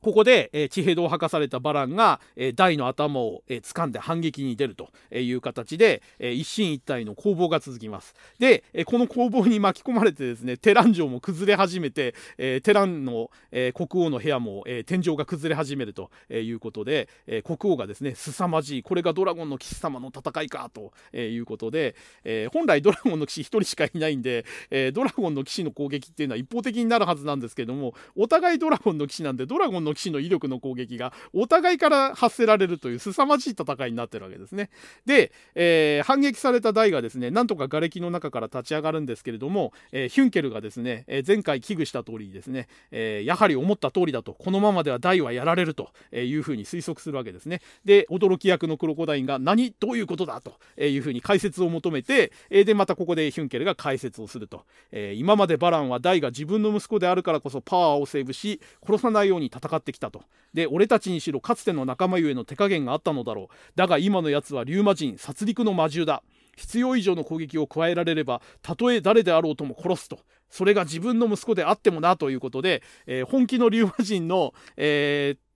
ここで、えー、地平道を吐かされたバランが、えー、大の頭を、えー、掴んで反撃に出るという形で、えー、一進一退の攻防が続きます。で、えー、この攻防に巻き込まれてですね、テラン城も崩れ始めて、えー、テランの、えー、国王の部屋も、えー、天井が崩れ始めるということで、えー、国王がですね、凄まじい、これがドラゴンの騎士様の戦いかということで、えー、本来ドラゴンの騎士1人しかいないんで、えー、ドラゴンの騎士の攻撃っていうのは一方的になるはずなんですけども、お互いドラゴンの騎士なんで、ドラゴンのの騎士の威力の攻撃がお互いから発せられるという凄まじい戦いになってるわけですね。で、えー、反撃されたダイがですねなんとか瓦礫の中から立ち上がるんですけれども、えー、ヒュンケルがですね、えー、前回危惧した通りにですね、えやはり思った通りだとこのままではダイはやられるというふうに推測するわけですね。で驚き役のクロコダインが何？どういうことだというふうに解説を求めて、えでまたここでヒュンケルが解説をすると、え今までバランはダイが自分の息子であるからこそパワーをセーブし殺さないように戦ってきたと。で俺たちにしろかつての仲間ゆえの手加減があったのだろう。だが今のやつはリューマ人殺戮の魔獣だ。必要以上の攻撃を加えられればたとえ誰であろうとも殺すと。それが自分の息子であってもなということで、えー、本気のリューマ人の、えー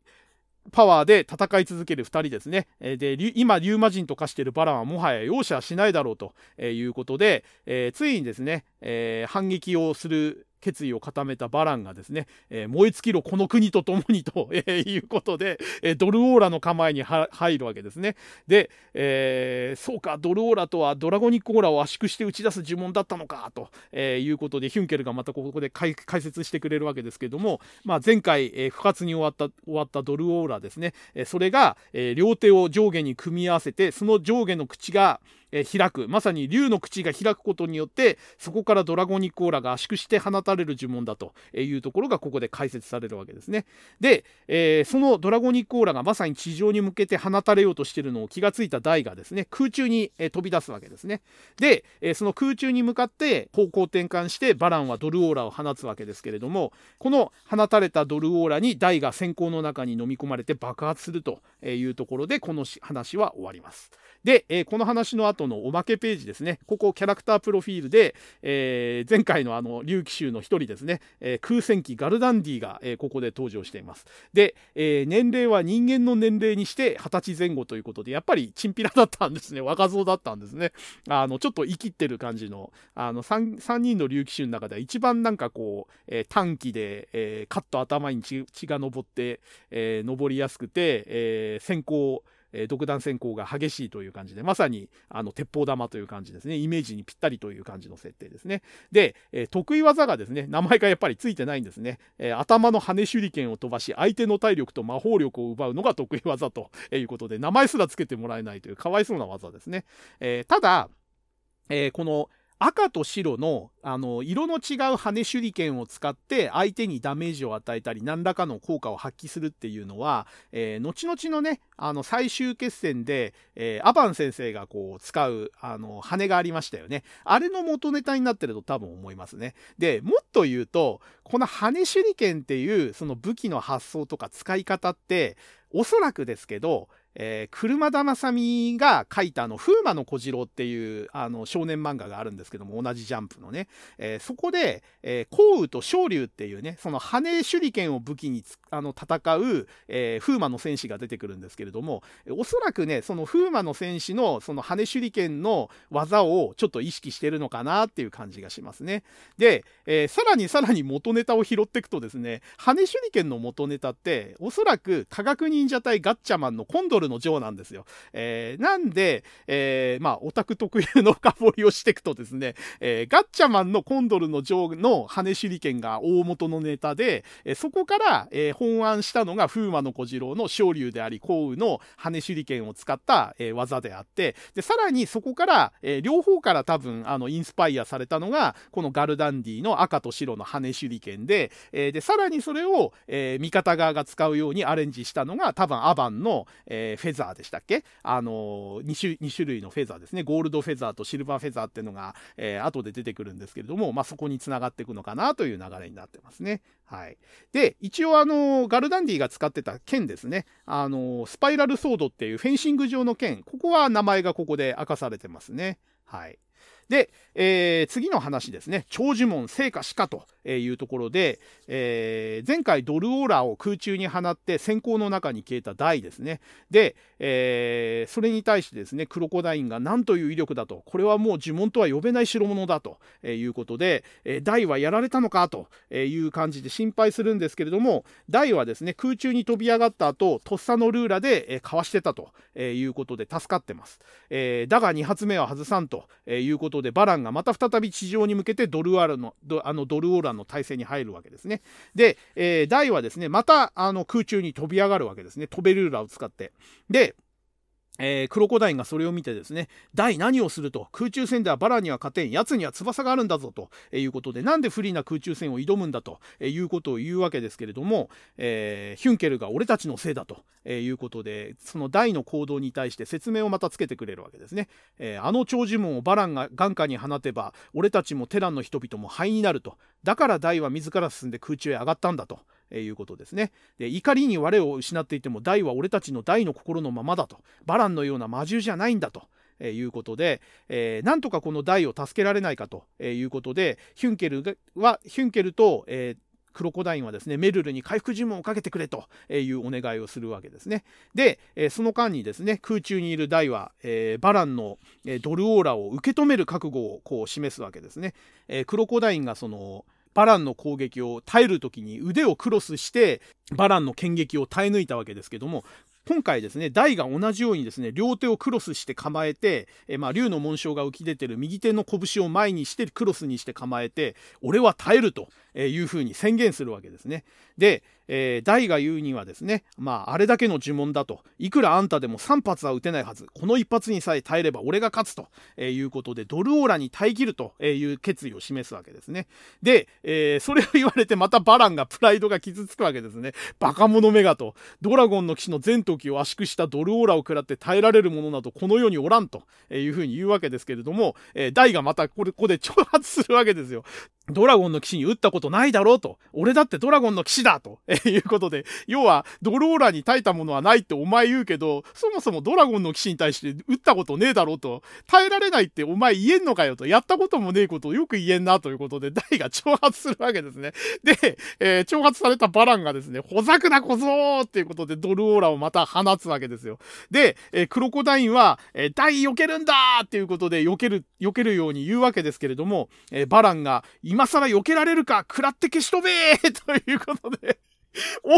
パワーで戦い続ける2人ですね。で、今、竜魔人と化しているバランはもはや容赦しないだろうということで、えー、ついにですね、えー、反撃をする決意を固めたバランがですね、えー、燃え尽きろこの国と共にと、えいうことで、えドルオーラの構えに入るわけですね。で、えー、そうか、ドルオーラとはドラゴニックオーラを圧縮して打ち出す呪文だったのかと、えいうことで、ヒュンケルがまたここで解説してくれるわけですけれども、まあ、前回、え不発に終わった終わったドルオーラですね、えそれが、え両手を上下に組み合わせて、その上下の口が、え開くまさに竜の口が開くことによってそこからドラゴニックオーラが圧縮して放たれる呪文だというところがここで解説されるわけですね。で、えー、そのドラゴニックオーラがまさに地上に向けて放たれようとしてるのを気がついたダイがですね空中に、え飛び出すわけですね。で、えその空中に向かって方向転換してバランはドルオーラを放つわけですけれどもこの放たれたドルオーラにダイが閃光の中に飲み込まれて爆発するというところでこの話は終わります。で、え、この話の後のおまけページですね、ここキャラクタープロフィールで、えー、前回のあの竜騎衆の一人ですね、えー、空戦機ガルダンディが、えここで登場しています。で、え年齢は人間の年齢にして20歳前後ということで、やっぱりチンピラだったんですね、若造だったんですね。あのちょっと生きってる感じのあの 3, 3人の竜騎衆の中では一番なんかこう、え短期で、えカット頭に血が上って、えー、りやすくて、えー、先行えー、独断専攻が激しいという感じで、まさにあの鉄砲玉という感じですね。イメージにぴったりという感じの設定ですね。で、えー、得意技がですね、名前がやっぱりついてないんですね。えー、頭の羽手裏剣を飛ばし、相手の体力と魔法力を奪うのが得意技ということで、名前すらつけてもらえないというかわいそうな技ですね。えただ、えこの赤と白のあの色の違う羽手裏剣を使って相手にダメージを与えたり何らかの効果を発揮するっていうのは、えー、後々のねあの最終決戦で、えー、アバン先生がこう使うあの羽がありましたよね。あれの元ネタになってると多分思いますね。でもっと言うとこの羽手裏剣っていうその武器の発想とか使い方っておそらくですけどえー、車田正美が書いたあの、風魔の小次郎っていうあの少年漫画があるんですけども、同じジャンプのね、えー、そこで、えー、降雨と昇竜っていうね、その羽手裏剣を武器にあの戦う、えー、風魔の戦士が出てくるんですけれども、おそらくね、その風魔の戦士のその羽手裏剣の技をちょっと意識してるのかなっていう感じがしますね。で、えー、さらにさらに元ネタを拾っていくとですね、羽手裏剣の元ネタって、おそらく科学忍者隊ガッチャマンのコンドルルの女なんですよ。えー、なんで、えー、まあ、オタク特有の深掘りをしていくとですね、えー、ガッチャマンのコンドルの女の羽手裏剣が大元のネタで、えそこから、え本案したのが風魔の小次郎の昇竜であり、降雨の羽手裏剣を使った、え技であって、で、さらにそこから、え両方から多分、あの、インスパイアされたのが、このガルダンディの赤と白の羽手裏剣で、えで、さらにそれを、え味方側が使うようにアレンジしたのが、多分アバンの、えー、フェザーでしたっけ？あの2種 ,2 種類のフェザーですね。ゴールドフェザーとシルバーフェザーっていうのが、えー、後で出てくるんですけれども、まあ、そこにつながっていくのかなという流れになってますね。はい、で一応あのガルダンディが使ってた剣ですね。あのスパイラルソードっていうフェンシング上の剣。ここは名前がここで明かされてますね。はい。で、えー、次の話ですね。長寿門聖火しかというところで、えー、前回ドルオーラを空中に放って閃光の中に消えたダイですね。で、えー、それに対してですね、クロコダインが何という威力だと、これはもう呪文とは呼べない代物だということで、えダイはやられたのかという感じで心配するんですけれども、ダイはですね、空中に飛び上がった後、とっさのルーラでかわしてたということで助かってます。えだが2発目は外さんということとで、バランがまた再び地上に向けてドルアールの、あのドルオーラの体制に入るわけですね。で、えー、ダイはですね、またあの空中に飛び上がるわけですね。飛べルーラーを使って。で、えー、クロコダインがそれを見てですね、大何をすると、空中戦ではバラには勝てん、奴には翼があるんだぞということで、なんで不利な空中戦を挑むんだということを言うわけですけれども、えー、ヒュンケルが俺たちのせいだということで、その大の行動に対して説明をまたつけてくれるわけですね。えー、あの長寿門をバランが眼下に放てば、俺たちもテランの人々も灰になると。だから大は自ら進んで空中へ上がったんだと。えいうことですね。で怒りに我を失っていても大は俺たちの大の心のままだと。バランのような魔獣じゃないんだと。えいうことで、えー、なんとかこの大を助けられないかと。いうことでヒュンケルはヒュンケルと、えークロコダインはですねメルルに回復呪文をかけてくれと。いうお願いをするわけですね。で、えその間にですね空中にいるダイは、えバランの、えドルオーラを受け止める覚悟をこう示すわけですね、えクロコダインがそのバランの攻撃を耐える時に腕をクロスしてバランの剣撃を耐え抜いたわけですけども今回ですね、大が同じようにですね、両手をクロスして構えて、えまあ、竜の紋章が浮き出てる右手の拳を前にしてクロスにして構えて、俺は耐えると。いうふうに宣言するわけですね。で、えー、大が言うにはですね、まあ、あれだけの呪文だと、いくらあんたでも3発は撃てないはず、この1発にさえ耐えれば俺が勝つということで、ドルオーラに耐えきるという決意を示すわけですね。で、えー、それを言われてまたバランがプライドが傷つくわけですね。バカ者めがと、ドラゴンの騎士の全時を圧縮したドルオーラを食らって耐えられる者などこの世におらんというふうに言うわけですけれども、えー、大がまたこれここで挑発するわけですよ。ドラゴンの騎士に撃ったことないだろうと。俺だってドラゴンの騎士だと、え、いうことで、要は、ドローラに耐えたものはないってお前言うけど、そもそもドラゴンの騎士に対して撃ったことねえだろうと。耐えられないってお前言えんのかよと。やったこともねえことをよく言えんなということで、ダイが挑発するわけですね。で、えー、挑発されたバランがですね、ほざくな小僧っていうことでドルオーラをまた放つわけですよ。で、えー、クロコダインは、えー、ダイ避けるんだっていうことで避ける、避けるように言うわけですけれども、えー、バランが、今更避けられるか食らって消し飛べ ということで。お前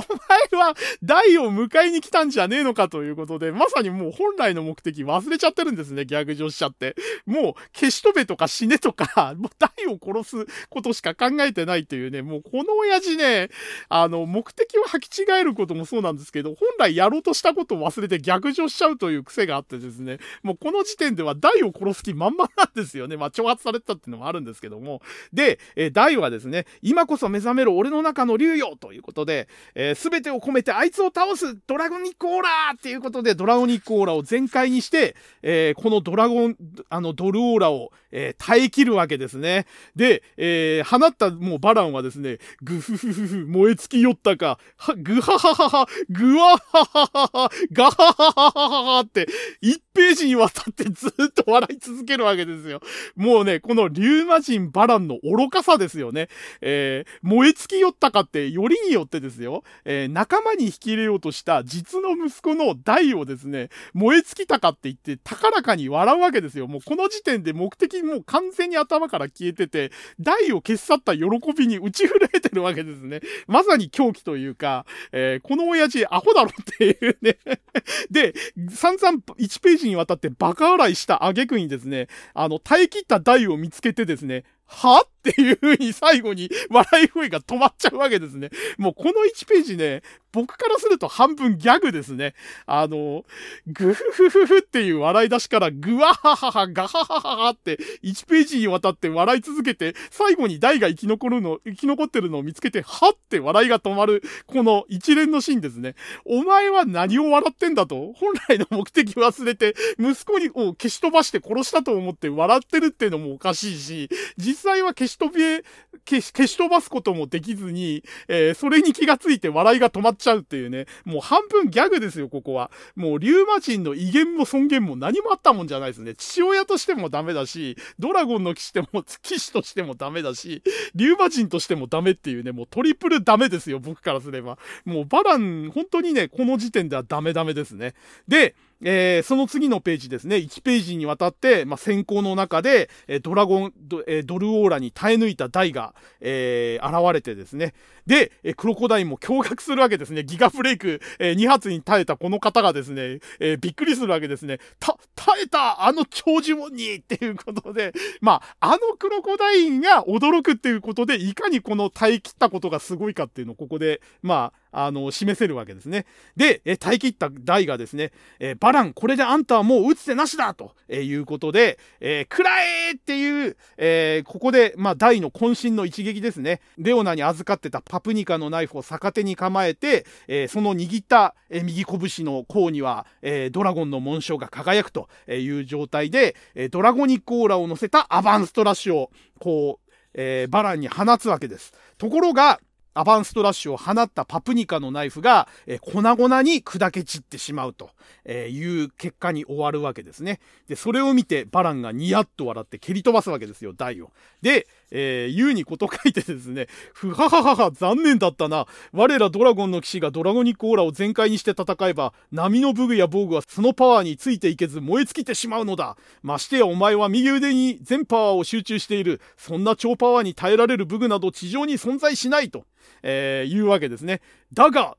は大を迎えに来たんじゃねえのかということで、まさにもう本来の目的忘れちゃってるんですね、逆上しちゃって。もう消し飛べとか死ねとか、もう大を殺すことしか考えてないというね、もうこの親父ね、あの、目的を履き違えることもそうなんですけど、本来やろうとしたことを忘れて逆上しちゃうという癖があってですね、もうこの時点では大を殺す気満々なんですよね。まあ挑発されてたっていうのもあるんですけども。で、え大はですね、今こそ目覚めろ俺の中の竜よということで、えー、全てを込めてあいつを倒すドラゴニックオーラーっていうことでドラゴニックオーラを全開にして、えー、このドラゴン、あのドルオーラを、えー、耐えきるわけですね。で、えー、放ったもうバランはですね、グフフフフ、燃え尽きよったか、は、グハハハハ、グワハハハハ、ガハハハハハって、1ページにわたってずっと笑い続けるわけですよ。もうね、このリューマ人バランの愚かさですよね。えー、燃え尽きよったかって、よりによってですねですよ、えー、仲間に引き入れようとした実の息子の大をですね、燃え尽きたかって言って高らかに笑うわけですよ。もうこの時点で目的もう完全に頭から消えてて、大を消し去った喜びに打ち震えてるわけですね。まさに狂気というか、えー、この親父アホだろっていうね で、散々1ページにわたってバカ笑いした挙句にですね、あの、耐え切った大を見つけてですね、は？っていう風に最後に笑い声が止まっちゃうわけですね。もうこの1ページね、僕からすると半分ギャグですね。あの、グフフフフっていう笑い出しからグワハハハガハハハハって1ページにわたって笑い続けて、最後に大が生き残るの、生き残ってるのを見つけて、はって笑いが止まる、この一連のシーンですね。お前は何を笑ってんだと本来の目的忘れて、息子にを消し飛ばして殺したと思って笑ってるっていうのもおかしいし、実際は消し飛び、消し消し飛ばすこともできずに、えー、それに気がついて笑いが止まっちゃうっていうね、もう半分ギャグですよ、ここは。もう、リューマ人の威厳も尊厳も何もあったもんじゃないですね。父親としてもダメだし、ドラゴンの騎士でも、騎士としてもダメだし、リューマ人としてもダメっていうね、もうトリプルダメですよ、僕からすれば。もうバラン、本当にね、この時点ではダメダメですね。で、えー、その次のページですね、1ページにわたって、まあ、先行の中で、えー、ドラゴンド、えー、ドルオーラに耐え抜いた台が、えー、現れてですね、で、えクロコダインも驚愕するわけですね。ギガフレイク、え2発に耐えたこの方がですね、えびっくりするわけですね。た、耐えたあの長寿文にっていうことで、まあ、あのクロコダインが驚くっていうことで、いかにこの耐え切ったことがすごいかっていうのをここで、まあ、あの、示せるわけですね。で、え耐え切ったダイがですね、えバラン、これであんたはもう打つ手なしだと、いうことで、えー、食らえっていう、えー、ここで、まあ、ダイの渾身の一撃ですね。レオナに預かってたパプニカのナイフを逆手に構えて、えー、その握った、え右拳の甲には、えドラゴンの紋章が輝くという状態で、えドラゴニックオーラを乗せたアバンストラッシュを、こう、えバランに放つわけです。ところが、アバンストラッシュを放ったパプニカのナイフが、えー、粉々に砕け散ってしまうという結果に終わるわけですね。で、それを見てバランがニヤッと笑って蹴り飛ばすわけですよ、台を。で、えー、言うにこと書いてですね、ふはははは、残念だったな。我らドラゴンの騎士がドラゴニックオーラを全開にして戦えば、波の武具や防具はそのパワーについていけず燃え尽きてしまうのだ。ましてやお前は右腕に全パワーを集中している。そんな超パワーに耐えられる武具など地上に存在しないと、えー、いうわけですね。だが、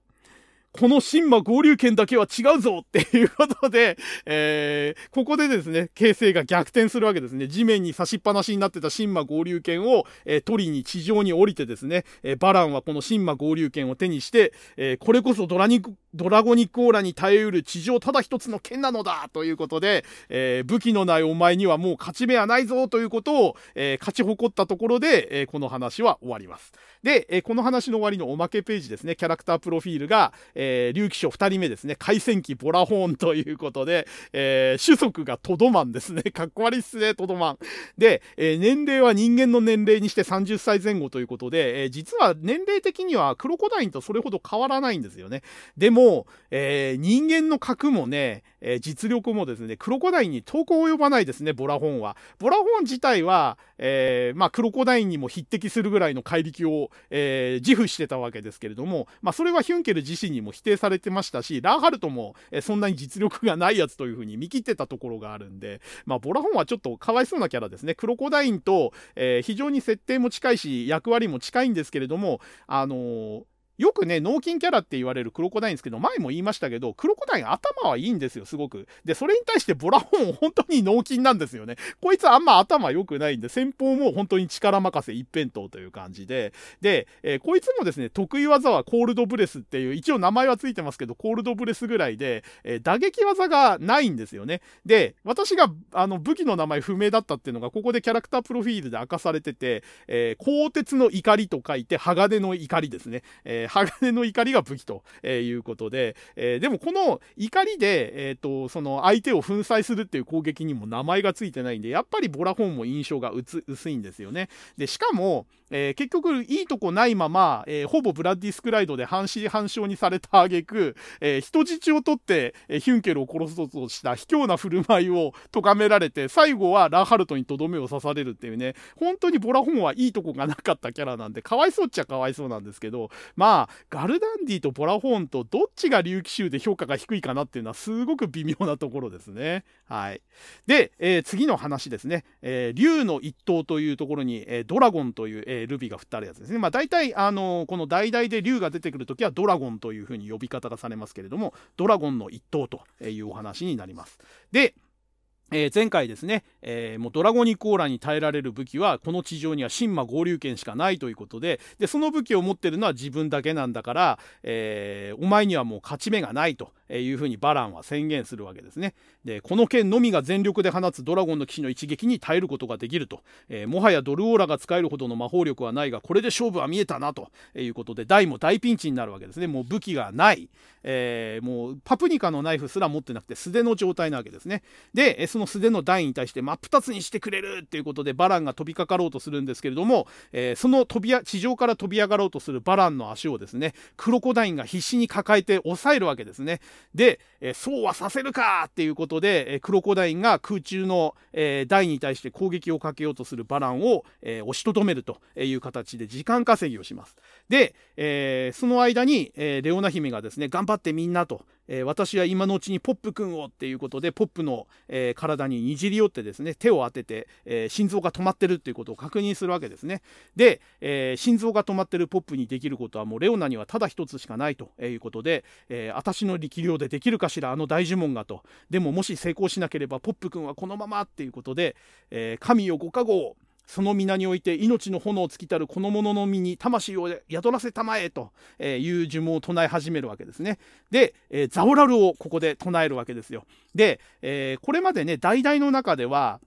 この神魔合流圏だけは違うぞっていうことで、えー、ここでですね、形勢が逆転するわけですね。地面に差しっぱなしになってた神魔合流圏を、えー、取りに地上に降りてですね、えー、バランはこの神魔合流圏を手にして、えー、これこそドラニドラゴニックオーラに耐えうる地上ただ一つの剣なのだということで、えー、武器のないお前にはもう勝ち目はないぞということを、えー、勝ち誇ったところで、えー、この話は終わります。で、えこの話の終わりのおまけページですね、キャラクタープロフィールが、えー、え竜騎将2人目ですね、海戦記ボラホーンということで、え種族がトドマンですね。かっこ悪いっすね、トドマン。で、え年齢は人間の年齢にして30歳前後ということで、え実は年齢的にはクロコダインとそれほど変わらないんですよね。でも、えー、人間の核もね、えー、実力もですね、クロコダインに遠く及ばないですね、ボラホンは。ボラホン自体は、えー、まあ、クロコダインにも匹敵するぐらいの怪力を、えー、自負してたわけですけれども、まあ、それはヒュンケル自身にも否定されてましたし、ラーハルトも、え、そんなに実力がないやつというふうに見切ってたところがあるんで、まあ、ボラホンはちょっとかわいそうなキャラですね。クロコダインと、え、非常に設定も近いし、役割も近いんですけれども、あのよくね、脳筋キャラって言われるクロコダインですけど、前も言いましたけど、クロコダイン頭はいいんですよ、すごく。で、それに対してボラホン本当に脳筋なんですよね。こいつあんま頭良くないんで、先方も本当に力任せ一辺倒という感じで、で、えー、こいつもですね、得意技はコールドブレスっていう、一応名前はついてますけど、コールドブレスぐらいで、えー、打撃技がないんですよね。で、私があの武器の名前不明だったっていうのが、ここでキャラクタープロフィールで明かされてて、えー、鋼鉄の怒りと書いて、鋼の怒りですね。えー、鋼の怒りが武器ということで、えー、でもこの怒りで、えーと、その相手を粉砕するっていう攻撃にも名前がついてないんで、やっぱりボラホンも印象が薄いんですよね。で、しかも、えー、結局いいとこないまま、えー、ほぼブラッディスクライドで半死半生にされた挙句、えー、人質を取って、えヒュンケルを殺そうとした卑怯な振る舞いを咎められて、最後はラハルトにとどめを刺されるっていうね、本当にボラホンはいいとこがなかったキャラなんで、かわいそうっちゃかわいそうなんですけど、まあ、ガルダンディとボラホーンとどっちが竜騎衆で評価が低いかなっていうのはすごく微妙なところですね。はい。で、えー、次の話ですね。えー、竜の一頭というところに、えー、ドラゴンという、えー、ルビが振ってあるやつですね。まあ大体、あのー、この代々で竜が出てくるときはドラゴンというふうに呼び方がされますけれども、ドラゴンの一頭というお話になります。で、えー、前回ですね、えー、もうドラゴニコーラに耐えられる武器はこの地上には神魔合流圏しかないということででその武器を持ってるのは自分だけなんだから、えー、お前にはもう勝ち目がないと。いうふうにバランは宣言するわけですね。でこの剣のみが全力で放つドラゴンの騎士の一撃に耐えることができると、えもはやドルオーラが使えるほどの魔法力はないがこれで勝負は見えたなということでダイも大ピンチになるわけですね。もう武器がない、えもうパプニカのナイフすら持ってなくて素手の状態なわけですね。でその素手の台に対して真っ二つにしてくれるっていうことでバランが飛びかかろうとするんですけれども、えー、その飛び地上から飛び上がろうとするバランの足をですねクロコダインが必死に抱えて押さえるわけですねで、え、そうはさせるかっていうことで、え、クロコダインが空中の、え、台に対して攻撃をかけようとするバランを、え押しとどめるという形で時間稼ぎをします。で、えその間に、えレオナ姫がですね頑張ってみんなとえー、私は今のうちにポップ君をっていうことでポップの、えー、体ににじり寄ってですね手を当てて、えー、心臓が止まってるっていうことを確認するわけですね。で、え心臓が止まってるポップにできることはもうレオナにはただ一つしかないと。いうことで、え私の力量でできるかしらあの大呪文がと。でももし成功しなければポップ君はこのままっていうことで、え神よご加護をその皆において命の炎を尽きたるこの者の身に魂を宿らせたまえという呪文を唱え始めるわけですね。で、えー、ザオラルをここで唱えるわけですよ。で、えー、これまでね、代々の中では、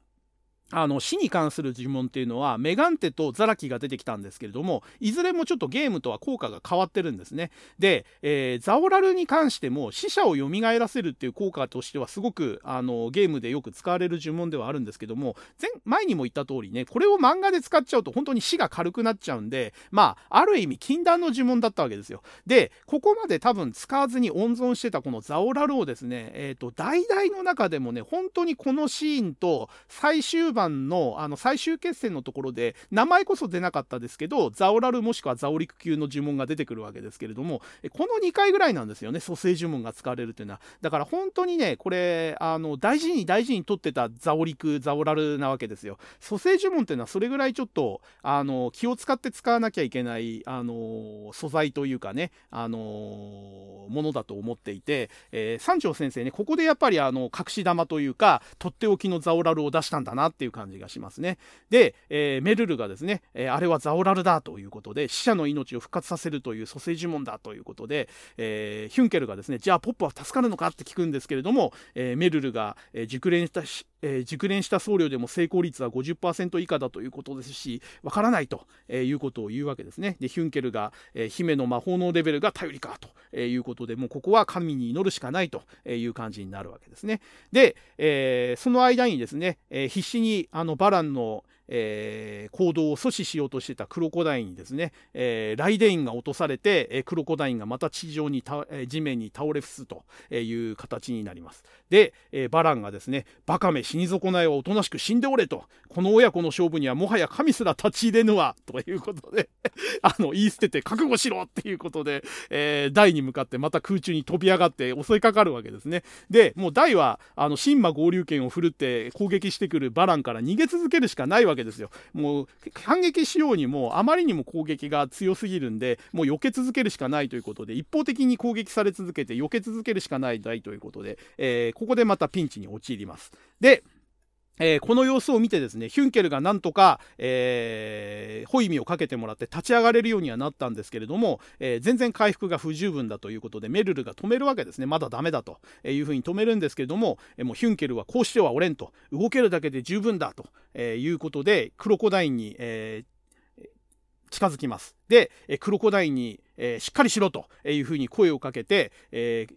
あの死に関する呪文っていうのはメガンテとザラキが出てきたんですけれどもいずれもちょっとゲームとは効果が変わってるんですね。で、えー、ザオラルに関しても死者を蘇らせるっていう効果としてはすごくあのゲームでよく使われる呪文ではあるんですけども前前にも言った通りねこれを漫画で使っちゃうと本当に死が軽くなっちゃうんでまあある意味禁断の呪文だったわけですよ。でここまで多分使わずに温存してたこのザオラルをですねえっ、ー、と代々の中でもね本当にこのシーンと最終盤番のあの最終決戦のところで名前こそ出なかったですけどザオラルもしくはザオリク級の呪文が出てくるわけですけれどもこの2回ぐらいなんですよね蘇生呪文が使われるというのは。だから本当にねこれあの大事に大事に取ってたザオリクザオラルなわけですよ。蘇生呪文っていうのはそれぐらいちょっとあの気を使って使わなきゃいけないあの素材というかねあのものだと思っていて、えー、三条先生ねここでやっぱりあの隠し玉というかとっておきのザオラルを出したんだなっていう感じがしますね。で、えー、メルルがですね、えー、あれはザオラルだということで死者の命を復活させるという蘇生呪文だということで、えー、ヒュンケルがですねじゃあポップは助かるのかって聞くんですけれども、え、メルルが、え、熟練したえー、熟練した僧侶でも成功率は50%以下だということですしわからないと、えー、いうことを言うわけですね。でヒュンケルが、えー、姫の魔法のレベルが頼りかと、えいうことでもうここは神に祈るしかないという感じになるわけですね。で、えその間にですね、え必死にあのバランのえー、行動を阻止しようとしてたクロコダインにですね、えー、ライデインが落とされて、えー、クロコダインがまた地上にた、え地面に倒れ伏すという形になります。で、えバランがですね「バカめ死に損ないはおとなしく死んでおれ」と「この親子の勝負にはもはや神すら立ち入れぬわ」ということで あの言い捨てて覚悟しろっていうことで、え台に向かってまた空中に飛び上がって襲いかかるわけですね。でもう台はあの神魔合流剣を振るって攻撃してくるバランから逃げ続けるしかないわけけですよ。もう反撃しようにもあまりにも攻撃が強すぎるんでもう避け続けるしかないということで一方的に攻撃され続けて避け続けるしかない台ということで、えー、ここでまたピンチに陥ります。でえー、この様子を見てですねヒュンケルがなんとか、えー、ホイミをかけてもらって立ち上がれるようにはなったんですけれども、えー、全然回復が不十分だということでメルルが止めるわけですねまだダメだというふうに止めるんですけれども、え、もうヒュンケルはこうしてはおれんと動けるだけで十分だと、え、いうことでクロコダインに、え、近づきます。で、クロコダインに、え、しっかりしろというふうに声をかけて、え、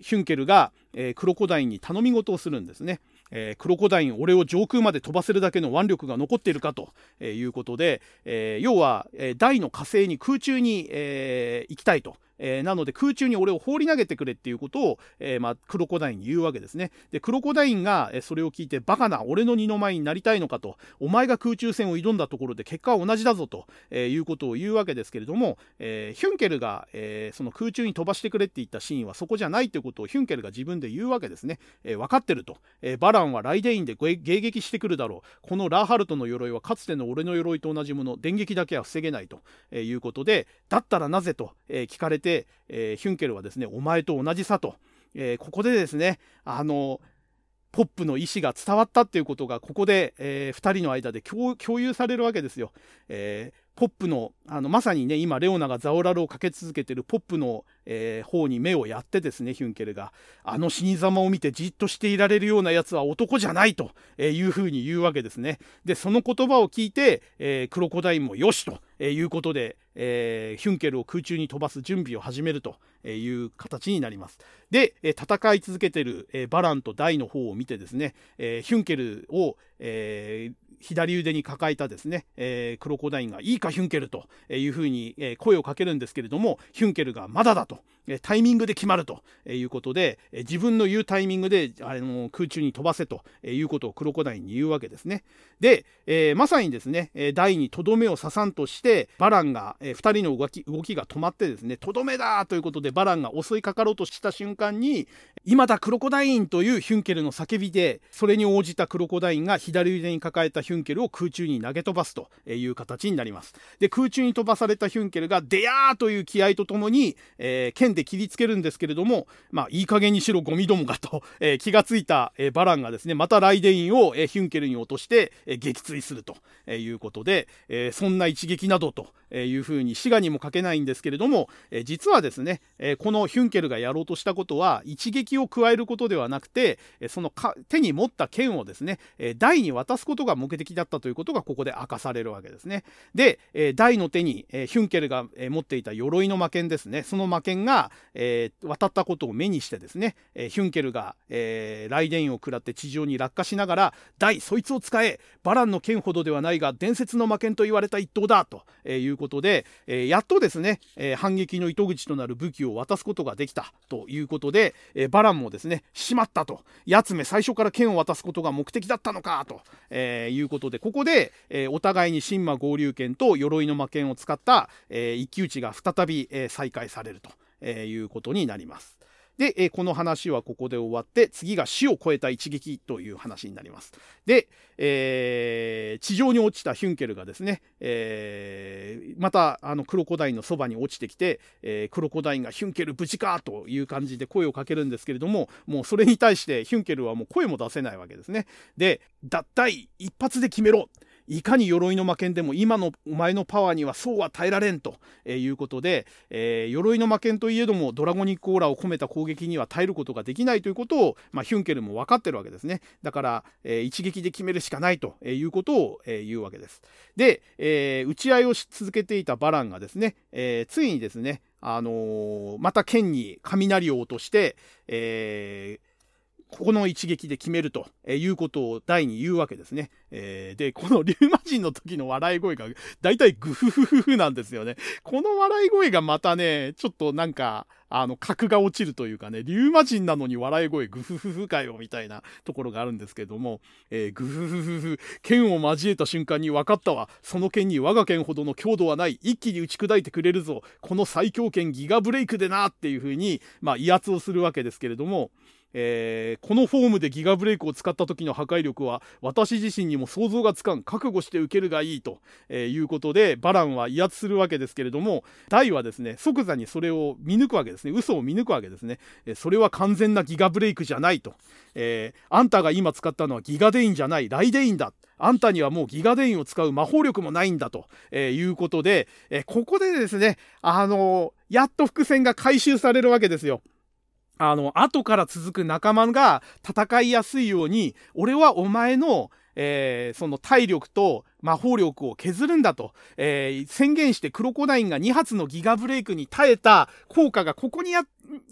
ヒュンケルが、え、クロコダインに頼み事をするんですね。えー、クロコダイン俺を上空まで飛ばせるだけの腕力が残っているかということで、えー、要は、えー、大の火星に空中に、えー、行きたいと。えー、なので空中に俺を放り投げてくれっていうことを、えー、まあ、クロコダインに言うわけですね。でクロコダインが、えそれを聞いてバカな俺の二の舞になりたいのかとお前が空中戦を挑んだところで結果は同じだぞと、えいうことを言うわけですけれども、えヒュンケルが、えその空中に飛ばしてくれって言ったシーンはそこじゃないということをヒュンケルが自分で言うわけですね。え分かってると、えバランはライデインで迎撃してくるだろうこのラーハルトの鎧はかつての俺の鎧と同じもの電撃だけは防げないということでだったらなぜとえ聞かれて、えヒュンケルはですねお前と同じさと、えここでですねあのポップの意思が伝わったっていうことがここで、えー、2人の間で共有されるわけですよ。えー、ポップのあのまさにね今レオナがザオラルをかけ続けてるポップの、えー、方に目をやってですねヒュンケルがあの死に様を見てじっとしていられるようなやつは男じゃないというふうに言うわけですね。でその言葉を聞いて、えクロコダインもよしということで、えー、ヒュンケルを空中に飛ばす準備を始めるという形になります。で、戦い続けてる、バランとダイの方を見てですね、えヒュンケルを、えー左腕に抱えたですね、えー、クロコダインが「いいかヒュンケル」というふうに、声をかけるんですけれどもヒュンケルが「まだだ」と。タイミングで決まるということで自分の言うタイミングであの空中に飛ばせということをクロコダインに言うわけですね。で、えー、まさにですね台にとどめを刺さんとしてバランが、えー、2人の動き動きが止まってですねとどめだということでバランが襲いかかろうとした瞬間に今だクロコダインというヒュンケルの叫びでそれに応じたクロコダインが左腕に抱えたヒュンケルを空中に投げ飛ばすという形になります。で空中に飛ばされたヒュンケルが「でやー!」という気合とともに、えー、剣で切りつけるんですけれども、まあ、いい加減にしろゴミどもがと、えー、気がついた、えー、バランがですね、またライデインを、えー、ヒュンケルに落として、えー、撃墜するということで、えー、そんな一撃などとえいうふうに滋賀にも書けないんですけれども、えー、実はですね、えー、このヒュンケルがやろうとしたことは、一撃を加えることではなくて、えそのか手に持った剣をですね、えー、台に渡すことが目的だったということがここで明かされるわけですね。で、えー、台の手に、えー、ヒュンケルが、えー、持っていた鎧の魔剣ですね、その魔剣が、えー、渡ったことを目にしてですね、えー、ヒュンケルが、えー、ライデインを食らって地上に落下しながら「大そいつを使えバランの剣ほどではないが伝説の魔剣と言われた一刀だ」ということで、え、やっとですね、え、反撃の糸口となる武器を渡すことができたということで、え、バランもですねしまったと。やつめ最初から剣を渡すことが目的だったのかと、え、いうことでここで、え、お互いに神魔合流剣と鎧の魔剣を使った、え、一騎打ちが再び、え、再開されると、えー、いうことになります。で、えー、この話はここで終わって次が死を超えた一撃という話になります。で、えー、地上に落ちたヒュンケルがですね、えー、またあのクロコダインのそばに落ちてきて、えー、クロコダインがヒュンケル無事かという感じで声をかけるんですけれどももうそれに対してヒュンケルはもう声も出せないわけですね。で脱退一発で決めろいかに鎧の魔剣でも今のお前のパワーにはそうは耐えられんということで、えー、鎧の魔剣といえどもドラゴニックオーラを込めた攻撃には耐えることができないということを、まあ、ヒュンケルも分かってるわけですね。だから、えー、一撃で決めるしかないということを、えー、言うわけです。で、えー、打ち合いをし続けていたバランがですね、えー、ついにですねあの、また剣に雷を落として、えー、ここの一撃で決めるということを大に言うわけですね。えー、で、このリュウマ人の時の笑い声が大体グフフフフなんですよね。この笑い声がまたね、ちょっとなんか、あの、格が落ちるというかね、リュウマ人なのに笑い声グフフフかよみたいなところがあるんですけども、えー、グフフフフ、剣を交えた瞬間に分かったわ。その剣に我が剣ほどの強度はない。一気に打ち砕いてくれるぞ。この最強剣ギガブレイクでなっていう風に、まあ、威圧をするわけですけれども、えー、このフォームでギガブレイクを使った時の破壊力は私自身にも想像がつかん覚悟して受けるがいいと、えー、いうことでバランは威圧するわけですけれどもダイはですね即座にそれを見抜くわけですね。嘘を見抜くわけですね、えー、それは完全なギガブレイクじゃないと、えあんたが今使ったのはギガデインじゃない。ライデインだ。あんたにはもうギガデインを使う魔法力もないんだと、えいうことで、えここでですねあのやっと伏線が回収されるわけですよ。あの、後から続く仲間が戦いやすいように、俺はお前の、えー、その体力と魔法力を削るんだと、えー、宣言してクロコダインが2発のギガブレイクに耐えた効果がここにや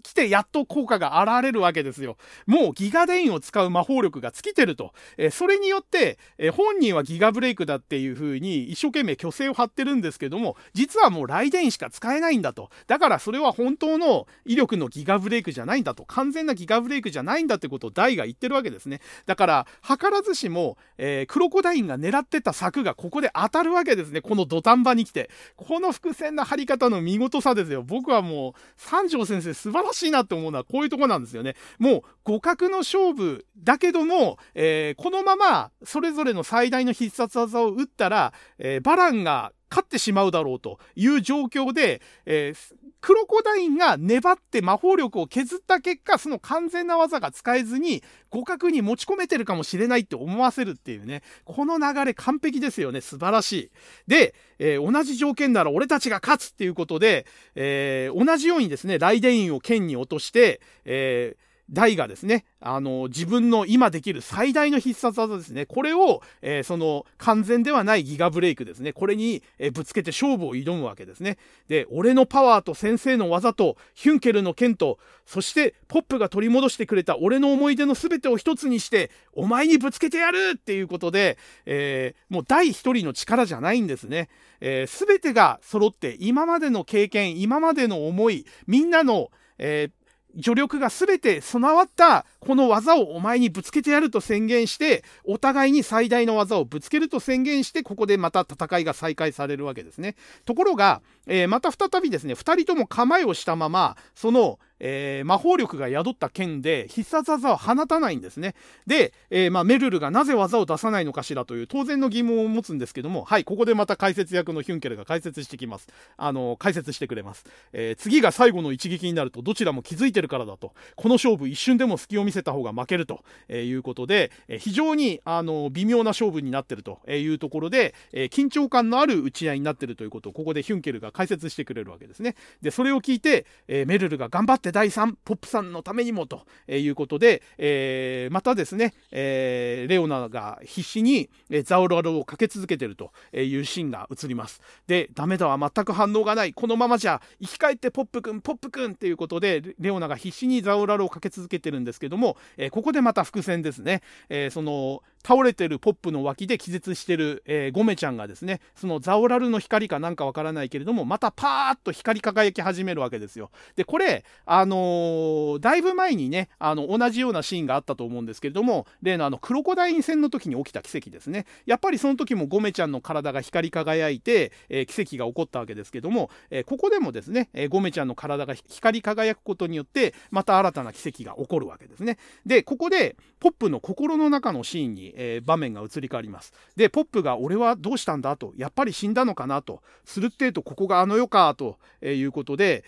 来てやっと効果が現れるわけですよ。もうギガデインを使う魔法力が尽きてると。えー、それによって、えー、本人はギガブレイクだっていう風に一生懸命虚勢を張ってるんですけども、実はもうライデインしか使えないんだと。だからそれは本当の威力のギガブレイクじゃないんだと。完全なギガブレイクじゃないんだってことをダイが言ってるわけですね。だから、図らずしも、えー、クロコダインが狙ってた作がここで当たるわけですね。この土壇場に来て。この伏線の張り方の見事さですよ。僕はもう、三条先生素晴らしいなって思うのはこういうとこなんですよね。もう互角の勝負だけども、えー、このままそれぞれの最大の必殺技を打ったら、えー、バランが勝ってしまうだろうという状況で、えー、クロコダインが粘って魔法力を削った結果、その完全な技が使えずに、互角に持ち込めてるかもしれないって思わせるっていうね、この流れ完璧ですよね。素晴らしい。で、えー、同じ条件なら俺たちが勝つっていうことで、えー、同じようにですね、ライデインを剣に落として、えー大がですね、あの、自分の今できる最大の必殺技ですね。これを、えー、その、完全ではないギガブレイクですね。これに、え、ぶつけて勝負を挑むわけですね。で、俺のパワーと先生の技と、ヒュンケルの剣と、そして、ポップが取り戻してくれた俺の思い出の全てを一つにして、お前にぶつけてやるっていうことで、えー、もう第一人の力じゃないんですね。えー、全てが揃って、今までの経験、今までの思い、みんなの、えー、助力が全て備わったこの技をお前にぶつけてやると宣言してお互いに最大の技をぶつけると宣言してここでまた戦いが再開されるわけですね。ところが、えー、また再びですね2人とも構えをしたままそのえー、魔法力が宿った剣で必殺技を放たないんですね。で、えー、まあ、メルルがなぜ技を出さないのかしらという当然の疑問を持つんですけども、はい、ここでまた解説役のヒュンケルが解説してきます。あの、解説してくれます。えー、次が最後の一撃になるとどちらも気づいてるからだと。この勝負一瞬でも隙を見せた方が負けるということで、え非常にあの微妙な勝負になってるというところで、え緊張感のある打ち合いになってるということをここでヒュンケルが解説してくれるわけですね。で、それを聞いて、えメルルが頑張ってて第3ポップさんのためにもということで、えー、またですね、えー、レオナが必死にザオラルをかけ続けてるというシーンが映ります。でダメだわ全く反応がない。このままじゃ生き返ってポップくんポップくんっていうことでレオナが必死にザオラルをかけ続けてるんですけども、えー、ここでまた伏線ですね、えー、その倒れてるポップの脇で気絶してる、えー、ゴメちゃんがですねそのザオラルの光かなんかわからないけれどもまたパーッと光り輝き始めるわけですよ。でこれあのー、だいぶ前にねあの同じようなシーンがあったと思うんですけれども例のあのクロコダイン戦の時に起きた奇跡ですねやっぱりその時もゴメちゃんの体が光り輝いて、えー、奇跡が起こったわけですけども、えここでもですね、えゴメちゃんの体が光り輝くことによってまた新たな奇跡が起こるわけですね。でここでポップの心の中のシーンに、え場面が移り変わります。でポップが「俺はどうしたんだ?」と「やっぱり死んだのかな?」と「するって？えとここがあの世か」ということで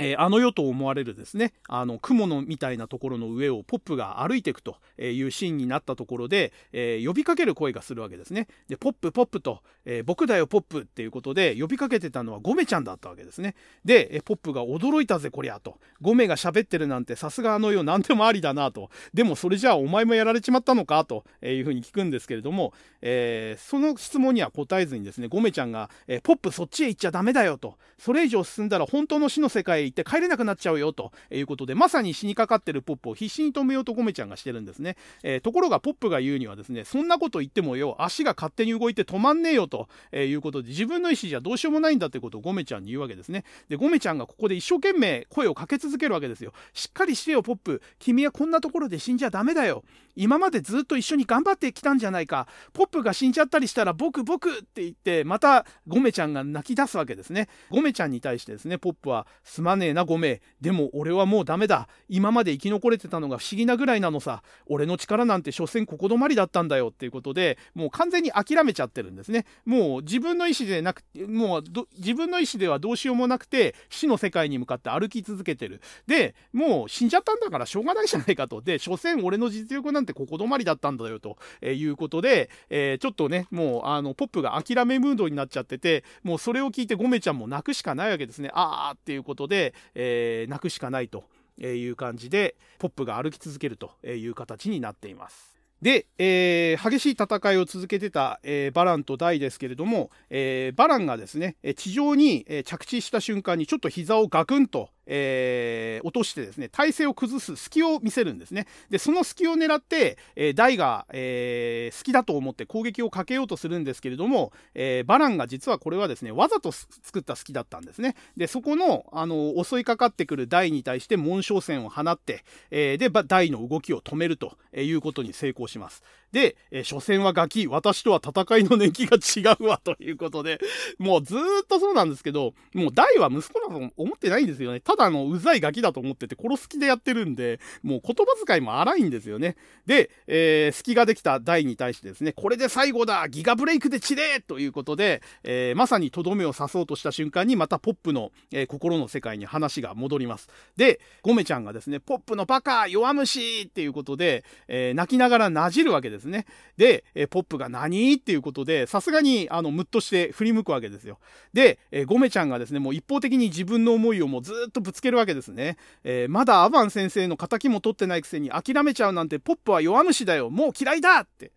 え、あの世と思われるですねあの雲のみたいなところの上をポップが歩いていくというシーンになったところで、えー、呼びかける声がするわけですね。でポップポップと、えー、僕だよポップっていうことで呼びかけてたのはゴメちゃんだったわけですね。で、えポップが驚いたぜこりゃとゴメが喋ってるなんてさすがあの世何でもありだなとでもそれじゃあお前もやられちまったのかというふうに聞くんですけれども、えーその質問には答えずにですねゴメちゃんが、えポップそっちへ行っちゃダメだよとそれ以上進んだら本当の死の世界へ行って帰れなくなっちゃうよということでまさに死にかかってるポップを必死に止めようとゴメちゃんがしてるんですね、えー、ところがポップが言うにはですねそんなこと言ってもよ足が勝手に動いて止まんねえよということで自分の意思じゃどうしようもないんだってことをゴメちゃんに言うわけですね。でゴメちゃんがここで一生懸命声をかけ続けるわけですよ。しっかりしてよポップ。君はこんなところで死んじゃダメだよ。今までずっと一緒に頑張ってきたんじゃないか。ポップが死んじゃったりしたら僕僕って言ってまたゴメちゃんが泣き出すわけですね。ゴメちゃんに対してですねポップはすまねえなゴメでも俺はもうダメだ。今まで生き残れてたのが不思議なぐらいなのさ。俺の力なんて所詮ここ止まりだったんだよ。っていうことでもう完全に諦めちゃってるんですね。もう自分の意思でなくもう自分の意思ではどうしようもなくて死の世界に向かって歩き続けてる。でもう死んじゃったんだからしょうがないじゃないかと。で所詮俺の実力なんてここ止まりだったんだよと。いうことで、えー、ちょっとねもうあのポップが諦めムードになっちゃっててもうそれを聞いてゴメちゃんも泣くしかないわけですね。あーっていうことで、でえー、泣くしかないという感じでポップが歩き続けるという形になっています。で、えー、激しい戦いを続けてた、えー、バランとダイですけれども、えー、バランがですね地上に着地した瞬間にちょっと膝をガクンとえー、落としてですね体勢を崩す隙を見せるんですね。でその隙を狙って、えー、ダイが、えー、好きだと思って攻撃をかけようとするんですけれども、えー、バランが実はこれはですねわざと作った隙だったんですね。でそこのあの襲いかかってくるダイに対して紋章線を放って、えー、でダイの動きを止めるということに成功します。で、えー、初戦はガキ、私とは戦いの年季が違うわということで、もうずーっとそうなんですけど、もう大は息子だと思ってないんですよね。ただのうざいガキだと思ってて殺す気でやってるんで、もう言葉遣いも荒いんですよね。で、えー、隙ができた大に対してですね、これで最後だギガブレイクで散れということで、えー、まさにとどめを刺そうとした瞬間にまたポップの、えー、心の世界に話が戻ります。で、ゴメちゃんがですね、ポップのバカ弱虫っていうことで、え泣きながらなじるわけですですね。で、えポップが何？っていうことで、さすがにあのムッとして振り向くわけですよ。で、えゴメちゃんがですね、もう一方的に自分の思いをもうずっとぶつけるわけですね。えー、まだアバン先生の敵も取ってないくせに諦めちゃうなんてポップは弱虫だよ。もう嫌いだって。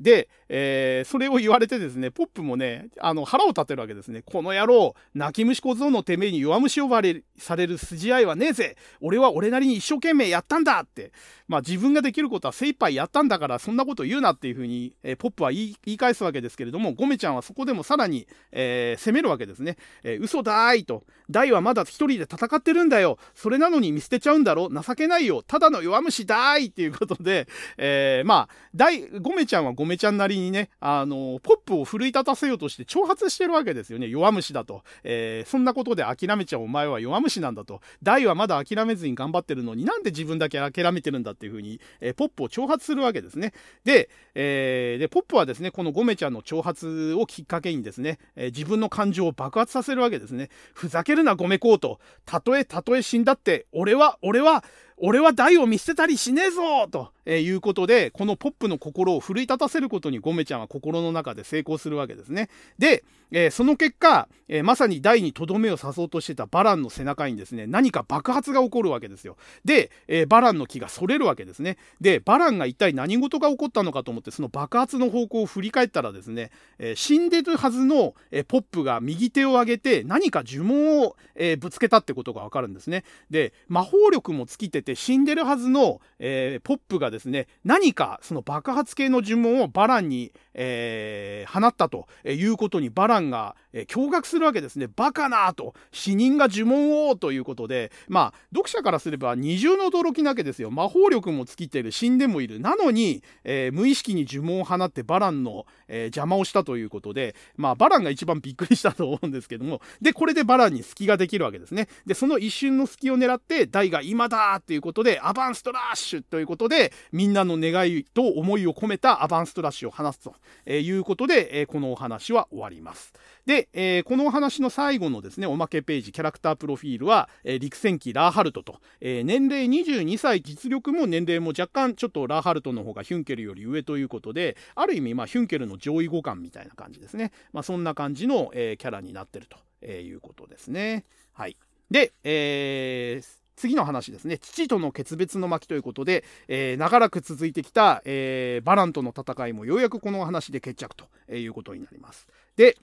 で、えー、それを言われてですね、ポップもね、あの腹を立てるわけですね。この野郎、泣き虫小僧のてめえに弱虫呼ばれされる筋合いはねえぜ。俺は俺なりに一生懸命やったんだって。まあ自分ができることは精一杯やったんだから、そんなこと言うなっていうふうに、えー、ポップは言い返すわけですけれども、ゴメちゃんはそこでもさらに、えー、責めるわけですね。えー、嘘だーいと。大はまだ一人で戦ってるんだよ。それなのに見捨てちゃうんだろ情けないよ。ただの弱虫だーいっていうことで、えー、まあ、大、ゴメちゃんはゴメちゃんなりにね、あの、ポップを奮い立たせようとして挑発してるわけですよね。弱虫だと。えー、そんなことで諦めちゃうお前は弱虫なんだと。大はまだ諦めずに頑張ってるのになんで自分だけ諦めてるんだっていうふうに、えー、ポップを挑発するわけですね。で、えー、で、ポップはですね、このゴメちゃんの挑発をきっかけにですね、え自分の感情を爆発させるわけですね。ふざけるなゴメコート。たとえたとえ死んだって、俺は、俺は、俺は大を見捨てたりしねえぞと、えいうことで、このポップの心を奮い立たせることにゴメちゃんは心の中で成功するわけですね。で、えー、その結果、えー、まさに大にとどめを刺そうとしてたバランの背中にですね、何か爆発が起こるわけですよ。で、えー、バランの木がそれるわけですね。で、バランが一体何事が起こったのかと思って、その爆発の方向を振り返ったらですね、え死んでるはずの、えポップが右手を上げて何か呪文を、えぶつけたってことがわかるんですね。で、魔法力も尽きてて死んでるはずの、えポップがですね、何かその爆発系の呪文をバランに、え放ったということにバランが、え驚愕するわけですね。バカなと、死人が呪文をということで、まあ、読者からすれば二重の驚きなわけですよ。魔法力も尽きてる、死んでもいる。なのに、えー、無意識に呪文を放ってバランの、えー、邪魔をしたということで、まあ、バランが一番びっくりしたと思うんですけども、で、これでバランに隙ができるわけですね。で、その一瞬の隙を狙って、ダイが今だっていういうことで、アバンストラッシュということで、みんなの願いと思いを込めたアバンストラッシュを放つということで、え、このお話は終わります。で、え、このお話の最後のですね、おまけページ、キャラクタープロフィールは、え、陸戦記ラーハルトと、え、年齢22歳、実力も年齢も若干ちょっとラーハルトの方がヒュンケルより上ということで、ある意味、ま、ヒュンケルの上位互換みたいな感じですね。まあ、そんな感じの、えキャラになってるということですね。はい。で、えー、次の話ですね父との決別の巻ということで、えー、長らく続いてきた、えー、バランとの戦いもようやくこの話で決着ということになります。で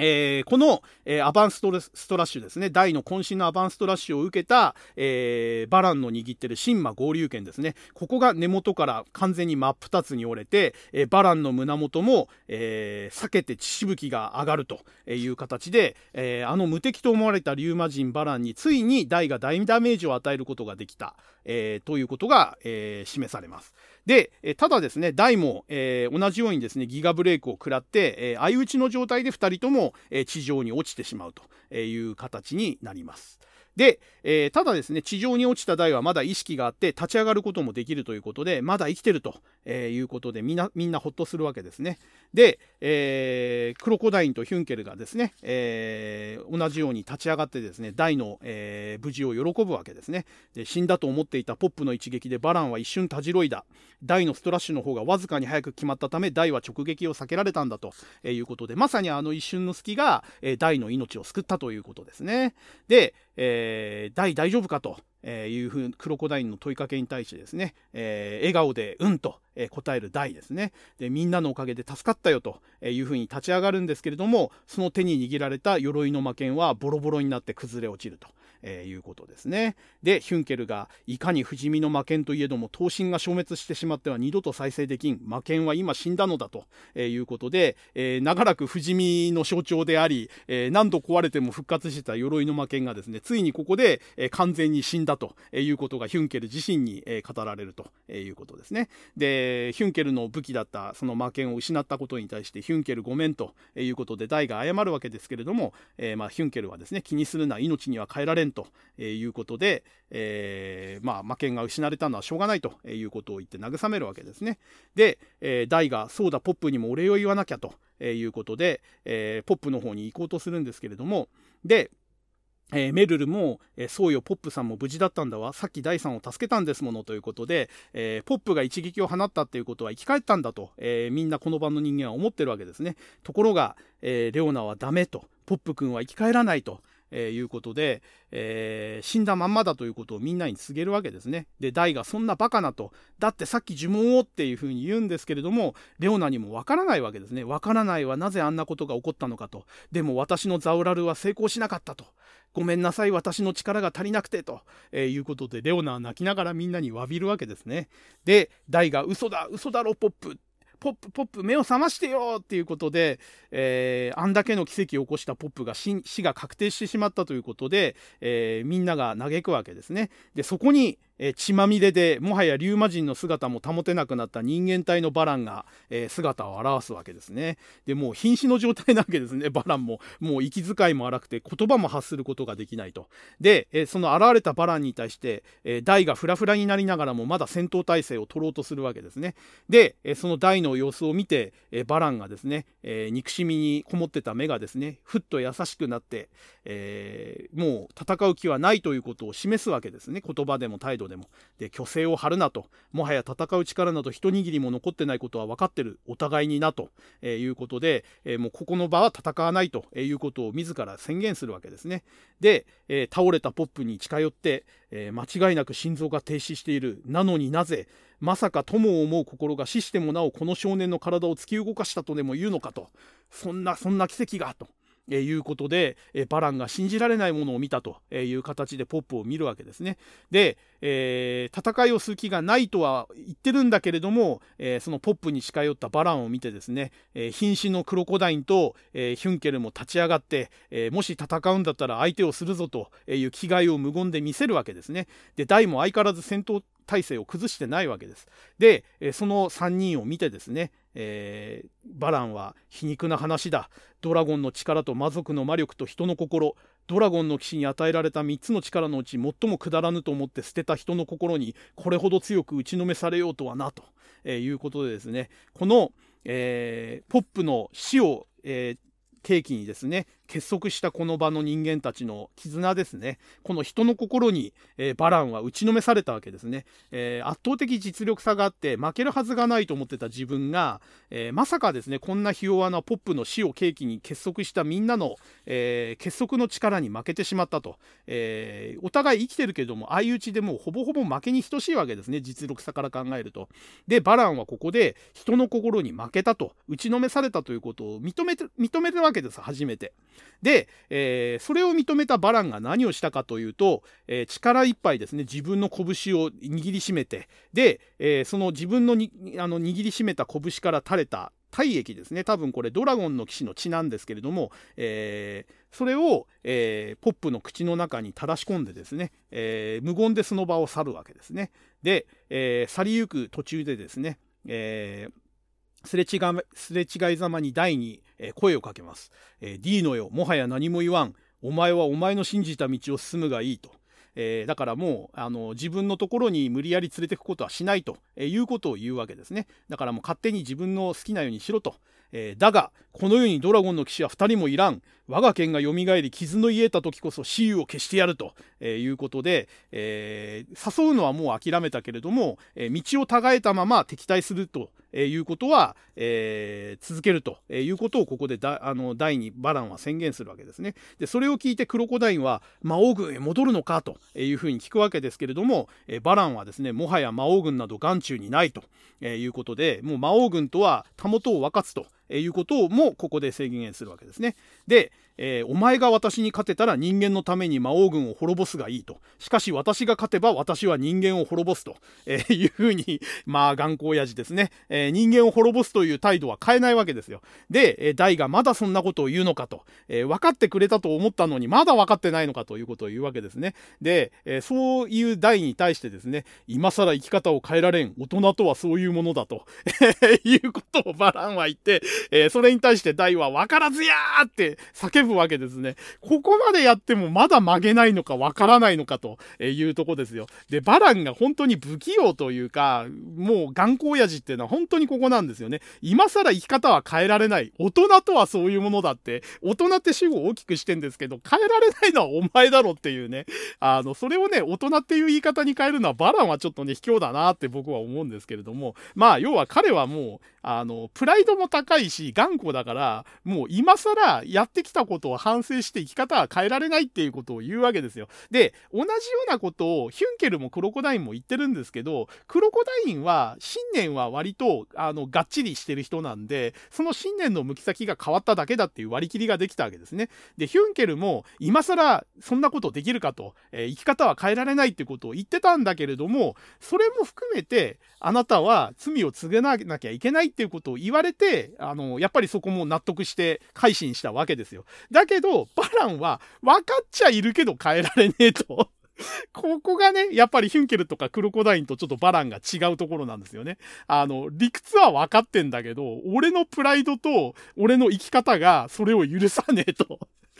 えー、この、えー、アバンストラッシュですね、大の渾身のアバンストラッシュを受けた、えー、バランの握ってる神魔合流剣ですね、ここが根元から完全に真っ二つに折れて、えバランの胸元も、え避けて血しぶきが上がるという形で、えあの無敵と思われた竜魔人バランについに大が大ダメージを与えることができた、えということが、え示されます。で、えただですね、ダイも、えー、同じようにですね、ギガブレイクを食らって、えー、相打ちの状態で2人とも、えー、地上に落ちてしまうという形になります。で、えー、ただですね、地上に落ちた台はまだ意識があって、立ち上がることもできるということで、まだ生きてると、えー、いうことで、みんな、みんなほっとするわけですね。で、えー、クロコダインとヒュンケルがですね、えー、同じように立ち上がってですね、大の、えー、無事を喜ぶわけですねで。死んだと思っていたポップの一撃でバランは一瞬たじろいだ。大のストラッシュの方がわずかに早く決まったため、大は直撃を避けられたんだということで、まさにあの一瞬の隙が、えー、大の命を救ったということですね。で、えー、大大丈夫かと。いうふうクロコダインの問いかけに対してですね、えー、笑顔で「うん」と、答える大ですねでみんなのおかげで助かったよというふうに立ち上がるんですけれどもその手に握られた鎧の魔剣はボロボロになって崩れ落ちると。えー、いうことですね。で、ヒュンケルが、いかに不死身の魔剣といえども、刀身が消滅してしまっては二度と再生できん。魔剣は今死んだのだと、えー、いうことで、えー、長らく不死身の象徴であり、えー、何度壊れても復活してた鎧の魔剣がですね、ついにここで、えー、完全に死んだということがヒュンケル自身に、えー、語られるということですね。で、ヒュンケルの武器だったその魔剣を失ったことに対して、ヒュンケルごめんということで、大が謝るわけですけれども、えー、まあ、ヒュンケルはですね、気にするな、命には変えられんということで、えー、まあ、魔剣が失われたのはしょうがないということを言って慰めるわけですね。で、えー、ダイが、そうだ、ポップにもお礼を言わなきゃということで、えー、ポップの方に行こうとするんですけれども、で、えー、メルルも、えー、そうよ、ポップさんも無事だったんだわ。さっき第3を助けたんですものということで、えー、ポップが一撃を放ったっていうことは生き返ったんだと、えみんなこの場の人間は思ってるわけですね。ところが、えレオナはダメと、ポップ君は生き返らないと、えー、いうことで、えー、死んだまんまだということをみんなに告げるわけですね。で、ダイがそんなバカなと、だってさっき呪文をっていうふうに言うんですけれども、レオナにもわからないわけですね。わからないはなぜあんなことが起こったのかと。でも私のザウラルは成功しなかったと。ごめんなさい、私の力が足りなくて、と、えー、いうことで、レオナは泣きながらみんなに詫びるわけですね。で、ダイが嘘だ、嘘だろ、ポップ。ポップ、ポップ、目を覚ましてよっていうことで、えー、あんだけの奇跡を起こしたポップが死が確定してしまったということで、えー、みんなが嘆くわけですね。で、そこに、血まみれでもはや竜魔人の姿も保てなくなった人間体のバランが、え、姿を現すわけですね。でもう瀕死の状態なわけですね バランも。もう息遣いも荒くて言葉も発することができないと。で、え、その現れたバランに対して、えー、大がフラフラになりながらもまだ戦闘態勢を取ろうとするわけですね。で、え、その大の様子を見て、え、バランがですね、え、憎しみにこもってた目がですねふっと優しくなって、え、もう戦う気はないということを示すわけですね言葉でも態度でもでも。で、虚勢を張るなと。もはや戦う力など一握りも残ってないことは分かってる。お互いになと、えいうことで、えもうここの場は戦わないということを自ら宣言するわけですね。で、え倒れたポップに近寄って、え間違いなく心臓が停止している。なのになぜ、まさか友を思う心が死してもなおこの少年の体を突き動かしたとでも言うのかと。そんな、そんな奇跡が、と。えいうことで、えバランが信じられないものを見たという形でポップを見るわけですね。で、えー、戦いをする気がないとは言ってるんだけれども、えー、そのポップに近寄ったバランを見てですね、えー、瀕死のクロコダインと、えヒュンケルも立ち上がって、えもし戦うんだったら相手をするぞという気概を無言で見せるわけですね。で、ダイも相変わらず戦闘体制を崩してないわけです。で、その3人を見てですね、えー、バランは皮肉な話だ。ドラゴンの力と魔族の魔力と人の心、ドラゴンの騎士に与えられた3つの力のうち最もくだらぬと思って捨てた人の心にこれほど強く打ちのめされようとはなと、えー、いうことでですね、この、えー、ポップの死を、えー、契機にですね結束したこの場の人間たちの絆ですね。この人の心に、えー、バランは打ちのめされたわけですね、えー、圧倒的実力差があって負けるはずがないと思ってた自分が、えー、まさかですねこんなひ弱なポップの死を契機に結束したみんなの、え結束の力に負けてしまったと、えお互い生きてるけども相打ちでもうほぼほぼ負けに等しいわけですね実力差から考えると。でバランはここで人の心に負けたと打ちのめされたということを認めて認めるわけです初めて。で、えー、それを認めたバランが何をしたかというと、えー、力いっぱいですね自分の拳を握りしめてで、えー、その自分のにあの握りしめた拳から垂れた体液ですね。多分これドラゴンの騎士の血なんですけれども、えー、それを、えー、ポップの口の中に垂らし込んでですね、えー、無言でその場を去るわけですね。で、え去りゆく途中でですね、えーすれ違いすれ違いざまに大に声をかけます。え、D のよ、もはや何も言わん。お前はお前の信じた道を進むがいいと。えー、だからもうあの自分のところに無理やり連れてくことはしないとえいうことを言うわけですね。だからもう勝手に自分の好きなようにしろと。えー、だがこの世にドラゴンの騎士は2人もいらん我が剣がよみがえり傷の癒えた時こそ雌雄を消してやると、いうことで、えー、誘うのはもう諦めたけれども、えー、道を違えたまま敵対するということは、えー、続けるということをここでだあの第2バランは宣言するわけですね。でそれを聞いてクロコダインは魔王軍へ戻るのかというふうに聞くわけですけれども、えバランはですねもはや魔王軍など眼中にないということでもう魔王軍とはたもとを分かつということもここで制限するわけですね。で、えー、お前が私に勝てたら人間のために魔王軍を滅ぼすがいいと。しかし私が勝てば私は人間を滅ぼすと、えー、いうふうに、まあ頑固親父ですね、えー、人間を滅ぼすという態度は変えないわけですよ。で、え、大がまだそんなことを言うのかと、えー、分かってくれたと思ったのにまだ分かってないのかということを言うわけですね。で、え、そういう大に対してですね、今更生き方を変えられん、大人とはそういうものだと、いうことをバランは言って、え、それに対して大は分からずやーって叫ぶわけですね。ここまでやってもまだ曲げないのか分からないのかというとこですよ。で、バランが本当に不器用というか、もう頑固親父っていうのは本当にここなんですよね。今更生き方は変えられない。大人とはそういうものだって、大人って主語を大きくしてんですけど、変えられないのはお前だろっていうね。あの、それをね、大人っていう言い方に変えるのはバランはちょっとね、卑怯だなって僕は思うんですけれども、まあ、要は彼はもう、あの、プライドも高いし、頑固だから、もう今更やってきたことを反省して生き方は変えられないっていうことを言うわけですよ。で、同じようなことをヒュンケルもクロコダインも言ってるんですけど、クロコダインは信念は割と、あの、がっちりしてる人なんで、その信念の向き先が変わっただけだっていう割り切りができたわけですね。で、ヒュンケルも今更そんなことできるかと、えー、生き方は変えられないってことを言ってたんだけれども、それも含めて、あなたは罪を告げなきゃいけないっていうことを言われて、あの、やっぱりそこも納得して改心したわけですよ。だけど、バランは分かっちゃいるけど変えられねえと。ここがね、やっぱりヒュンケルとかクロコダインとちょっとバランが違うところなんですよね。あの、理屈は分かってんだけど、俺のプライドと俺の生き方がそれを許さねえと。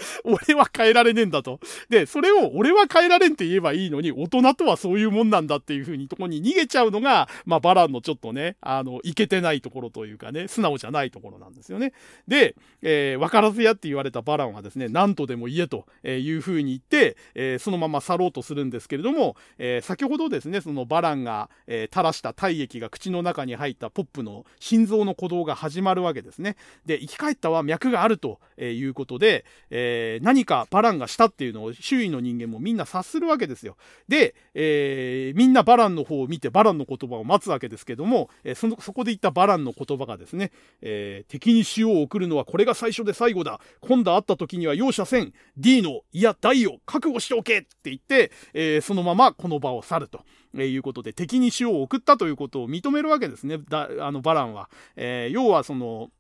俺は変えられねえんだと。で、それを俺は変えられんって言えばいいのに、大人とはそういうもんなんだっていう風にとこに逃げちゃうのが、まあバランのちょっとね、あの、いけてないところというかね、素直じゃないところなんですよね。で、えー、分からずやって言われたバランはですね、何とでも言えという風に言って、えー、そのまま去ろうとするんですけれども、えー、先ほどですね、そのバランが、え垂らした体液が口の中に入ったポップの心臓の鼓動が始まるわけですね。で、生き返ったは脈があるということで、ええ何かバランがしたっていうのを周囲の人間もみんな察するわけですよ。で、えー、みんなバランの方を見てバランの言葉を待つわけですけども、えー、そのそこで言ったバランの言葉がですね、えー、敵に塩を送るのはこれが最初で最後だ。今度会った時には容赦せん。D の、いや、大を覚悟しておけって言って、えそのままこの場を去ると。えいうことで敵に塩を送ったということを認めるわけですねだあのバランは、え要はその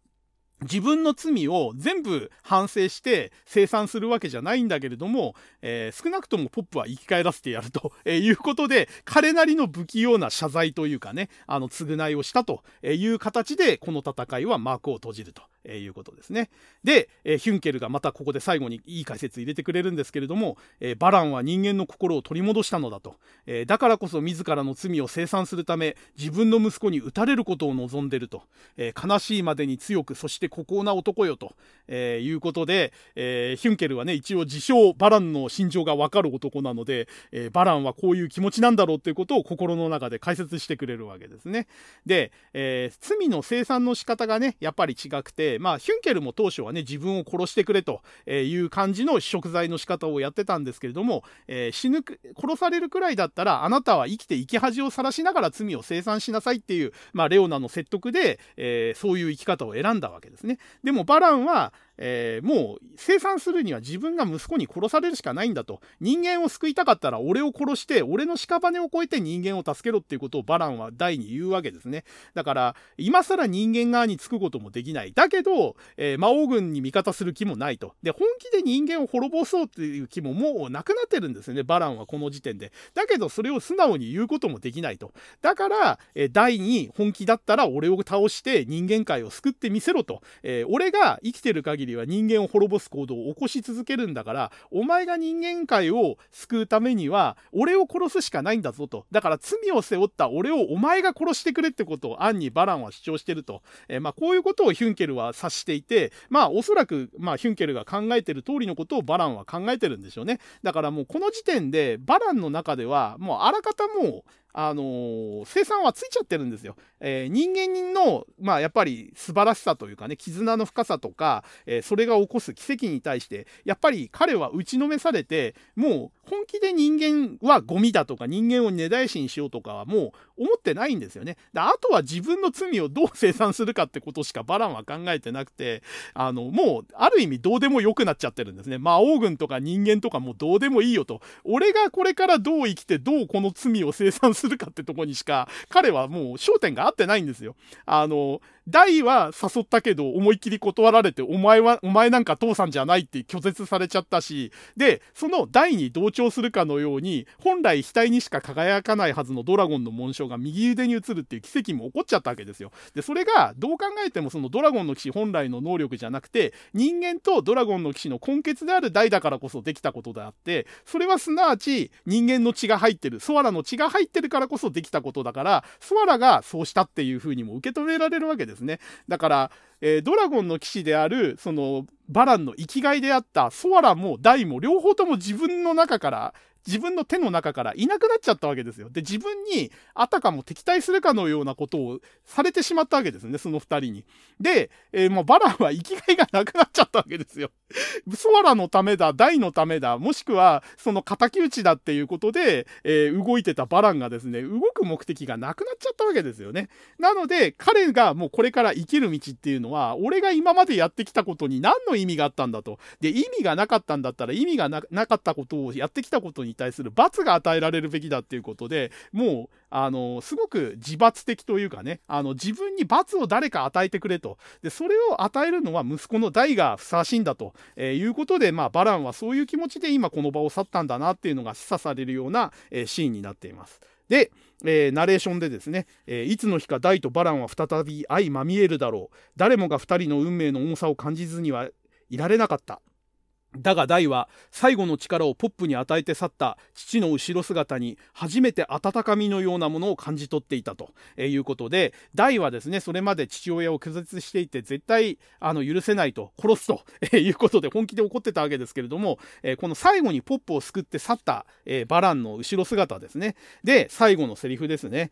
自分の罪を全部反省して清算するわけじゃないんだけれども、えー、少なくともポップは生き返らせてやると、えいうことで、彼なりの不器用な謝罪というかね、あの、償いをしたという形で、この戦いは幕を閉じると。えー、いうことですね。で、えー、ヒュンケルがまたここで最後にいい解説入れてくれるんですけれども、えー、バランは人間の心を取り戻したのだと、えだからこそ自らの罪を清算するため自分の息子に撃たれることを望んでると、え悲しいまでに強くそして孤高な男よと、えいうことで、えヒュンケルはね一応自称バランの心情がわかる男なので、えバランはこういう気持ちなんだろうということを心の中で解説してくれるわけですね。で、え罪の清算の仕方がねやっぱり違くてまあ、ヒュンケルも当初はね、自分を殺してくれという感じの食材の仕方をやってたんですけれども、えー、死ぬ、殺されるくらいだったら、あなたは生きて生き恥をさらしながら罪を清算しなさいっていう、まあ、レオナの説得で、えー、そういう生き方を選んだわけですね。でも、バランは、えー、もう生産するには自分が息子に殺されるしかないんだと。人間を救いたかったら俺を殺して俺の屍を越えて人間を助けろっていうことをバランは大に言うわけですね。だから今更人間側につくこともできない。だけど、えー、魔王軍に味方する気もないと。で本気で人間を滅ぼそうっていう気ももうなくなってるんですよね。バランはこの時点で。だけどそれを素直に言うこともできないと。だから、えー、大に本気だったら俺を倒して人間界を救ってみせろと、えー、俺が生きてる限りりは人間を滅ぼす行動を起こし続けるんだからお前が人間界を救うためには俺を殺すしかないんだぞと。だから罪を背負った俺をお前が殺してくれってことを暗にバランは主張してると、えー、まあ、こういうことをヒュンケルは察していてまあおそらく、まあ、ヒュンケルが考えてる通りのことをバランは考えてるんでしょうね。だからもうこの時点でバランの中ではもうあらかたもうあのー、生産はついちゃってるんですよ。えー、人間の、まあ、やっぱり素晴らしさというかね、絆の深さとか、えー、それが起こす奇跡に対して、やっぱり彼は打ちのめされて、もう本気で人間はゴミだとか人間を根絶やしにしようとかはもう思ってないんですよね。であとは自分の罪をどう清算するかってことしかバランは考えてなくてあのもうある意味どうでもよくなっちゃってるんですね。魔王軍とか人間とかもうどうでもいいよと俺がこれからどう生きてどうこの罪を清算するかってとこにしか彼はもう焦点が合ってないんですよ。あの大は誘ったけど思いっきり断られてお前はお前なんか父さんじゃないって拒絶されちゃったしでその大に同調するかのように本来額にしか輝かないはずのドラゴンの紋章が右腕に移るっていう奇跡も起こっちゃったわけですよ。でそれがどう考えてもそのドラゴンの騎士本来の能力じゃなくて人間とドラゴンの騎士の根血である大だからこそできたことであってそれはすなわち人間の血が入ってるソアラの血が入ってるからこそできたことだからソアラがそうしたっていうふうにも受け止められるわけです。ねだから、えー、ドラゴンの騎士であるそのバランの生きがいであったソアラもダイも両方とも自分の中から自分の手の中からいなくなっちゃったわけですよ。で、自分にあたかも敵対するかのようなことをされてしまったわけですね、その二人に。で、えー、もうバランは生きがいがなくなっちゃったわけですよ。ソアラのためだ、大のためだ、もしくはその敵討ちだっていうことで、えー、動いてたバランがですね、動く目的がなくなっちゃったわけですよね。なので、彼がもうこれから生きる道っていうのは、俺が今までやってきたことに何の意味があったんだと。で、意味がなかったんだったら意味がなかったことをやってきたことに対する罰が与えられるべきだっていうことでもうあのすごく自罰的というかねあの自分に罰を誰か与えてくれと。でそれを与えるのは息子の代がふさわしいんだと、えー、いうことで、まあ、バランはそういう気持ちで今この場を去ったんだなっていうのが示唆されるような、えー、シーンになっています。で、えー、ナレーションでですね、えー、いつの日か大とバランは再び相まみえるだろう。誰もが2人の運命の重さを感じずにはいられなかった。だが大は最後の力をポップに与えて去った父の後ろ姿に初めて温かみのようなものを感じ取っていたということで大はですねそれまで父親を拒絶していて絶対あの許せないと殺すと いうことで本気で怒ってたわけですけれどもこの最後にポップを救って去ったバランの後ろ姿ですね。で最後のセリフですね。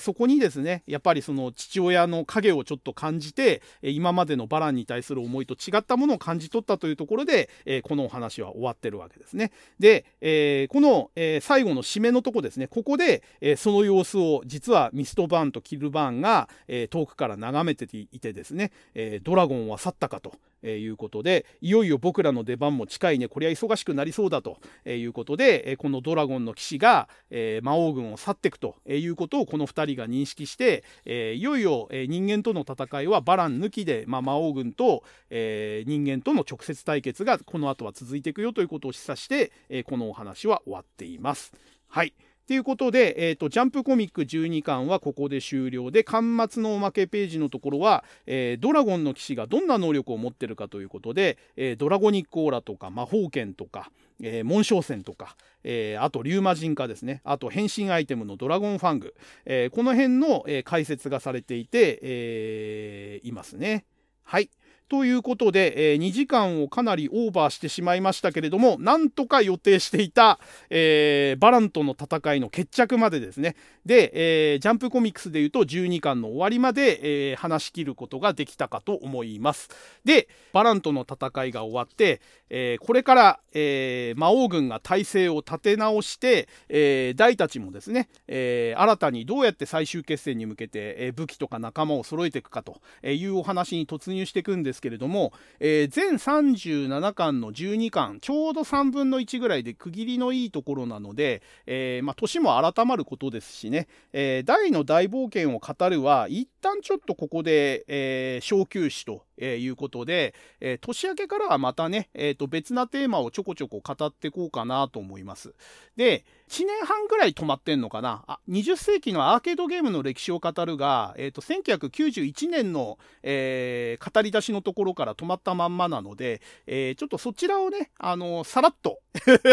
そこにですねやっぱりその父親の影をちょっと感じて今までのバランに対する思いと違ったものを感じ取ったというところでえこのお話は終わってるわけですね。で、えー、この、えー、最後の締めのとこですね、ここで、えー、その様子を実はミストバーンとキルバーンが、え遠くから眺めていてですね、えドラゴンは去ったかと。えいうことでいよいよ僕らの出番も近いねこりゃ忙しくなりそうだということで、えこのドラゴンの騎士が、え魔王軍を去っていくということをこの2人が認識して、えいよいよ、え人間との戦いはバラン抜きで、まあ、魔王軍と、え人間との直接対決がこの後は続いていくよということを示唆して、えこのお話は終わっています。はいということで、えーと、ジャンプコミック12巻はここで終了で、巻末のおまけページのところは、えー、ドラゴンの騎士がどんな能力を持ってるかということで、えー、ドラゴニックオーラとか魔法剣とか、えー、紋章線とか、えー、あとリューマ人化ですね、あと変身アイテムのドラゴンファング、えー、この辺の、え解説がされていて、えいますね。はい。ということで、えー、2時間をかなりオーバーしてしまいましたけれども、なんとか予定していた、えー、バランとの戦いの決着までですね、で、えー、ジャンプコミックスでいうと12巻の終わりまで、えー、話し切ることができたかと思います。で、バランとの戦いが終わって、えー、これから、えー、魔王軍が体制を立て直して、えー、大たちもですね、えー、新たにどうやって最終決戦に向けて、えー、武器とか仲間を揃えていくかというお話に突入していくんですですけれども、えー、全37巻の12巻、ちょうど3分の1ぐらいで区切りのいいところなので、えー、まあ、年も改まることですしね、えー、大の大冒険を語るは、一旦ちょっとここで、え小休止とえー、いうことで、えー、年明けからはまたね、えー、と別なテーマをちょこちょこ語っていこうかなと思います。で、1年半ぐらい止まってんのかな？あ20世紀のアーケードゲームの歴史を語るが、えー、と1991年の、えー、語り出しのところから止まったまんまなので、えー、ちょっとそちらをね、あのさらっと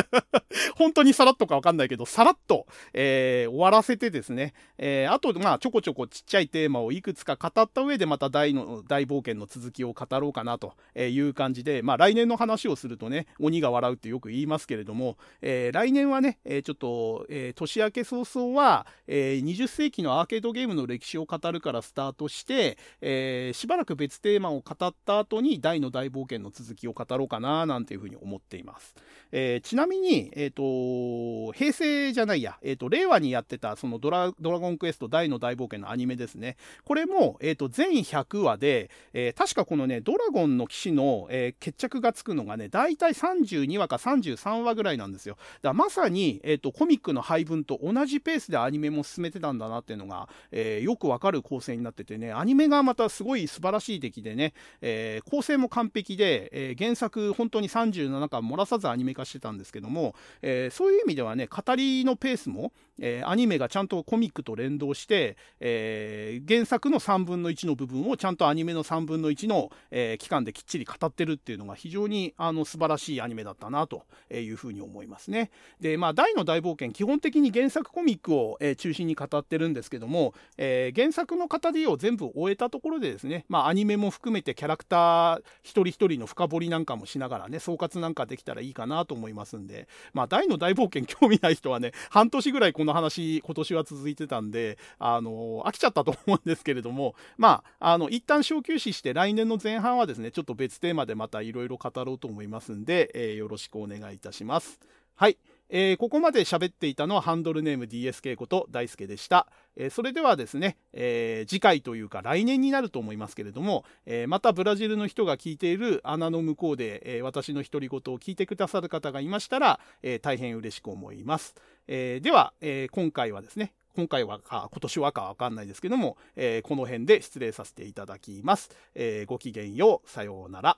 本当にさらっとかわかんないけど、さらっと、えー、終わらせてですね、えー、あと、まあ、ちょこちょこちっちゃいテーマをいくつか語った上で、また大の大冒険の続きを語ろうかなという感じで、まあ、来年の話をするとね、鬼が笑うってよく言いますけれども、えー、来年はね、えちょっと、え年明け早々は、え20世紀のアーケードゲームの歴史を語るからスタートして、えしばらく別テーマを語った後に大の大冒険の続きを語ろうかななんていうふうに思っています。えちなみに、えっ、と、平成じゃないや、えっ、と、令和にやってたそのドラドラゴンクエスト大の大冒険のアニメですね。これも、えっ、と、全100話で、え確かこのね、ドラゴンの騎士の、えー、決着がつくのがね、大体32話か33話ぐらいなんですよ。だからまさに、えーと、コミックの配分と同じペースでアニメも進めてたんだなっていうのが、えー、よくわかる構成になっててね、アニメがまたすごい素晴らしい出来でね、え、構成も完璧で、え原作本当に37巻漏らさずアニメ化してたんですけども、えそういう意味ではね、語りのペースも、えアニメがちゃんとコミックと連動して、え原作の3分の1の部分をちゃんとアニメの3分の1の、えー、期間できっちり語ってるっていうのが非常にあの素晴らしいアニメだったなというふうに思いますね。で、まあ、大の大冒険、基本的に原作コミックを、え、中心に語ってるんですけども、え、原作の語りを全部終えたところでですね、まあ、アニメも含めてキャラクター一人一人の深掘りなんかもしながらね、総括なんかできたらいいかなと思いますんで、まあ、大の大冒険興味ない人はね、半年ぐらいこの話、今年は続いてたんで、あの飽きちゃったと思うんですけれども、まあ、あの、一旦小休止して来年の前半はですね、ちょっと別テーマでまたいろいろ語ろうと思いますんで、えー、よろしくお願いいたします。はい。えー、ここまで喋っていたのはハンドルネーム DSK こと大輔でした。えー、それではですね、えー、次回というか来年になると思いますけれども、えまたブラジルの人が聞いている穴の向こうで、え私の独り言を聞いてくださる方がいましたら、え大変嬉しく思います。えでは、え今回はですね、今回はか、今年はかわかんないですけども、えこの辺で失礼させていただきます。えごきげんよう。さようなら。